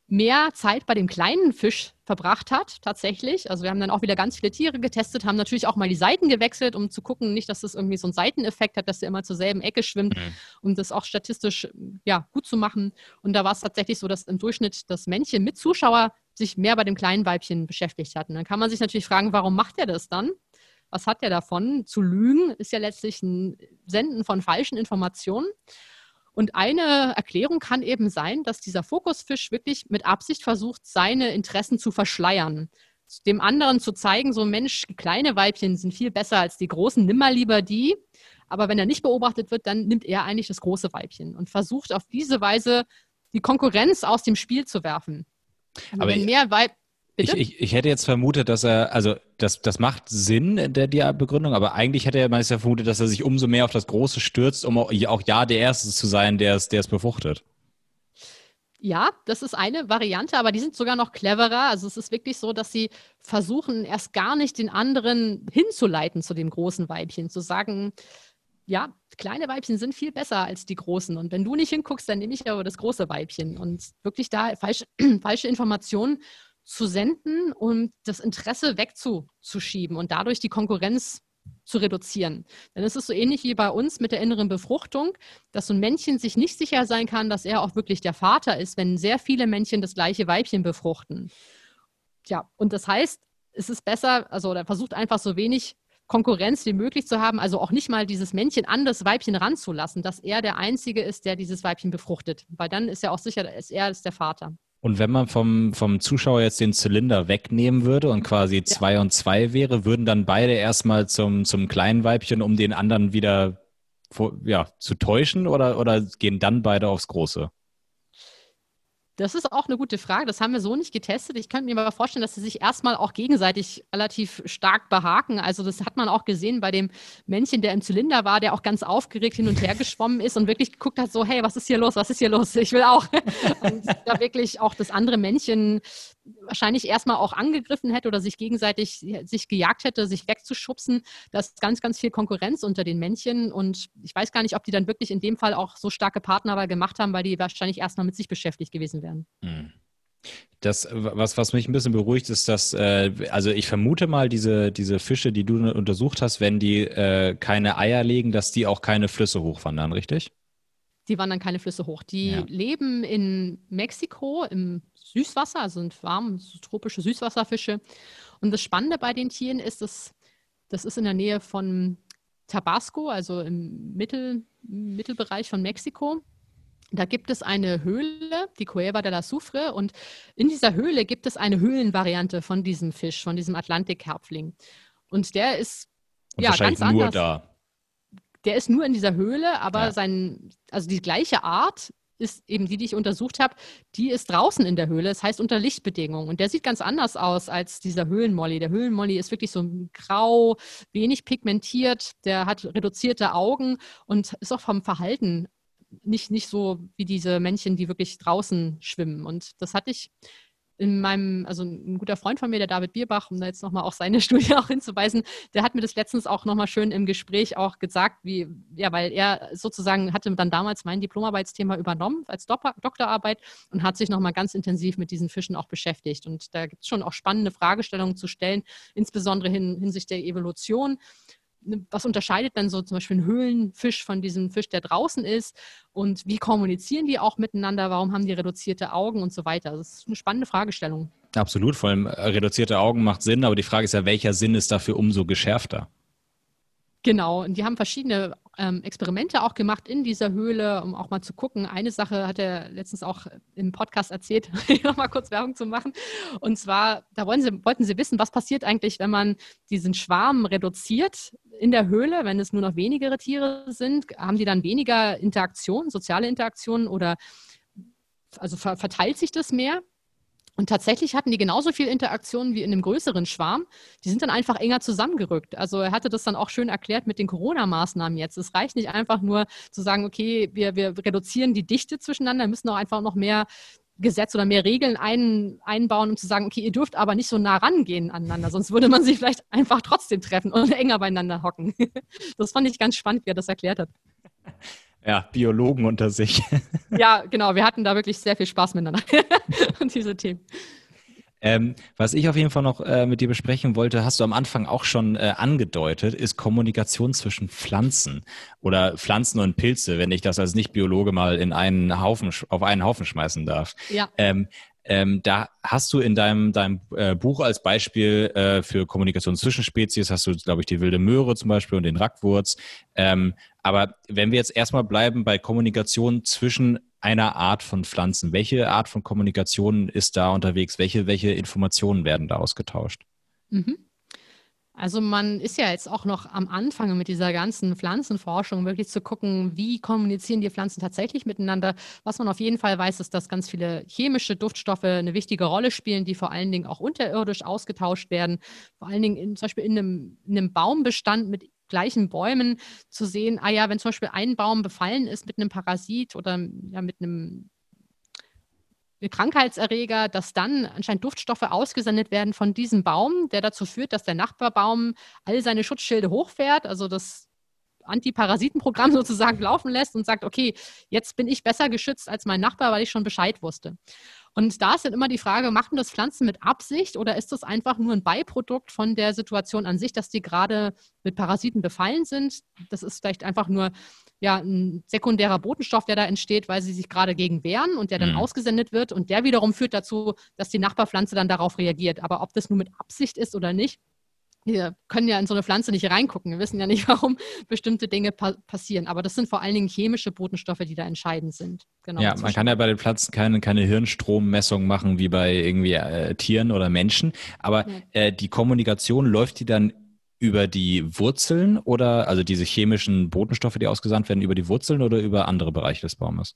mehr Zeit bei dem kleinen Fisch verbracht hat, tatsächlich. Also wir haben dann auch wieder ganz viele Tiere getestet, haben natürlich auch mal die Seiten gewechselt, um zu gucken, nicht, dass das irgendwie so einen Seiteneffekt hat, dass der immer zur selben Ecke schwimmt, mhm. um das auch statistisch ja, gut zu machen. Und da war es tatsächlich so, dass im Durchschnitt das Männchen mit Zuschauer sich mehr bei dem kleinen Weibchen beschäftigt hat. Und dann kann man sich natürlich fragen, warum macht er das dann? Was hat er davon? Zu lügen ist ja letztlich ein Senden von falschen Informationen. Und eine Erklärung kann eben sein, dass dieser Fokusfisch wirklich mit Absicht versucht, seine Interessen zu verschleiern. Dem anderen zu zeigen, so Mensch, kleine Weibchen sind viel besser als die großen, nimm mal lieber die. Aber wenn er nicht beobachtet wird, dann nimmt er eigentlich das große Weibchen und versucht auf diese Weise die Konkurrenz aus dem Spiel zu werfen. Aber wenn mehr Weib ich, ich, ich, hätte jetzt vermutet, dass er, also das, das macht Sinn, der, die Begründung, aber eigentlich hätte er meistens vermutet, dass er sich umso mehr auf das Große stürzt, um auch, auch ja der Erste zu sein, der es, der es befruchtet. Ja, das ist eine Variante, aber die sind sogar noch cleverer. Also es ist wirklich so, dass sie versuchen, erst gar nicht den anderen hinzuleiten zu dem großen Weibchen, zu sagen, ja, kleine Weibchen sind viel besser als die großen. Und wenn du nicht hinguckst, dann nehme ich aber das große Weibchen. Und wirklich da falsche, falsche Informationen zu senden und das Interesse wegzuschieben und dadurch die Konkurrenz zu reduzieren. Denn es ist so ähnlich wie bei uns mit der inneren Befruchtung, dass so ein Männchen sich nicht sicher sein kann, dass er auch wirklich der Vater ist, wenn sehr viele Männchen das gleiche Weibchen befruchten. Ja, und das heißt, es ist besser, also er versucht einfach so wenig Konkurrenz wie möglich zu haben, also auch nicht mal dieses Männchen an das Weibchen ranzulassen, dass er der Einzige ist, der dieses Weibchen befruchtet. Weil dann ist er auch sicher, dass er ist der Vater. Und wenn man vom, vom Zuschauer jetzt den Zylinder wegnehmen würde und quasi zwei ja. und zwei wäre, würden dann beide erstmal zum, zum kleinen Weibchen, um den anderen wieder ja, zu täuschen oder, oder gehen dann beide aufs Große? Das ist auch eine gute Frage. Das haben wir so nicht getestet. Ich könnte mir aber vorstellen, dass sie sich erstmal auch gegenseitig relativ stark behaken. Also das hat man auch gesehen bei dem Männchen, der im Zylinder war, der auch ganz aufgeregt hin und her geschwommen ist und wirklich geguckt hat, so, hey, was ist hier los? Was ist hier los? Ich will auch. Und da wirklich auch das andere Männchen wahrscheinlich erstmal auch angegriffen hätte oder sich gegenseitig sich gejagt hätte, sich wegzuschubsen. Da ist ganz, ganz viel Konkurrenz unter den Männchen. Und ich weiß gar nicht, ob die dann wirklich in dem Fall auch so starke Partnerwahl gemacht haben, weil die wahrscheinlich erstmal mit sich beschäftigt gewesen wären. Hm. Das, was, was mich ein bisschen beruhigt, ist, dass, äh, also ich vermute mal, diese, diese Fische, die du untersucht hast, wenn die äh, keine Eier legen, dass die auch keine Flüsse hochwandern, richtig? Die wandern keine Flüsse hoch. Die ja. leben in Mexiko im Süßwasser, also sind warme, tropische Süßwasserfische. Und das Spannende bei den Tieren ist, dass das ist in der Nähe von Tabasco, also im Mittel, Mittelbereich von Mexiko. Da gibt es eine Höhle, die Cueva de la Soufre, und in dieser Höhle gibt es eine Höhlenvariante von diesem Fisch, von diesem Atlantikkarpfling. Und der ist und ja ganz nur anders. da. Der ist nur in dieser Höhle, aber ja. sein, also die gleiche Art ist eben die, die ich untersucht habe, die ist draußen in der Höhle, das heißt unter Lichtbedingungen. Und der sieht ganz anders aus als dieser Höhlenmolly. Der Höhlenmolly ist wirklich so grau, wenig pigmentiert, der hat reduzierte Augen und ist auch vom Verhalten nicht, nicht so wie diese Männchen, die wirklich draußen schwimmen. Und das hatte ich in meinem, also ein guter Freund von mir, der David Bierbach, um da jetzt nochmal auch seine Studie auch hinzuweisen, der hat mir das letztens auch nochmal schön im Gespräch auch gesagt, wie, ja, weil er sozusagen hatte dann damals mein Diplomarbeitsthema übernommen als Doktorarbeit und hat sich nochmal ganz intensiv mit diesen Fischen auch beschäftigt. Und da gibt es schon auch spannende Fragestellungen zu stellen, insbesondere hin, hinsichtlich der Evolution was unterscheidet dann so zum Beispiel ein Höhlenfisch von diesem Fisch, der draußen ist? Und wie kommunizieren die auch miteinander? Warum haben die reduzierte Augen und so weiter? Das ist eine spannende Fragestellung. Absolut, vor allem äh, reduzierte Augen macht Sinn, aber die Frage ist ja, welcher Sinn ist dafür umso geschärfter? Genau, und die haben verschiedene ähm, Experimente auch gemacht in dieser Höhle, um auch mal zu gucken. Eine Sache hat er letztens auch im Podcast erzählt, noch mal kurz Werbung zu machen. Und zwar, da wollen sie, wollten sie wissen, was passiert eigentlich, wenn man diesen Schwarm reduziert in der Höhle, wenn es nur noch wenigere Tiere sind, haben die dann weniger Interaktion, soziale Interaktion oder also verteilt sich das mehr? Und tatsächlich hatten die genauso viel Interaktion wie in einem größeren Schwarm. Die sind dann einfach enger zusammengerückt. Also er hatte das dann auch schön erklärt mit den Corona-Maßnahmen jetzt. Es reicht nicht einfach nur zu sagen, okay, wir, wir reduzieren die Dichte zwischeneinander, müssen auch einfach noch mehr Gesetz oder mehr Regeln ein, einbauen, um zu sagen, okay, ihr dürft aber nicht so nah rangehen aneinander, sonst würde man sich vielleicht einfach trotzdem treffen und enger beieinander hocken. Das fand ich ganz spannend, wie er das erklärt hat. Ja, Biologen unter sich. Ja, genau. Wir hatten da wirklich sehr viel Spaß miteinander und diese Themen. Ähm, was ich auf jeden Fall noch äh, mit dir besprechen wollte, hast du am Anfang auch schon äh, angedeutet, ist Kommunikation zwischen Pflanzen oder Pflanzen und Pilze, wenn ich das als Nicht-Biologe mal in einen Haufen, auf einen Haufen schmeißen darf. Ja. Ähm, Ähm, da hast du in deinem, deinem äh, Buch als Beispiel äh, für Kommunikation zwischen Spezies, hast du, glaube ich, die wilde Möhre zum Beispiel und den Rackwurz. Ähm, aber wenn wir jetzt erstmal bleiben bei Kommunikation zwischen einer Art von Pflanzen, welche Art von Kommunikation ist da unterwegs? Welche, welche Informationen werden da ausgetauscht? Mhm. Also man ist ja jetzt auch noch am Anfang mit dieser ganzen Pflanzenforschung, wirklich zu gucken, wie kommunizieren die Pflanzen tatsächlich miteinander. Was man auf jeden Fall weiß, ist, dass ganz viele chemische Duftstoffe eine wichtige Rolle spielen, die vor allen Dingen auch unterirdisch ausgetauscht werden. Vor allen Dingen in, zum Beispiel in einem, in einem Baumbestand mit gleichen Bäumen zu sehen, ah ja, wenn zum Beispiel ein Baum befallen ist mit einem Parasit oder ja, mit einem Krankheitserreger, dass dann anscheinend Duftstoffe ausgesendet werden von diesem Baum, der dazu führt, dass der Nachbarbaum all seine Schutzschilde hochfährt, also das Antiparasitenprogramm sozusagen laufen lässt und sagt, okay, jetzt bin ich besser geschützt als mein Nachbar, weil ich schon Bescheid wusste. Und da ist dann immer die Frage, machen das Pflanzen mit Absicht oder ist das einfach nur ein Beiprodukt von der Situation an sich, dass die gerade mit Parasiten befallen sind? Das ist vielleicht einfach nur ja, ein sekundärer Botenstoff, der da entsteht, weil sie sich gerade gegen wehren und der dann mhm. ausgesendet wird und der wiederum führt dazu, dass die Nachbarpflanze dann darauf reagiert. Aber ob das nur mit Absicht ist oder nicht, wir können ja in so eine Pflanze nicht reingucken. Wir wissen ja nicht, warum bestimmte Dinge pa passieren. Aber das sind vor allen Dingen chemische Botenstoffe, die da entscheidend sind. Genau, ja, man kann ja bei den Pflanzen keine, keine Hirnstrommessung machen wie bei irgendwie äh, Tieren oder Menschen. Aber ja. äh, die Kommunikation läuft die dann über die Wurzeln oder also diese chemischen Botenstoffe, die ausgesandt werden, über die Wurzeln oder über andere Bereiche des Baumes?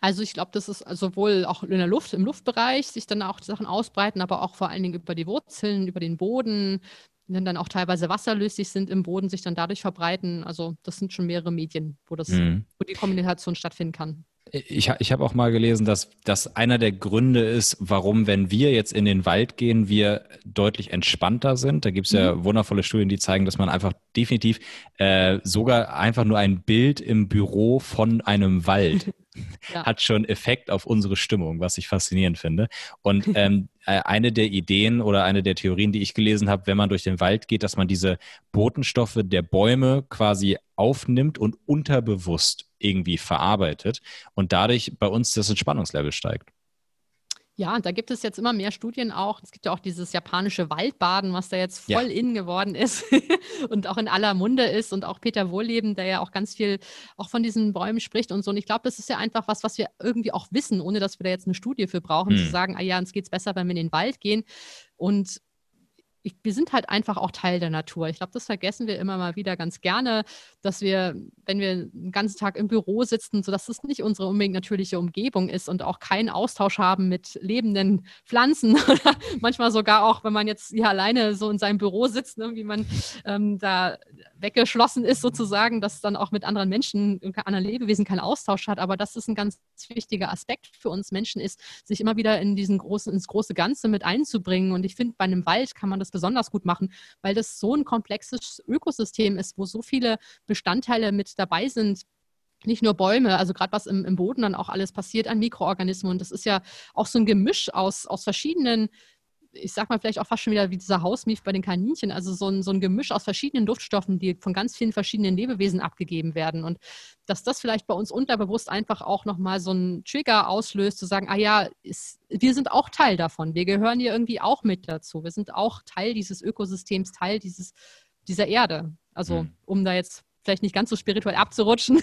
Also ich glaube, das ist sowohl auch in der Luft, im Luftbereich sich dann auch Sachen ausbreiten, aber auch vor allen Dingen über die Wurzeln, über den Boden, die dann auch teilweise wasserlöslich sind im Boden, sich dann dadurch verbreiten. Also das sind schon mehrere Medien, wo, das, mhm. wo die Kommunikation stattfinden kann. Ich, ich habe auch mal gelesen, dass das einer der Gründe ist, warum, wenn wir jetzt in den Wald gehen, wir deutlich entspannter sind. Da gibt es ja mhm. wundervolle Studien, die zeigen, dass man einfach definitiv äh, sogar einfach nur ein Bild im Büro von einem Wald ja. hat schon Effekt auf unsere Stimmung, was ich faszinierend finde. Und ähm, äh, eine der Ideen oder eine der Theorien, die ich gelesen habe, wenn man durch den Wald geht, dass man diese Botenstoffe der Bäume quasi aufnimmt und unterbewusst irgendwie verarbeitet und dadurch bei uns das Entspannungslevel steigt. Ja, da gibt es jetzt immer mehr Studien auch. Es gibt ja auch dieses japanische Waldbaden, was da jetzt voll ja. in geworden ist und auch in aller Munde ist. Und auch Peter Wohleben, der ja auch ganz viel auch von diesen Bäumen spricht und so. Und ich glaube, das ist ja einfach was, was wir irgendwie auch wissen, ohne dass wir da jetzt eine Studie für brauchen, hm. zu sagen, ah ja, uns geht es besser, wenn wir in den Wald gehen. Und ich, wir sind halt einfach auch Teil der Natur. Ich glaube, das vergessen wir immer mal wieder ganz gerne, dass wir, wenn wir den ganzen Tag im Büro sitzen, sodass das nicht unsere unbedingt natürliche Umgebung ist und auch keinen Austausch haben mit lebenden Pflanzen oder manchmal sogar auch, wenn man jetzt hier alleine so in seinem Büro sitzt, ne, wie man ähm, da weggeschlossen ist sozusagen, dass dann auch mit anderen Menschen, anderen Lebewesen keinen Austausch hat. Aber das ist ein ganz wichtiger Aspekt für uns Menschen ist, sich immer wieder in diesen großen, ins große Ganze mit einzubringen. Und ich finde, bei einem Wald kann man das besonders gut machen, weil das so ein komplexes Ökosystem ist, wo so viele Bestandteile mit dabei sind, nicht nur Bäume, also gerade was im, im, Boden dann auch alles passiert an Mikroorganismen. Und das ist ja auch so ein Gemisch aus, aus verschiedenen ich sag mal vielleicht auch fast schon wieder wie dieser Hausmief bei den Kaninchen, also so ein, so ein Gemisch aus verschiedenen Duftstoffen, die von ganz vielen verschiedenen Lebewesen abgegeben werden. Und dass das vielleicht bei uns unterbewusst einfach auch nochmal so einen Trigger auslöst, zu sagen, ah ja, ist, wir sind auch Teil davon, wir gehören hier irgendwie auch mit dazu, wir sind auch Teil dieses Ökosystems, Teil dieses, dieser Erde. Also mhm. um da jetzt vielleicht nicht ganz so spirituell abzurutschen.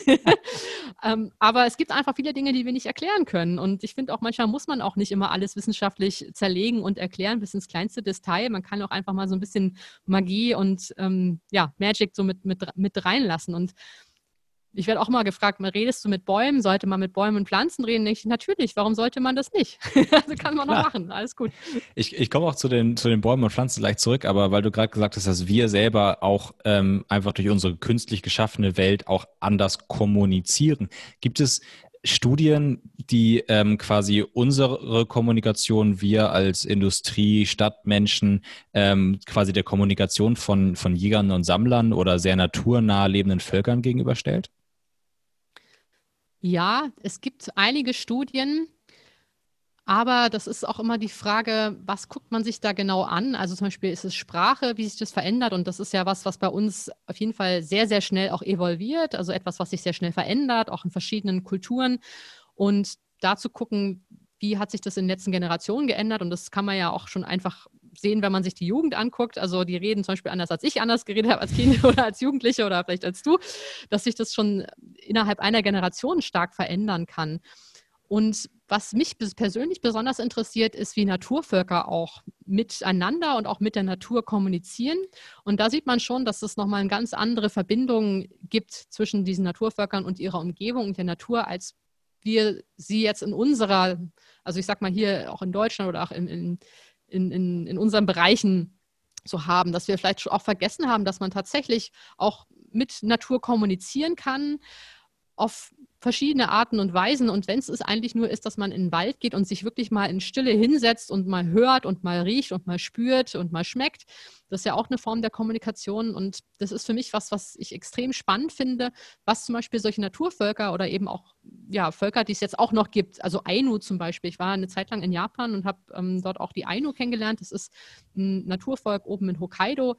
ähm, aber es gibt einfach viele Dinge, die wir nicht erklären können. Und ich finde auch, manchmal muss man auch nicht immer alles wissenschaftlich zerlegen und erklären bis ins kleinste Detail. Man kann auch einfach mal so ein bisschen Magie und ähm, ja, Magic so mit, mit, mit reinlassen. Und ich werde auch mal gefragt, redest du mit Bäumen? Sollte man mit Bäumen und Pflanzen reden? Ich, natürlich, warum sollte man das nicht? also kann man noch machen, alles gut. Ich, ich komme auch zu den, zu den Bäumen und Pflanzen gleich zurück, aber weil du gerade gesagt hast, dass wir selber auch ähm, einfach durch unsere künstlich geschaffene Welt auch anders kommunizieren. Gibt es Studien, die ähm, quasi unsere Kommunikation, wir als Industrie, Stadtmenschen, ähm, quasi der Kommunikation von, von Jägern und Sammlern oder sehr naturnah lebenden Völkern gegenüberstellt? Ja, es gibt einige Studien, aber das ist auch immer die Frage, was guckt man sich da genau an? Also zum Beispiel ist es Sprache, wie sich das verändert und das ist ja was, was bei uns auf jeden Fall sehr, sehr schnell auch evolviert, also etwas, was sich sehr schnell verändert, auch in verschiedenen Kulturen und da zu gucken, wie hat sich das in den letzten Generationen geändert. Und das kann man ja auch schon einfach sehen, wenn man sich die Jugend anguckt. Also die reden zum Beispiel anders, als ich anders geredet habe als Kind oder als Jugendliche oder vielleicht als du, dass sich das schon innerhalb einer Generation stark verändern kann. Und was mich persönlich besonders interessiert, ist, wie Naturvölker auch miteinander und auch mit der Natur kommunizieren. Und da sieht man schon, dass es nochmal eine ganz andere Verbindung gibt zwischen diesen Naturvölkern und ihrer Umgebung und der Natur, als wir sie jetzt in unserer, also ich sag mal hier auch in Deutschland oder auch in, in, in, in unseren Bereichen so haben, dass wir vielleicht auch vergessen haben, dass man tatsächlich auch mit Natur kommunizieren kann auf verschiedene Arten und Weisen. Und wenn es eigentlich nur ist, dass man in den Wald geht und sich wirklich mal in Stille hinsetzt und mal hört und mal riecht und mal spürt und mal schmeckt, das ist ja auch eine Form der Kommunikation. Und das ist für mich was, was ich extrem spannend finde, was zum Beispiel solche Naturvölker oder eben auch ja, Völker, die es jetzt auch noch gibt, also Ainu zum Beispiel. Ich war eine Zeit lang in Japan und habe ähm, dort auch die Ainu kennengelernt. Das ist ein Naturvolk oben in Hokkaido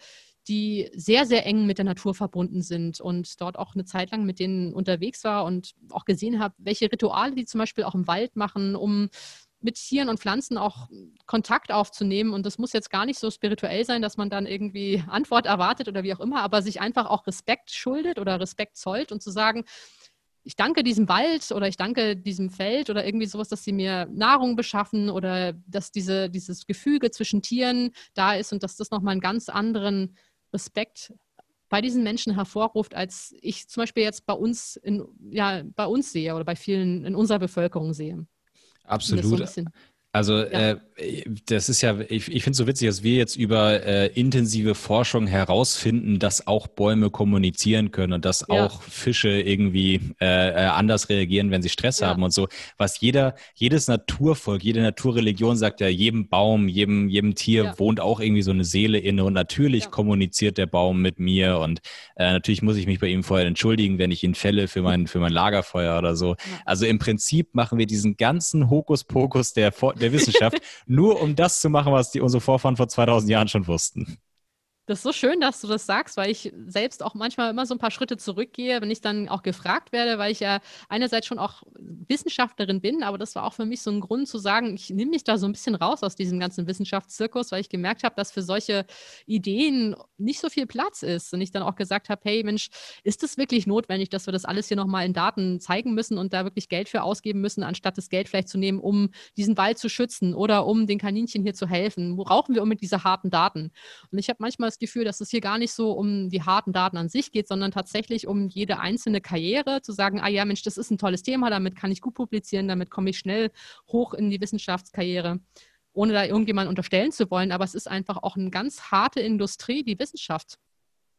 die sehr, sehr eng mit der Natur verbunden sind und dort auch eine Zeit lang mit denen unterwegs war und auch gesehen habe, welche Rituale die zum Beispiel auch im Wald machen, um mit Tieren und Pflanzen auch Kontakt aufzunehmen. Und das muss jetzt gar nicht so spirituell sein, dass man dann irgendwie Antwort erwartet oder wie auch immer, aber sich einfach auch Respekt schuldet oder Respekt zollt und zu sagen, ich danke diesem Wald oder ich danke diesem Feld oder irgendwie sowas, dass sie mir Nahrung beschaffen oder dass diese, dieses Gefüge zwischen Tieren da ist und dass das nochmal einen ganz anderen Respekt bei diesen Menschen hervorruft, als ich zum Beispiel jetzt bei uns in, ja, bei uns sehe oder bei vielen in unserer Bevölkerung sehe. Absolut. Also ja. äh, das ist ja, ich, ich finde es so witzig, dass wir jetzt über äh, intensive Forschung herausfinden, dass auch Bäume kommunizieren können und dass ja. auch Fische irgendwie äh, äh, anders reagieren, wenn sie Stress ja. haben und so. Was jeder, jedes Naturvolk, jede Naturreligion sagt ja, jedem Baum, jedem, jedem Tier wohnt auch irgendwie so eine Seele inne und natürlich kommuniziert der Baum mit mir und äh, natürlich muss ich mich bei ihm vorher entschuldigen, wenn ich ihn fälle für mein, für mein Lagerfeuer oder so. Also im Prinzip machen wir diesen ganzen Hokuspokus der, der Wissenschaft nur um das zu machen, was die unsere Vorfahren vor 2000 Jahren schon wussten. Das ist so schön, dass du das sagst, weil ich selbst auch manchmal immer so ein paar Schritte zurückgehe, wenn ich dann auch gefragt werde, weil ich ja einerseits schon auch Wissenschaftlerin bin, aber das war auch für mich so ein Grund zu sagen, ich nehme mich da so ein bisschen raus aus diesem ganzen Wissenschaftszirkus, weil ich gemerkt habe, dass für solche Ideen nicht so viel Platz ist. Und ich dann auch gesagt habe, hey Mensch, ist es wirklich notwendig, dass wir das alles hier nochmal in Daten zeigen müssen und da wirklich Geld für ausgeben müssen, anstatt das Geld vielleicht zu nehmen, um diesen Wald zu schützen oder um den Kaninchen hier zu helfen? Wo brauchen wir unbedingt diese harten Daten? Und ich habe manchmal das Gefühl, dass es hier gar nicht so um die harten Daten an sich geht, sondern tatsächlich um jede einzelne Karriere, zu sagen, ah ja, Mensch, das ist ein tolles Thema, damit kann ich gut publizieren, damit komme ich schnell hoch in die Wissenschaftskarriere ohne da irgendjemand unterstellen zu wollen, aber es ist einfach auch eine ganz harte Industrie, die Wissenschaft.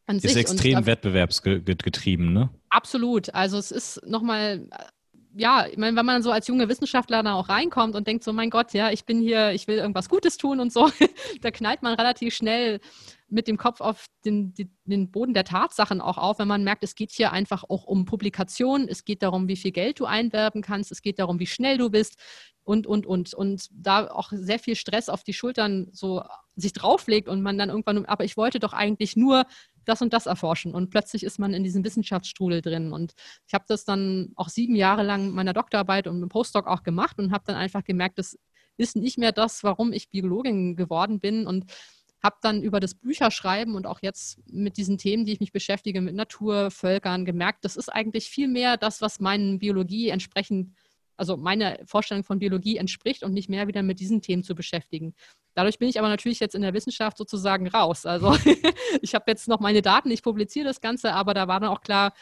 An ist sich. extrem und, wettbewerbsgetrieben, ne? Absolut. Also es ist nochmal, ja, ich meine, wenn man so als junge Wissenschaftler da auch reinkommt und denkt so, mein Gott, ja, ich bin hier, ich will irgendwas Gutes tun und so, da knallt man relativ schnell mit dem Kopf auf den, den, Boden der Tatsachen auch auf, wenn man merkt, es geht hier einfach auch um Publikation, es geht darum, wie viel Geld du einwerben kannst, es geht darum, wie schnell du bist und, und, und. Und da auch sehr viel Stress auf die Schultern so sich drauflegt und man dann irgendwann, aber ich wollte doch eigentlich nur das und das erforschen. Und plötzlich ist man in diesem Wissenschaftsstrudel drin. Und ich habe das dann auch sieben Jahre lang meiner Doktorarbeit und im Postdoc auch gemacht und habe dann einfach gemerkt, das ist nicht mehr das, warum ich Biologin geworden bin. Und habe dann über das Bücherschreiben und auch jetzt mit diesen Themen, die ich mich beschäftige, mit Natur, Völkern, gemerkt, das ist eigentlich viel mehr das, was meinen Biologie entsprechend, also meine Vorstellung von Biologie entspricht und nicht mehr wieder mit diesen Themen zu beschäftigen. Dadurch bin ich aber natürlich jetzt in der Wissenschaft sozusagen raus. Also ich habe jetzt noch meine Daten, ich publiziere das Ganze, aber da war dann auch klar,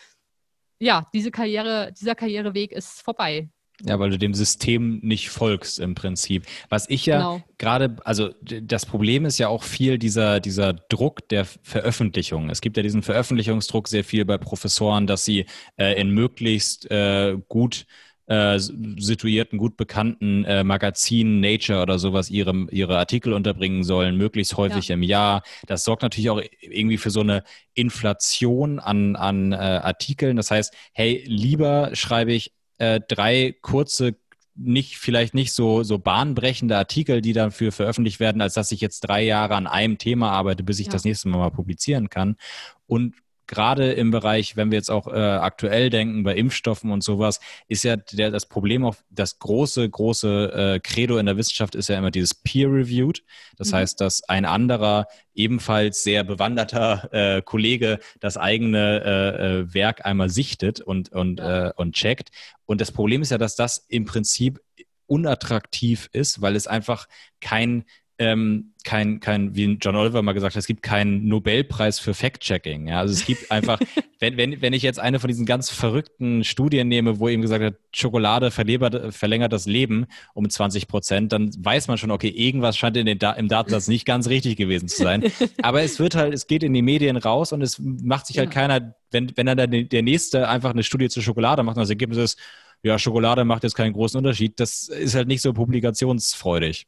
ja, diese Karriere, dieser Karriereweg ist vorbei. Ja, weil du dem System nicht folgst im Prinzip. Was ich ja genau. gerade, also das Problem ist ja auch viel dieser, dieser Druck der Veröffentlichung. Es gibt ja diesen Veröffentlichungsdruck sehr viel bei Professoren, dass sie äh, in möglichst äh, gut äh, situierten, gut bekannten äh, Magazinen, Nature oder sowas, ihre, ihre Artikel unterbringen sollen, möglichst häufig ja. im Jahr. Das sorgt natürlich auch irgendwie für so eine Inflation an, an äh, Artikeln. Das heißt, hey, lieber schreibe ich äh, drei kurze nicht, vielleicht nicht so, so bahnbrechende Artikel, die dafür veröffentlicht werden, als dass ich jetzt drei Jahre an einem Thema arbeite, bis ich ja. das nächste Mal mal publizieren kann. Und gerade im Bereich, wenn wir jetzt auch äh, aktuell denken, bei Impfstoffen und sowas, ist ja der, das Problem auch, das große, große äh, Credo in der Wissenschaft ist ja immer dieses Peer-Reviewed. Das mhm. heißt, dass ein anderer, ebenfalls sehr bewanderter äh, Kollege das eigene äh, äh, Werk einmal sichtet und, und, ja. Äh, und checkt. Und das Problem ist ja, dass das im Prinzip unattraktiv ist, weil es einfach kein ähm, kein, kein, wie John Oliver mal gesagt hat, es gibt keinen Nobelpreis für Fact-Checking. Ja? Also es gibt einfach, wenn, wenn, wenn ich jetzt eine von diesen ganz verrückten Studien nehme, wo eben gesagt wird, Schokolade verlängert das Leben um 20 Prozent, dann weiß man schon, okay, irgendwas scheint in den da im Datensatz nicht ganz richtig gewesen zu sein. Aber es wird halt, es geht in die Medien raus und es macht sich halt ja. keiner, wenn, wenn dann der Nächste einfach eine Studie zur Schokolade macht und das Ergebnis ist, ja, Schokolade macht jetzt keinen großen Unterschied, das ist halt nicht so publikationsfreudig.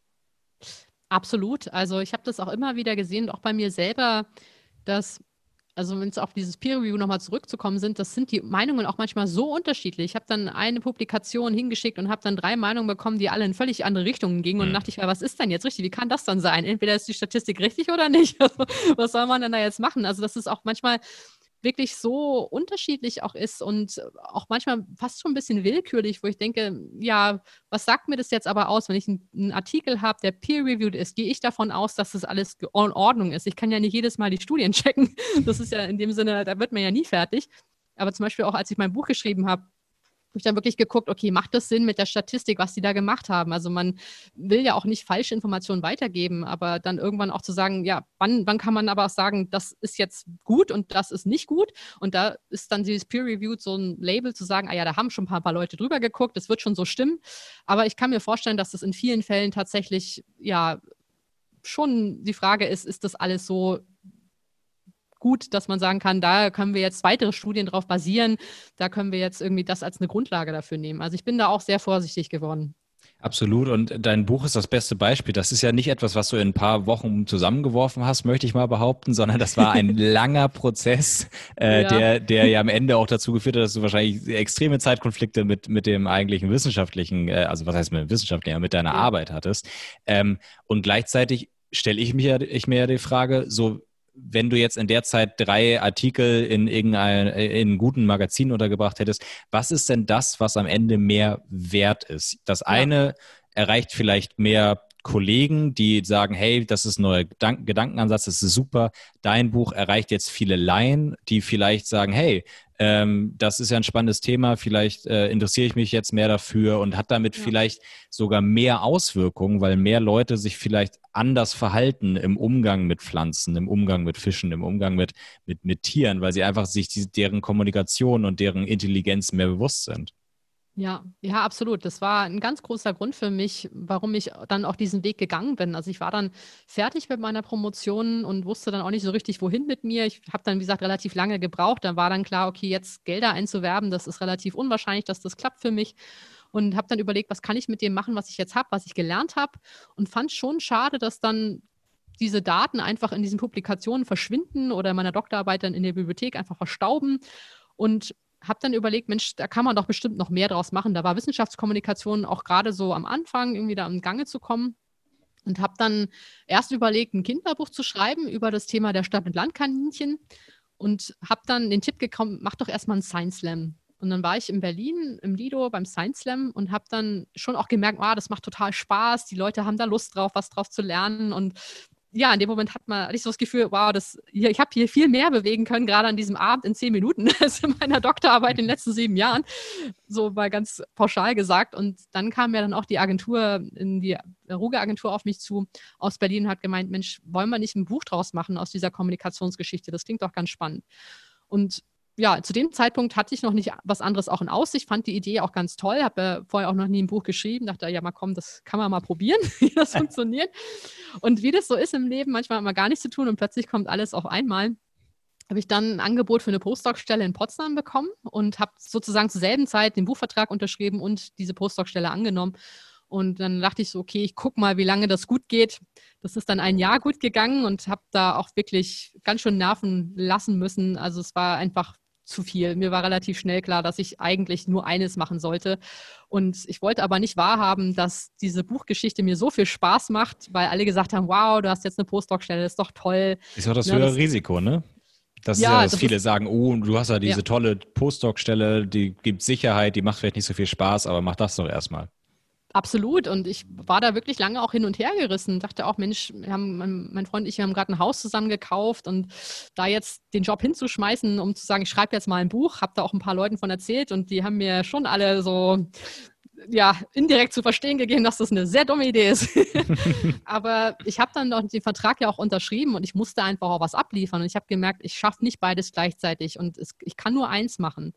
Absolut. Also ich habe das auch immer wieder gesehen, auch bei mir selber, dass, also wenn es auf dieses Peer Review nochmal zurückzukommen sind, das sind die Meinungen auch manchmal so unterschiedlich. Ich habe dann eine Publikation hingeschickt und habe dann drei Meinungen bekommen, die alle in völlig andere Richtungen gingen. Und mhm. dachte ich, was ist denn jetzt richtig? Wie kann das dann sein? Entweder ist die Statistik richtig oder nicht. Also, was soll man denn da jetzt machen? Also das ist auch manchmal wirklich so unterschiedlich auch ist und auch manchmal fast schon ein bisschen willkürlich, wo ich denke, ja, was sagt mir das jetzt aber aus, wenn ich einen, Artikel habe, der peer-reviewed ist, gehe ich davon aus, dass das alles in Ordnung ist. Ich kann ja nicht jedes Mal die Studien checken. Das ist ja in dem Sinne, da wird man ja nie fertig. Aber zum Beispiel auch, als ich mein Buch geschrieben habe, habe ich dann wirklich geguckt, okay, macht das Sinn mit der Statistik, was die da gemacht haben? Also man will ja auch nicht falsche Informationen weitergeben, aber dann irgendwann auch zu sagen, ja, wann, wann kann man aber auch sagen, das ist jetzt gut und das ist nicht gut? Und da ist dann dieses Peer-Reviewed so ein Label zu sagen, ah ja, da haben schon ein paar, paar Leute drüber geguckt, das wird schon so stimmen. Aber ich kann mir vorstellen, dass das in vielen Fällen tatsächlich ja schon die Frage ist, ist das alles so gut, dass man sagen kann, da können wir jetzt weitere Studien drauf basieren, da können wir jetzt irgendwie das als eine Grundlage dafür nehmen. Also ich bin da auch sehr vorsichtig geworden. Absolut. Und dein Buch ist das beste Beispiel. Das ist ja nicht etwas, was du in ein paar Wochen zusammengeworfen hast, möchte ich mal behaupten, sondern das war ein langer Prozess, äh, ja. der, der ja am Ende auch dazu geführt hat, dass du wahrscheinlich extreme Zeitkonflikte mit, mit dem eigentlichen wissenschaftlichen, äh, also was heißt mit dem wissenschaftlichen, mit deiner ja. Arbeit hattest. Ähm, und gleichzeitig stelle ich mir, ich mir ja die Frage, so wenn du jetzt in der Zeit drei Artikel in irgendein in guten Magazin untergebracht hättest, was ist denn das, was am Ende mehr wert ist? Das eine ja. erreicht vielleicht mehr Kollegen, die sagen, hey, das ist ein neuer Gedankenansatz, das ist super. Dein Buch erreicht jetzt viele Laien, die vielleicht sagen, hey, ähm, das ist ja ein spannendes Thema, vielleicht äh, interessiere ich mich jetzt mehr dafür und hat damit ja. vielleicht sogar mehr Auswirkungen, weil mehr Leute sich vielleicht anders verhalten im Umgang mit Pflanzen, im Umgang mit Fischen, im Umgang mit, mit, mit Tieren, weil sie einfach sich die, deren Kommunikation und deren Intelligenz mehr bewusst sind. Ja, ja, absolut. Das war ein ganz großer Grund für mich, warum ich dann auch diesen Weg gegangen bin. Also ich war dann fertig mit meiner Promotion und wusste dann auch nicht so richtig, wohin mit mir. Ich habe dann, wie gesagt, relativ lange gebraucht. Dann war dann klar, okay, jetzt Gelder einzuwerben, das ist relativ unwahrscheinlich, dass das klappt für mich. Und habe dann überlegt, was kann ich mit dem machen, was ich jetzt habe, was ich gelernt habe. Und fand schon schade, dass dann diese Daten einfach in diesen Publikationen verschwinden oder in meiner Doktorarbeit dann in der Bibliothek einfach verstauben. Und habe dann überlegt, Mensch, da kann man doch bestimmt noch mehr draus machen. Da war Wissenschaftskommunikation auch gerade so am Anfang irgendwie da im Gange zu kommen. Und habe dann erst überlegt, ein Kinderbuch zu schreiben über das Thema der Stadt- und Landkaninchen. Und habe dann den Tipp gekommen, mach doch erstmal einen Science Slam. Und dann war ich in Berlin im Lido beim Science Slam und habe dann schon auch gemerkt, ah, das macht total Spaß, die Leute haben da Lust drauf, was drauf zu lernen. Und ja, in dem Moment hat man ich so das Gefühl, wow, das, hier, ich habe hier viel mehr bewegen können, gerade an diesem Abend in zehn Minuten, als in meiner Doktorarbeit in den letzten sieben Jahren. So mal ganz pauschal gesagt. Und dann kam ja dann auch die Agentur, in die Ruge-Agentur auf mich zu aus Berlin und hat gemeint, Mensch, wollen wir nicht ein Buch draus machen aus dieser Kommunikationsgeschichte? Das klingt doch ganz spannend. Und ja, zu dem Zeitpunkt hatte ich noch nicht was anderes auch in Aussicht, fand die Idee auch ganz toll, habe ja vorher auch noch nie ein Buch geschrieben, dachte, ja, mal komm, das kann man mal probieren, wie das funktioniert. Und wie das so ist im Leben, manchmal hat man gar nichts zu tun und plötzlich kommt alles auf einmal habe ich dann ein Angebot für eine Postdoc-Stelle in Potsdam bekommen und habe sozusagen zur selben Zeit den Buchvertrag unterschrieben und diese Postdoc-Stelle angenommen. Und dann dachte ich so, okay, ich gucke mal, wie lange das gut geht. Das ist dann ein Jahr gut gegangen und habe da auch wirklich ganz schön Nerven lassen müssen. Also es war einfach zu viel. Mir war relativ schnell klar, dass ich eigentlich nur eines machen sollte. Und ich wollte aber nicht wahrhaben, dass diese Buchgeschichte mir so viel Spaß macht, weil alle gesagt haben, wow, du hast jetzt eine Postdoc-Stelle, das ist doch toll. Ist auch das ja, höhere das, Risiko, ne? Das ist ja, dass viele ist, sagen, oh, du hast ja diese ja. tolle Postdoc-Stelle, die gibt Sicherheit, die macht vielleicht nicht so viel Spaß, aber mach das doch erstmal. Absolut. Und ich war da wirklich lange auch hin und her gerissen. Dachte auch, Mensch, haben, mein, Freund und ich wir haben gerade ein Haus zusammen gekauft und da jetzt den Job hinzuschmeißen, um zu sagen, ich schreibe jetzt mal ein Buch, habe da auch ein paar Leuten von erzählt und die haben mir schon alle so ja, indirekt zu verstehen gegeben, dass das eine sehr dumme Idee ist. Aber ich habe dann noch den Vertrag ja auch unterschrieben und ich musste einfach auch was abliefern. Und ich habe gemerkt, ich schaffe nicht beides gleichzeitig und es, ich kann nur eins machen.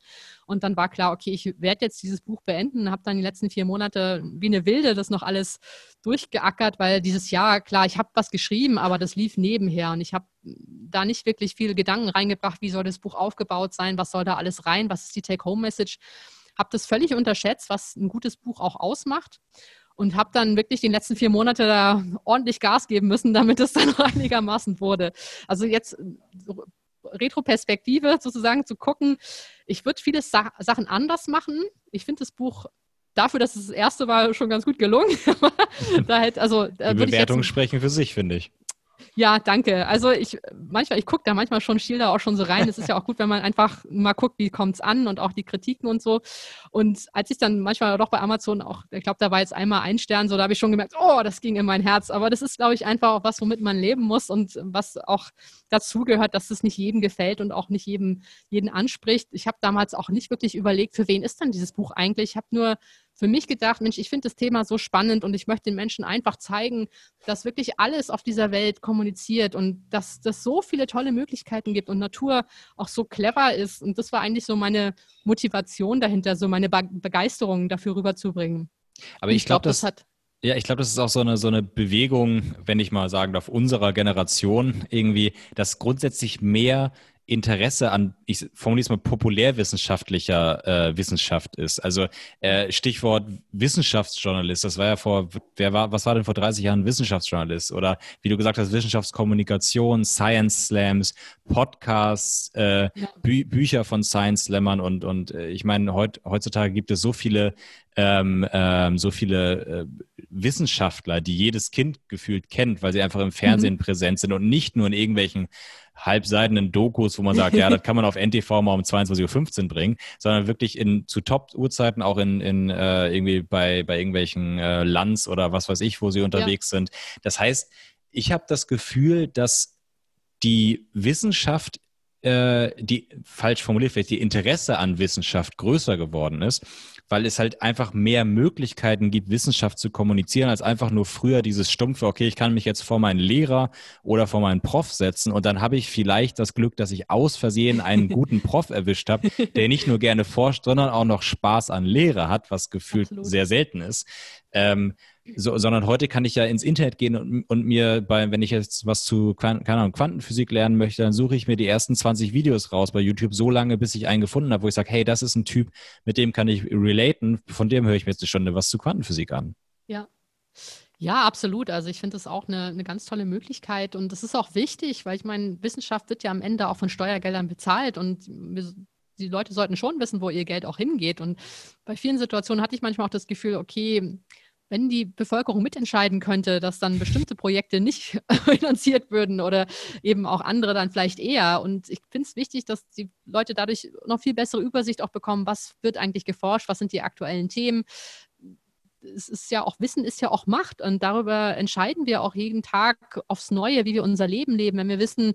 Und dann war klar, okay, ich werde jetzt dieses Buch beenden, habe dann die letzten vier Monate wie eine Wilde das noch alles durchgeackert, weil dieses Jahr, klar, ich habe was geschrieben, aber das lief nebenher und ich habe da nicht wirklich viele Gedanken reingebracht, wie soll das Buch aufgebaut sein, was soll da alles rein, was ist die Take-Home-Message habe das völlig unterschätzt, was ein gutes Buch auch ausmacht und habe dann wirklich die letzten vier Monate da ordentlich Gas geben müssen, damit es dann einigermaßen wurde. Also jetzt so Retroperspektive sozusagen zu gucken, ich würde viele Sa Sachen anders machen. Ich finde das Buch dafür, dass es das erste war, schon ganz gut gelungen. da halt, also, die Bewertungen sprechen für sich, finde ich. Ja, danke. Also ich manchmal, ich gucke da manchmal schon, schiel da auch schon so rein. Es ist ja auch gut, wenn man einfach mal guckt, wie kommt es an und auch die Kritiken und so. Und als ich dann manchmal doch bei Amazon auch, ich glaube, da war jetzt einmal ein Stern, so da habe ich schon gemerkt, oh, das ging in mein Herz. Aber das ist, glaube ich, einfach auch was, womit man leben muss und was auch dazugehört, dass es nicht jedem gefällt und auch nicht jedem jeden anspricht. Ich habe damals auch nicht wirklich überlegt, für wen ist denn dieses Buch eigentlich. Ich habe nur für mich gedacht, Mensch, ich finde das Thema so spannend und ich möchte den Menschen einfach zeigen, dass wirklich alles auf dieser Welt kommuniziert und dass es so viele tolle Möglichkeiten gibt und Natur auch so clever ist. Und das war eigentlich so meine Motivation dahinter, so meine Begeisterung dafür rüberzubringen. Aber ich, ich glaube, glaub, das hat ja, ich glaube, das ist auch so eine, so eine Bewegung, wenn ich mal sagen darf, unserer Generation irgendwie, dass grundsätzlich mehr Interesse an, ich formuliere es mal, populärwissenschaftlicher äh, Wissenschaft ist. Also äh, Stichwort Wissenschaftsjournalist, das war ja vor, wer war, was war denn vor 30 Jahren Wissenschaftsjournalist? Oder wie du gesagt hast, Wissenschaftskommunikation, Science Slams, Podcasts, äh, ja. Bü Bücher von Science Slammern und, und äh, ich meine, heut, heutzutage gibt es so viele ähm, ähm, so viele äh, Wissenschaftler, die jedes Kind gefühlt kennt, weil sie einfach im Fernsehen mhm. präsent sind und nicht nur in irgendwelchen halbseidenen Dokus, wo man sagt, ja, das kann man auf NTV mal um 22.15 Uhr bringen, sondern wirklich in zu Top-Uhrzeiten auch in, in äh, irgendwie bei, bei irgendwelchen äh, Lands oder was weiß ich, wo sie unterwegs ja. sind. Das heißt, ich habe das Gefühl, dass die Wissenschaft äh, die falsch formuliert vielleicht die Interesse an Wissenschaft größer geworden ist weil es halt einfach mehr Möglichkeiten gibt, Wissenschaft zu kommunizieren, als einfach nur früher dieses stumpfe, okay, ich kann mich jetzt vor meinen Lehrer oder vor meinen Prof setzen und dann habe ich vielleicht das Glück, dass ich aus Versehen einen guten Prof erwischt habe, der nicht nur gerne forscht, sondern auch noch Spaß an Lehre hat, was gefühlt Absolut. sehr selten ist. Ähm, so, sondern heute kann ich ja ins Internet gehen und, und mir bei, wenn ich jetzt was zu keine Ahnung, Quantenphysik lernen möchte, dann suche ich mir die ersten 20 Videos raus bei YouTube so lange, bis ich einen gefunden habe, wo ich sage, hey, das ist ein Typ, mit dem kann ich relaten, von dem höre ich mir jetzt eine Stunde was zu Quantenphysik an. Ja. Ja, absolut. Also ich finde das auch eine, eine ganz tolle Möglichkeit und das ist auch wichtig, weil ich meine, Wissenschaft wird ja am Ende auch von Steuergeldern bezahlt und die Leute sollten schon wissen, wo ihr Geld auch hingeht. Und bei vielen Situationen hatte ich manchmal auch das Gefühl, okay, wenn die Bevölkerung mitentscheiden könnte, dass dann bestimmte Projekte nicht finanziert würden oder eben auch andere dann vielleicht eher. Und ich finde es wichtig, dass die Leute dadurch noch viel bessere Übersicht auch bekommen, was wird eigentlich geforscht, was sind die aktuellen Themen. Es ist ja auch Wissen ist ja auch Macht und darüber entscheiden wir auch jeden Tag aufs Neue, wie wir unser Leben leben. Wenn wir wissen,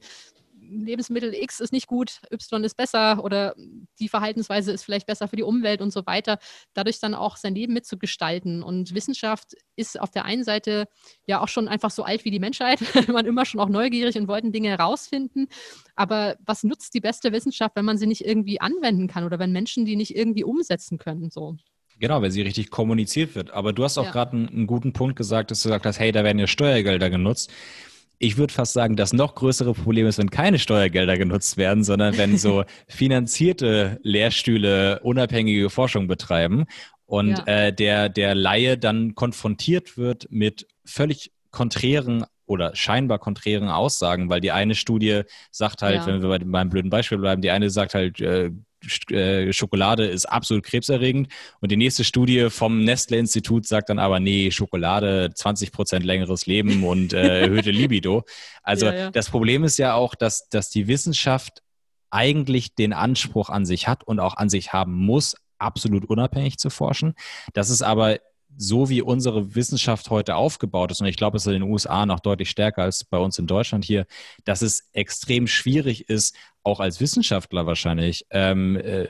Lebensmittel X ist nicht gut, Y ist besser oder die Verhaltensweise ist vielleicht besser für die Umwelt und so weiter. Dadurch dann auch sein Leben mitzugestalten. Und Wissenschaft ist auf der einen Seite ja auch schon einfach so alt wie die Menschheit. man immer schon auch neugierig und wollten Dinge herausfinden. Aber was nutzt die beste Wissenschaft, wenn man sie nicht irgendwie anwenden kann oder wenn Menschen die nicht irgendwie umsetzen können? So. Genau, wenn sie richtig kommuniziert wird. Aber du hast auch ja. gerade einen, einen, guten Punkt gesagt, dass du gesagt hast, hey, da werden ja Steuergelder genutzt ich würde fast sagen, das noch größere Problem ist, wenn keine Steuergelder genutzt werden, sondern wenn so finanzierte Lehrstühle unabhängige Forschung betreiben und ja. äh, der, der Laie dann konfrontiert wird mit völlig konträren oder scheinbar konträren Aussagen, weil die eine Studie sagt halt, ja. wenn wir bei meinem blöden Beispiel bleiben, die eine sagt halt, äh, Schokolade ist absolut krebserregend. Und die nächste Studie vom Nestle-Institut sagt dann aber, nee, Schokolade 20 Prozent längeres Leben und äh, erhöhte Libido. Also ja, ja. das Problem ist ja auch, dass, dass die Wissenschaft eigentlich den Anspruch an sich hat und auch an sich haben muss, absolut unabhängig zu forschen. Das ist aber so wie unsere Wissenschaft heute aufgebaut ist, und ich glaube, es ist in den USA noch deutlich stärker als bei uns in Deutschland hier, dass es extrem schwierig ist, auch als Wissenschaftler wahrscheinlich, ähm, äh,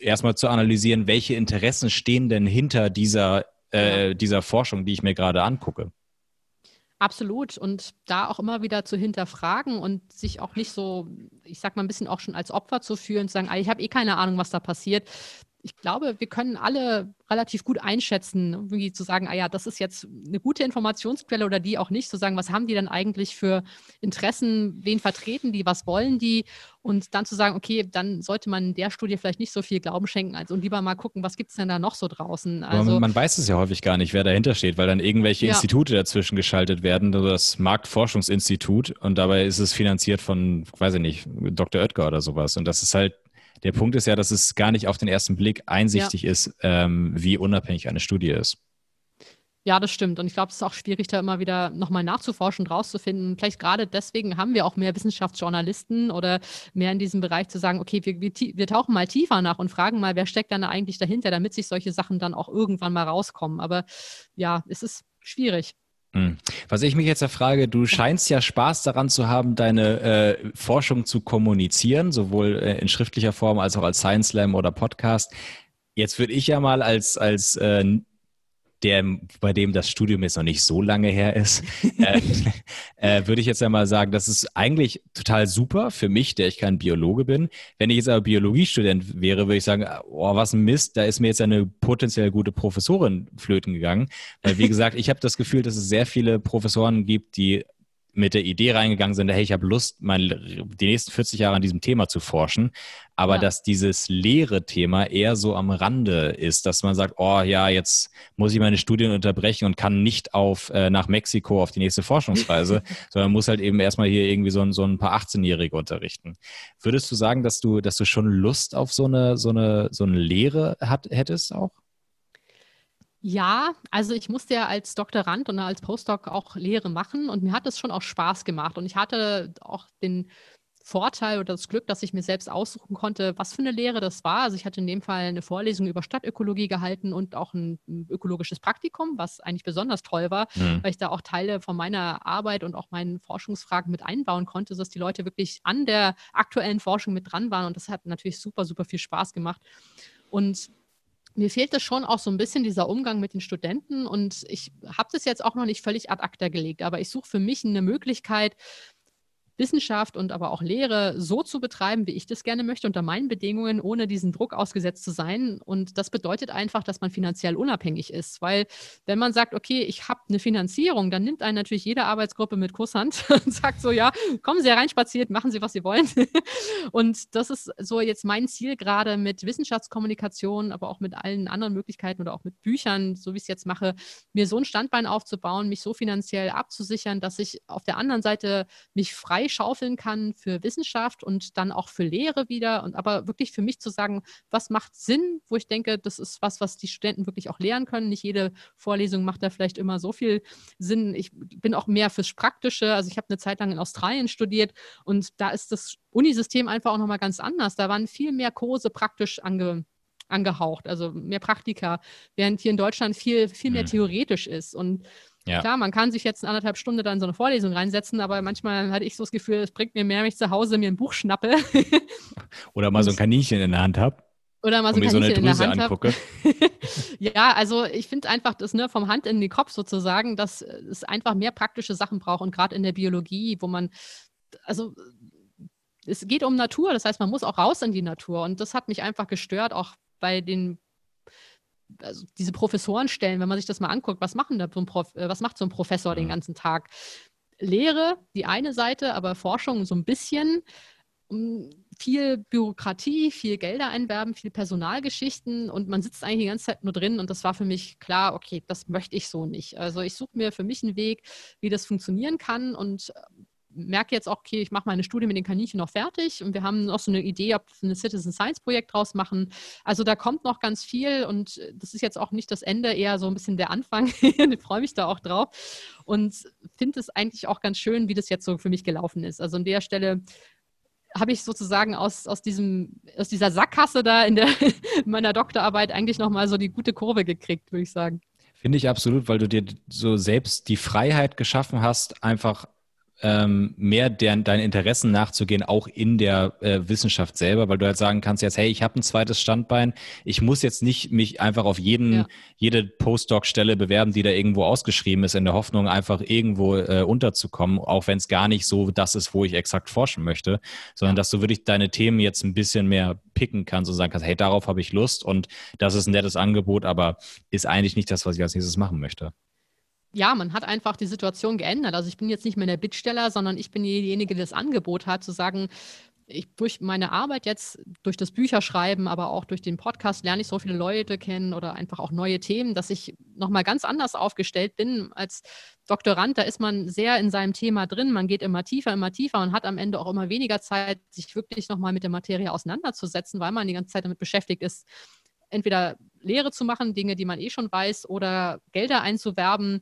erstmal zu analysieren, welche Interessen stehen denn hinter dieser, äh, dieser Forschung, die ich mir gerade angucke. Absolut. Und da auch immer wieder zu hinterfragen und sich auch nicht so, ich sag mal, ein bisschen auch schon als Opfer zu fühlen, zu sagen, ah, ich habe eh keine Ahnung, was da passiert ich glaube, wir können alle relativ gut einschätzen, irgendwie zu sagen, ah ja, das ist jetzt eine gute Informationsquelle oder die auch nicht, zu sagen, was haben die denn eigentlich für Interessen, wen vertreten die, was wollen die und dann zu sagen, okay, dann sollte man der Studie vielleicht nicht so viel Glauben schenken also, und lieber mal gucken, was gibt es denn da noch so draußen. Also, man, man, weiß es ja häufig gar nicht, wer dahinter steht, weil dann irgendwelche ja. Institute dazwischen geschaltet werden, das Marktforschungsinstitut und dabei ist es finanziert von, weiß ich nicht, Dr. Oetker oder sowas und das ist halt der Punkt ist ja, dass es gar nicht auf den ersten Blick einsichtig ja. ist, ähm, wie unabhängig eine Studie ist. Ja, das stimmt. Und ich glaube, es ist auch schwierig, da immer wieder nochmal nachzuforschen und rauszufinden. Vielleicht gerade deswegen haben wir auch mehr Wissenschaftsjournalisten oder mehr in diesem Bereich zu sagen, okay, wir, wir, wir tauchen mal tiefer nach und fragen mal, wer steckt dann eigentlich dahinter, damit sich solche Sachen dann auch irgendwann mal rauskommen. Aber ja, es ist schwierig. Hm. Was ich mich jetzt frage, du scheinst ja Spaß daran zu haben, deine äh, Forschung zu kommunizieren, sowohl äh, in schriftlicher Form als auch als Science Slam oder Podcast. Jetzt würde ich ja mal als, als äh, der, bei dem das Studium jetzt noch nicht so lange her ist, äh, äh, würde ich jetzt einmal sagen, das ist eigentlich total super für mich, der ich kein Biologe bin. Wenn ich jetzt aber Biologiestudent wäre, würde ich sagen, oh, was ein Mist, da ist mir jetzt eine potenziell gute Professorin flöten gegangen. Weil, wie gesagt, ich habe das Gefühl, dass es sehr viele Professoren gibt, die mit der Idee reingegangen sind, hey, ich habe Lust, mein, die nächsten 40 Jahre an diesem Thema zu forschen, aber ja. dass dieses leere Thema eher so am Rande ist, dass man sagt, oh ja, jetzt muss ich meine Studien unterbrechen und kann nicht auf äh, nach Mexiko auf die nächste Forschungsreise, sondern muss halt eben erstmal hier irgendwie so ein, so ein paar 18-Jährige unterrichten. Würdest du sagen, dass du, dass du schon Lust auf so eine, so eine, so eine Lehre hat, hättest auch? Ja, also ich musste ja als Doktorand und als Postdoc auch Lehre machen und mir hat es schon auch Spaß gemacht. Und ich hatte auch den Vorteil oder das Glück, dass ich mir selbst aussuchen konnte, was für eine Lehre das war. Also ich hatte in dem Fall eine Vorlesung über Stadtökologie gehalten und auch ein ökologisches Praktikum, was eigentlich besonders toll war, mhm. weil ich da auch Teile von meiner Arbeit und auch meinen Forschungsfragen mit einbauen konnte, sodass die Leute wirklich an der aktuellen Forschung mit dran waren. Und das hat natürlich super, super viel Spaß gemacht. Und mir fehlt das schon auch so ein bisschen dieser Umgang mit den Studenten und ich habe das jetzt auch noch nicht völlig ad acta gelegt, aber ich suche für mich eine Möglichkeit, Wissenschaft und aber auch Lehre so zu betreiben, wie ich das gerne möchte, unter meinen Bedingungen, ohne diesen Druck ausgesetzt zu sein. Und das bedeutet einfach, dass man finanziell unabhängig ist. Weil wenn man sagt, okay, ich habe eine Finanzierung, dann nimmt einen natürlich jede Arbeitsgruppe mit Kusshand und sagt so, ja, kommen Sie hereinspaziert, machen Sie, was Sie wollen. und das ist so jetzt mein Ziel gerade mit Wissenschaftskommunikation, aber auch mit allen anderen Möglichkeiten oder auch mit Büchern, so wie ich es jetzt mache, mir so ein Standbein aufzubauen, mich so finanziell abzusichern, dass ich auf der anderen Seite mich frei freischaufeln kann für Wissenschaft und dann auch für Lehre wieder. Und aber wirklich für mich zu sagen, was macht Sinn, wo ich denke, das ist was, was die Studenten wirklich auch lernen können. Nicht jede Vorlesung macht da vielleicht immer so viel Sinn. Ich bin auch mehr fürs Praktische. Also ich habe eine Zeit lang in Australien studiert und da ist das Unisystem einfach auch nochmal ganz anders. Da waren viel mehr Kurse praktisch ange angehaucht, also mehr Praktika, während hier in Deutschland viel, viel mehr mhm. theoretisch ist. Und ja. Klar, man kann sich jetzt eine anderthalb Stunde dann in so eine Vorlesung reinsetzen, aber manchmal hatte ich so das Gefühl, es bringt mir mehr, wenn ich zu Hause mir ein Buch schnappe. Oder mal so ein Kaninchen in der Hand habe. Oder mal so ein Kaninchen so in der Hand angucke. ja, also ich finde einfach, das ne, vom Hand in den Kopf sozusagen, dass es einfach mehr praktische Sachen braucht und gerade in der Biologie, wo man, also es geht um Natur, das heißt, man muss auch raus in die Natur und das hat mich einfach gestört, auch bei den also diese Professorenstellen, wenn man sich das mal anguckt, was, machen da so ein Prof, äh, was macht so ein Professor den mhm. ganzen Tag? Lehre, die eine Seite, aber Forschung so ein bisschen. Viel Bürokratie, viel Gelder einwerben, viel Personalgeschichten und man sitzt eigentlich die ganze Zeit nur drin und das war für mich klar, okay, das möchte ich so nicht. Also ich suche mir für mich einen Weg, wie das funktionieren kann und merke jetzt auch, okay, ich mache meine Studie mit den Kaninchen noch fertig und wir haben noch so eine Idee, ob wir ein Citizen Science Projekt draus machen. Also da kommt noch ganz viel und das ist jetzt auch nicht das Ende, eher so ein bisschen der Anfang. ich freue mich da auch drauf und finde es eigentlich auch ganz schön, wie das jetzt so für mich gelaufen ist. Also an der Stelle habe ich sozusagen aus, aus, diesem, aus dieser Sackgasse da in, der, in meiner Doktorarbeit eigentlich nochmal so die gute Kurve gekriegt, würde ich sagen. Finde ich absolut, weil du dir so selbst die Freiheit geschaffen hast, einfach ähm, mehr deren, deinen Interessen nachzugehen, auch in der äh, Wissenschaft selber, weil du halt sagen kannst jetzt, hey, ich habe ein zweites Standbein, ich muss jetzt nicht mich einfach auf jeden, ja. jede Postdoc-Stelle bewerben, die da irgendwo ausgeschrieben ist, in der Hoffnung, einfach irgendwo äh, unterzukommen, auch wenn es gar nicht so das ist, wo ich exakt forschen möchte, sondern dass du wirklich deine Themen jetzt ein bisschen mehr picken kannst und sagen kannst, hey, darauf habe ich Lust und das ist ein nettes Angebot, aber ist eigentlich nicht das, was ich als nächstes machen möchte ja, man hat einfach die Situation geändert. Also ich bin jetzt nicht mehr der Bittsteller, sondern ich bin diejenige, die das Angebot hat, zu sagen, ich, durch meine Arbeit jetzt, durch das Bücherschreiben, aber auch durch den Podcast lerne ich so viele Leute kennen oder einfach auch neue Themen, dass ich nochmal ganz anders aufgestellt bin als Doktorand. Da ist man sehr in seinem Thema drin. Man geht immer tiefer, immer tiefer und hat am Ende auch immer weniger Zeit, sich wirklich nochmal mit der Materie auseinanderzusetzen, weil man die ganze Zeit damit beschäftigt ist, entweder Lehre zu machen, Dinge, die man eh schon weiß, oder Gelder einzuwerben.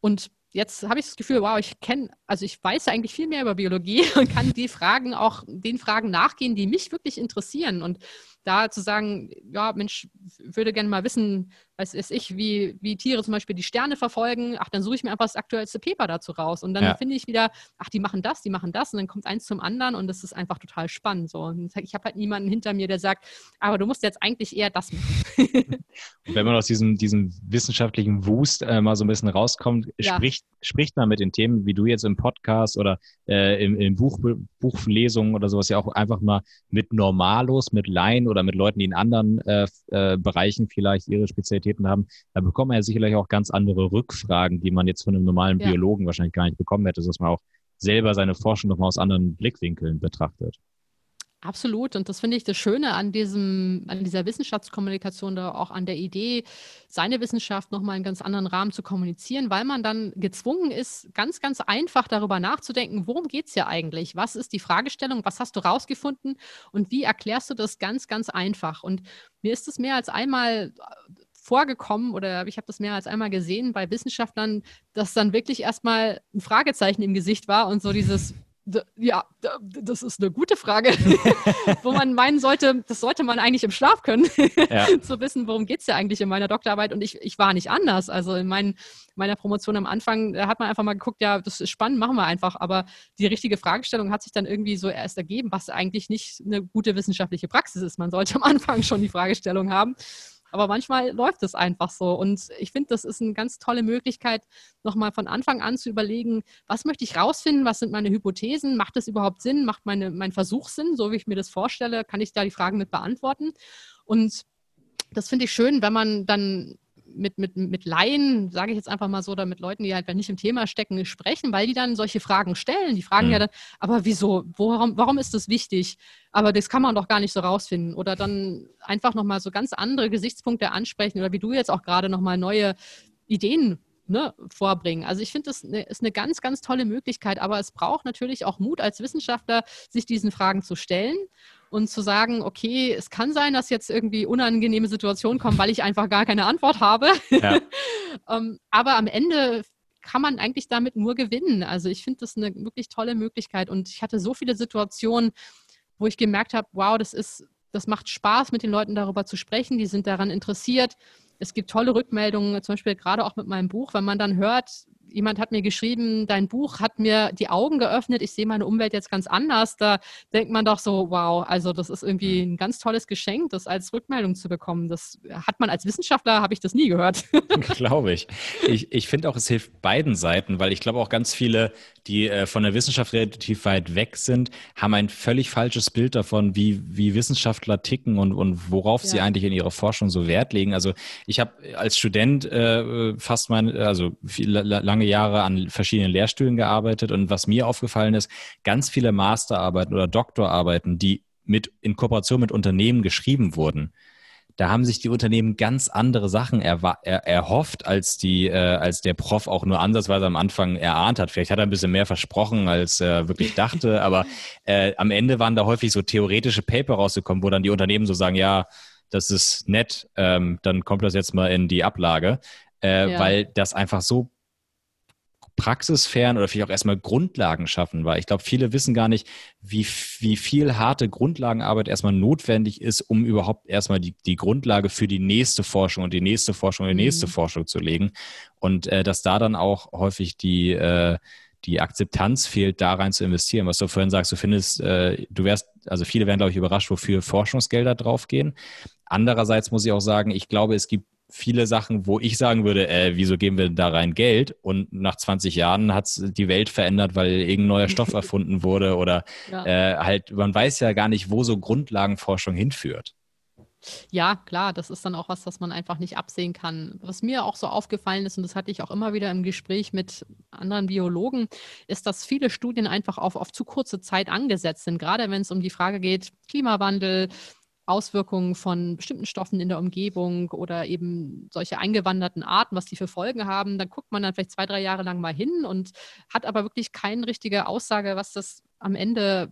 Und jetzt habe ich das Gefühl, wow, ich kenne, also ich weiß eigentlich viel mehr über Biologie und kann die Fragen auch, den Fragen nachgehen, die mich wirklich interessieren. Und da zu sagen, ja, Mensch, würde gerne mal wissen, weiß ich, wie, wie Tiere zum Beispiel die Sterne verfolgen, ach, dann suche ich mir einfach das aktuellste Paper dazu raus. Und dann ja. finde ich wieder, ach, die machen das, die machen das und dann kommt eins zum anderen und das ist einfach total spannend. So. Und ich habe halt niemanden hinter mir, der sagt, aber du musst jetzt eigentlich eher das machen. wenn man aus diesem, diesem wissenschaftlichen Wust äh, mal so ein bisschen rauskommt, ja. spricht, spricht man mit den Themen, wie du jetzt im Podcast oder äh, im, im Buch, Buchlesungen oder sowas ja auch einfach mal mit Normalos, mit Laien oder mit Leuten, die in anderen äh, äh, Bereichen vielleicht ihre Spezialitäten haben, da bekommt man ja sicherlich auch ganz andere Rückfragen, die man jetzt von einem normalen ja. Biologen wahrscheinlich gar nicht bekommen hätte, dass man auch selber seine Forschung nochmal aus anderen Blickwinkeln betrachtet. Absolut. Und das finde ich das Schöne an diesem, an dieser Wissenschaftskommunikation oder auch an der Idee, seine Wissenschaft nochmal in ganz anderen Rahmen zu kommunizieren, weil man dann gezwungen ist, ganz, ganz einfach darüber nachzudenken, worum geht es ja eigentlich? Was ist die Fragestellung? Was hast du rausgefunden? Und wie erklärst du das ganz, ganz einfach? Und mir ist es mehr als einmal vorgekommen oder ich habe das mehr als einmal gesehen bei Wissenschaftlern, dass dann wirklich erstmal ein Fragezeichen im Gesicht war und so dieses, ja, das ist eine gute Frage, wo man meinen sollte, das sollte man eigentlich im Schlaf können, ja. zu wissen, worum geht es ja eigentlich in meiner Doktorarbeit. Und ich, ich war nicht anders. Also in mein, meiner Promotion am Anfang da hat man einfach mal geguckt, ja, das ist spannend, machen wir einfach. Aber die richtige Fragestellung hat sich dann irgendwie so erst ergeben, was eigentlich nicht eine gute wissenschaftliche Praxis ist. Man sollte am Anfang schon die Fragestellung haben. Aber manchmal läuft es einfach so. Und ich finde, das ist eine ganz tolle Möglichkeit, nochmal von Anfang an zu überlegen, was möchte ich rausfinden, was sind meine Hypothesen, macht das überhaupt Sinn, macht meine, mein Versuch Sinn, so wie ich mir das vorstelle, kann ich da die Fragen mit beantworten. Und das finde ich schön, wenn man dann mit, mit, mit Laien, sage ich jetzt einfach mal so, oder mit Leuten, die halt nicht im Thema stecken, sprechen, weil die dann solche Fragen stellen. Die fragen mhm. ja dann, aber wieso, warum, warum ist das wichtig? Aber das kann man doch gar nicht so rausfinden. Oder dann einfach nochmal so ganz andere Gesichtspunkte ansprechen oder wie du jetzt auch gerade nochmal neue Ideen ne, vorbringen. Also ich finde, das ist eine ganz, ganz tolle Möglichkeit, aber es braucht natürlich auch Mut als Wissenschaftler, sich diesen Fragen zu stellen und zu sagen, okay, es kann sein, dass jetzt irgendwie unangenehme Situationen kommen, weil ich einfach gar keine Antwort habe. Ja. um, ähm, aber am Ende kann man eigentlich damit nur gewinnen. Also ich finde das eine wirklich tolle Möglichkeit und ich hatte so viele Situationen, wo ich gemerkt habe, wow, das ist, das macht Spaß, mit den Leuten darüber zu sprechen. Die sind daran interessiert es gibt tolle Rückmeldungen, zum Beispiel gerade auch mit meinem Buch, wenn man dann hört, jemand hat mir geschrieben, dein Buch hat mir die Augen geöffnet, ich sehe meine Umwelt jetzt ganz anders. Da denkt man doch so, wow, also das ist irgendwie ein ganz tolles Geschenk, das als Rückmeldung zu bekommen. Das hat man als Wissenschaftler, habe ich das nie gehört. glaube ich. Ich, ich finde auch, es hilft beiden Seiten, weil ich glaube auch ganz viele, die äh, von der Wissenschaft relativ weit weg sind, haben ein völlig falsches Bild davon, wie, wie Wissenschaftler ticken und, und worauf ja. sie eigentlich in ihrer Forschung so Wert legen. Also ich habe als Student äh, fast mein, also viel, lange Jahre an verschiedenen Lehrstühlen gearbeitet und was mir aufgefallen ist, ganz viele Masterarbeiten oder Doktorarbeiten, die mit, in Kooperation mit Unternehmen geschrieben wurden, da haben sich die Unternehmen ganz andere Sachen er, er, erhofft, als die, äh, als der Prof auch nur ansatzweise am Anfang erahnt hat. Vielleicht hat er ein bisschen mehr versprochen, als er wirklich dachte, aber äh, am Ende waren da häufig so theoretische Paper rausgekommen, wo dann die Unternehmen so sagen, ja, das ist nett, ähm, dann kommt das jetzt mal in die Ablage, äh, ja. weil das einfach so praxisfern oder vielleicht auch erstmal Grundlagen schaffen, weil ich glaube, viele wissen gar nicht, wie, wie viel harte Grundlagenarbeit erstmal notwendig ist, um überhaupt erstmal die, die Grundlage für die nächste Forschung und die nächste Forschung und die nächste mhm. Forschung zu legen. Und äh, dass da dann auch häufig die, äh, die Akzeptanz fehlt, da rein zu investieren. Was du vorhin sagst, du findest, äh, du wärst, also viele werden, glaube ich, überrascht, wofür Forschungsgelder draufgehen. Andererseits muss ich auch sagen, ich glaube, es gibt viele Sachen, wo ich sagen würde, äh, wieso geben wir da rein Geld? Und nach 20 Jahren hat es die Welt verändert, weil irgendein neuer Stoff erfunden wurde oder ja. äh, halt, man weiß ja gar nicht, wo so Grundlagenforschung hinführt. Ja, klar, das ist dann auch was, was man einfach nicht absehen kann. Was mir auch so aufgefallen ist, und das hatte ich auch immer wieder im Gespräch mit anderen Biologen, ist, dass viele Studien einfach auf, auf zu kurze Zeit angesetzt sind, gerade wenn es um die Frage geht, Klimawandel, Auswirkungen von bestimmten Stoffen in der Umgebung oder eben solche eingewanderten Arten, was die für Folgen haben, dann guckt man dann vielleicht zwei, drei Jahre lang mal hin und hat aber wirklich keine richtige Aussage, was das am Ende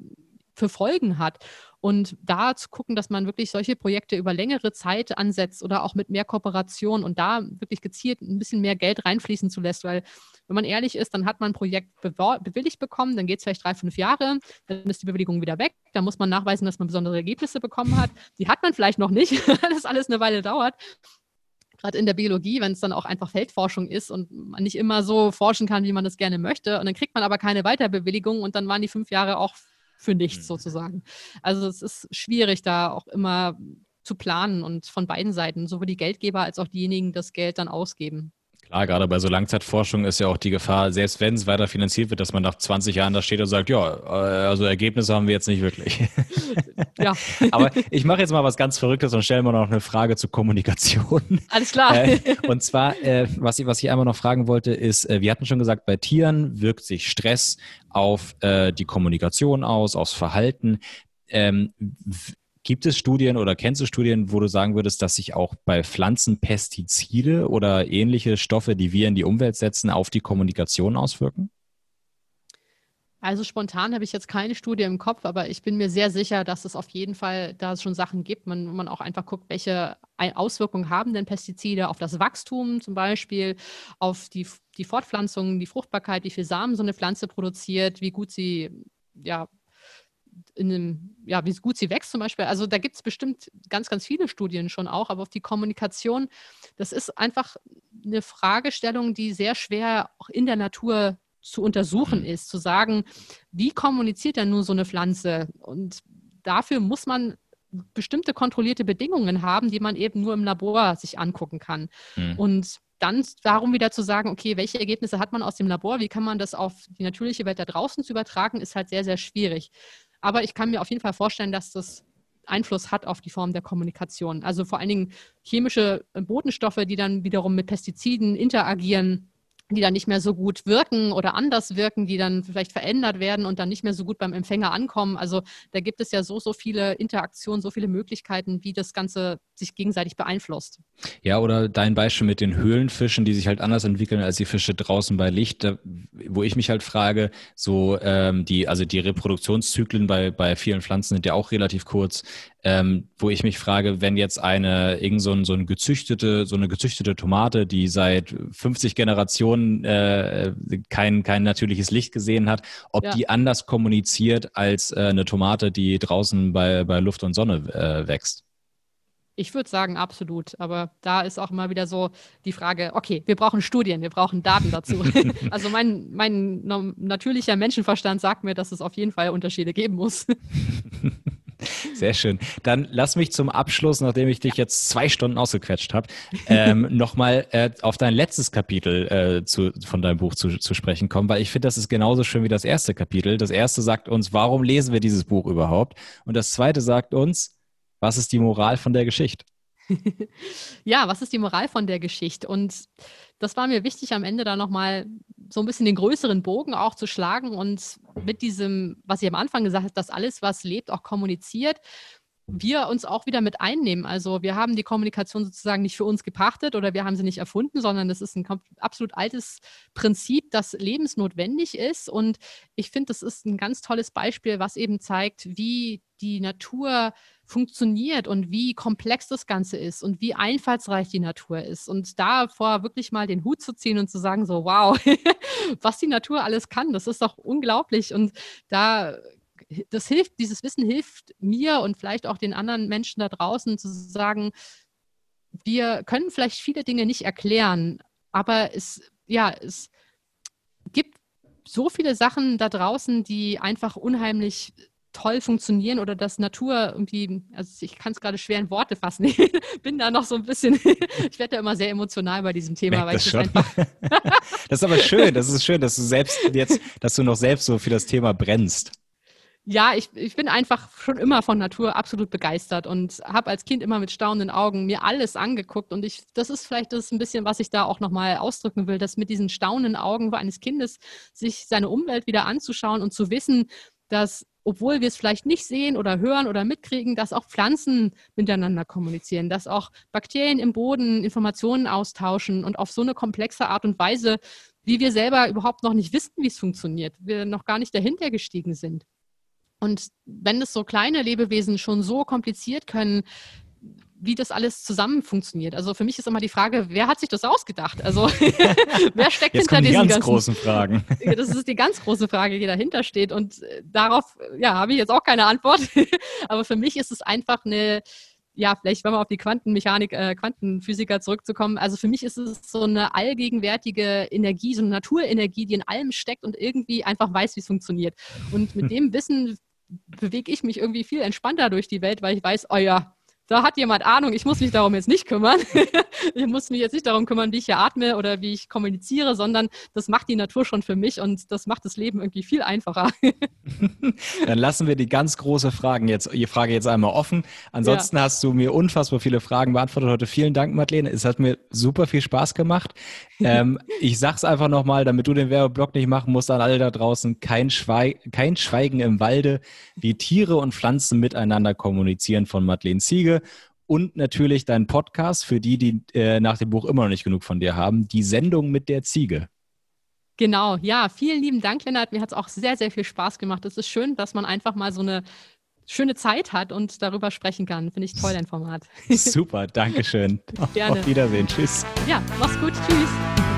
für Folgen hat. Und da zu gucken, dass man wirklich solche Projekte über längere Zeit ansetzt oder auch mit mehr Kooperation und da wirklich gezielt ein bisschen mehr Geld reinfließen zu lässt, weil wenn man ehrlich ist, dann hat man ein Projekt bewilligt bekommen, dann geht es vielleicht drei, fünf Jahre, dann ist die Bewilligung wieder weg, dann muss man nachweisen, dass man besondere Ergebnisse bekommen hat. Die hat man vielleicht noch nicht, weil das alles eine Weile dauert gerade in der Biologie, wenn es dann auch einfach Feldforschung ist und man nicht immer so forschen kann, wie man das gerne möchte. Und dann kriegt man aber keine Weiterbewilligung und dann waren die fünf Jahre auch für nichts mhm. sozusagen. Also es ist schwierig, da auch immer zu planen und von beiden Seiten, sowohl die Geldgeber als auch diejenigen, das Geld dann ausgeben. Klar, gerade bei so Langzeitforschung ist ja auch die Gefahr, selbst wenn es weiter finanziert wird, dass man nach 20 Jahren da steht und sagt, ja, äh, also Ergebnisse haben wir jetzt nicht wirklich. Ja. Aber ich mache jetzt mal was ganz Verrücktes und stelle mal noch eine Frage zur Kommunikation. Alles klar. Äh, und zwar, äh, was, ich, was ich einmal noch fragen wollte, ist, wir hatten schon gesagt, bei Tieren wirkt sich Stress auf die Kommunikation aus, aufs Verhalten. Ähm, Gibt es Studien oder kennst du Studien, wo du sagen würdest, dass sich auch bei Pflanzen Pestizide oder ähnliche Stoffe, die wir in die Umwelt setzen, auf die Kommunikation auswirken? Also spontan habe ich jetzt keine Studie im Kopf, aber ich bin mir sehr sicher, dass es auf jeden Fall da schon Sachen gibt, wo man auch einfach guckt, welche Auswirkungen haben denn Pestizide auf das Wachstum zum Beispiel, auf die, die Fortpflanzung, die Fruchtbarkeit, wie viel Samen so eine Pflanze produziert, wie gut sie ja, in einem, ja, wie gut sie wächst zum Beispiel. Also da gibt es bestimmt ganz, ganz viele Studien schon auch, aber auf die Kommunikation, das ist einfach eine Fragestellung, die sehr schwer auch in der Natur zu untersuchen mhm. ist, zu sagen, wie kommuniziert denn nun so eine Pflanze? Und dafür muss man bestimmte kontrollierte Bedingungen haben, die man eben nur im Labor sich angucken kann. Mhm. Und dann darum wieder zu sagen, okay, welche Ergebnisse hat man aus dem Labor, wie kann man das auf die natürliche Welt da draußen zu übertragen, ist halt sehr, sehr schwierig. Aber ich kann mir auf jeden Fall vorstellen, dass das Einfluss hat auf die Form der Kommunikation. Also vor allen Dingen chemische Botenstoffe, die dann wiederum mit Pestiziden interagieren, die dann nicht mehr so gut wirken oder anders wirken, die dann vielleicht verändert werden und dann nicht mehr so gut beim Empfänger ankommen. Also da gibt es ja so, so viele Interaktionen, so viele Möglichkeiten, wie das Ganze sich gegenseitig beeinflusst. Ja, oder dein Beispiel mit den Höhlenfischen, die sich halt anders entwickeln als die Fische draußen bei Licht, wo ich mich halt frage, so ähm, die, also die Reproduktionszyklen bei, bei vielen Pflanzen sind ja auch relativ kurz ähm, wo ich mich frage, wenn jetzt eine irgend so, ein, so, ein gezüchtete, so eine gezüchtete Tomate, die seit 50 Generationen äh, kein, kein natürliches Licht gesehen hat, ob ja. die anders kommuniziert als äh, eine Tomate, die draußen bei, bei Luft und Sonne äh, wächst. Ich würde sagen, absolut. Aber da ist auch immer wieder so die Frage, okay, wir brauchen Studien, wir brauchen Daten dazu. also mein, mein natürlicher Menschenverstand sagt mir, dass es auf jeden Fall Unterschiede geben muss. Sehr schön. Dann lass mich zum Abschluss, nachdem ich dich jetzt zwei Stunden ausgequetscht habe, ähm, nochmal äh, auf dein letztes Kapitel äh, zu, von deinem Buch zu, zu sprechen kommen, weil ich finde, das ist genauso schön wie das erste Kapitel. Das erste sagt uns, warum lesen wir dieses Buch überhaupt? Und das zweite sagt uns, was ist die Moral von der Geschichte? ja, was ist die Moral von der Geschichte? Und das war mir wichtig, am Ende da nochmal so ein bisschen den größeren Bogen auch zu schlagen und mit diesem, was ich am Anfang gesagt habe, dass alles, was lebt, auch kommuniziert. Wir uns auch wieder mit einnehmen. Also wir haben die Kommunikation sozusagen nicht für uns gepachtet oder wir haben sie nicht erfunden, sondern das ist ein absolut altes Prinzip, das lebensnotwendig ist. Und ich finde, das ist ein ganz tolles Beispiel, was eben zeigt, wie die Natur funktioniert und wie komplex das Ganze ist und wie einfallsreich die Natur ist. Und davor wirklich mal den Hut zu ziehen und zu sagen, so, wow, was die Natur alles kann, das ist doch unglaublich. Und da das hilft, dieses Wissen hilft mir und vielleicht auch den anderen Menschen da draußen zu sagen, wir können vielleicht viele Dinge nicht erklären, aber es, ja, es gibt so viele Sachen da draußen, die einfach unheimlich toll funktionieren oder dass Natur irgendwie, also ich kann es gerade schwer in Worte fassen. Ich bin da noch so ein bisschen, ich werde da immer sehr emotional bei diesem Thema. Weil das, schon. Das, das ist aber schön, das ist schön, dass du selbst jetzt, dass du noch selbst so für das Thema brennst. Ja, ich, ich bin einfach schon immer von Natur absolut begeistert und habe als Kind immer mit staunenden Augen mir alles angeguckt. Und ich, das ist vielleicht das ein bisschen, was ich da auch nochmal ausdrücken will, dass mit diesen staunenden Augen eines Kindes sich seine Umwelt wieder anzuschauen und zu wissen, dass obwohl wir es vielleicht nicht sehen oder hören oder mitkriegen, dass auch Pflanzen miteinander kommunizieren, dass auch Bakterien im Boden Informationen austauschen und auf so eine komplexe Art und Weise, wie wir selber überhaupt noch nicht wissen, wie es funktioniert, wir noch gar nicht dahinter gestiegen sind. Und wenn es so kleine Lebewesen schon so kompliziert können, wie das alles zusammen funktioniert. Also für mich ist immer die Frage, wer hat sich das ausgedacht? Also wer steckt Jetzt hinter diesen die ganz ganzen großen Fragen? Das ist die ganz große Frage, die dahinter steht. Und äh, darauf, ja, habe ich jetzt auch keine Antwort. Aber für mich ist es einfach eine, ja, vielleicht, wenn wir auf die Quantenmechanik, äh, Quantenphysiker zurückzukommen. Also für mich ist es so eine allgegenwärtige Energie, so eine Naturenergie, die in allem steckt und irgendwie einfach weiß, wie es funktioniert. Und mit dem Wissen bewege ich mich irgendwie viel entspannter durch die Welt, weil ich weiß, oh ja, da hat jemand Ahnung, ich muss mich darum jetzt nicht kümmern. ich muss mich jetzt nicht darum kümmern, wie ich hier atme oder wie ich kommuniziere, sondern das macht die Natur schon für mich und das macht das Leben irgendwie viel einfacher. Dann lassen wir die ganz große Fragen jetzt, die Frage jetzt einmal offen. Ansonsten ja. hast du mir unfassbar viele Fragen beantwortet heute. Vielen Dank, Madeleine. Es hat mir super viel Spaß gemacht. Ähm, ich sag's einfach nochmal, damit du den Werbeblock nicht machen musst an alle da draußen. Kein, Schweig kein Schweigen im Walde, wie Tiere und Pflanzen miteinander kommunizieren von Madeleine Ziege und natürlich deinen Podcast für die, die äh, nach dem Buch immer noch nicht genug von dir haben, die Sendung mit der Ziege. Genau, ja, vielen lieben Dank, Lennart. Mir hat es auch sehr, sehr viel Spaß gemacht. Es ist schön, dass man einfach mal so eine schöne Zeit hat und darüber sprechen kann. Finde ich toll, dein Format. Super, danke schön. Gerne. Auf Wiedersehen. Tschüss. Ja, mach's gut. Tschüss.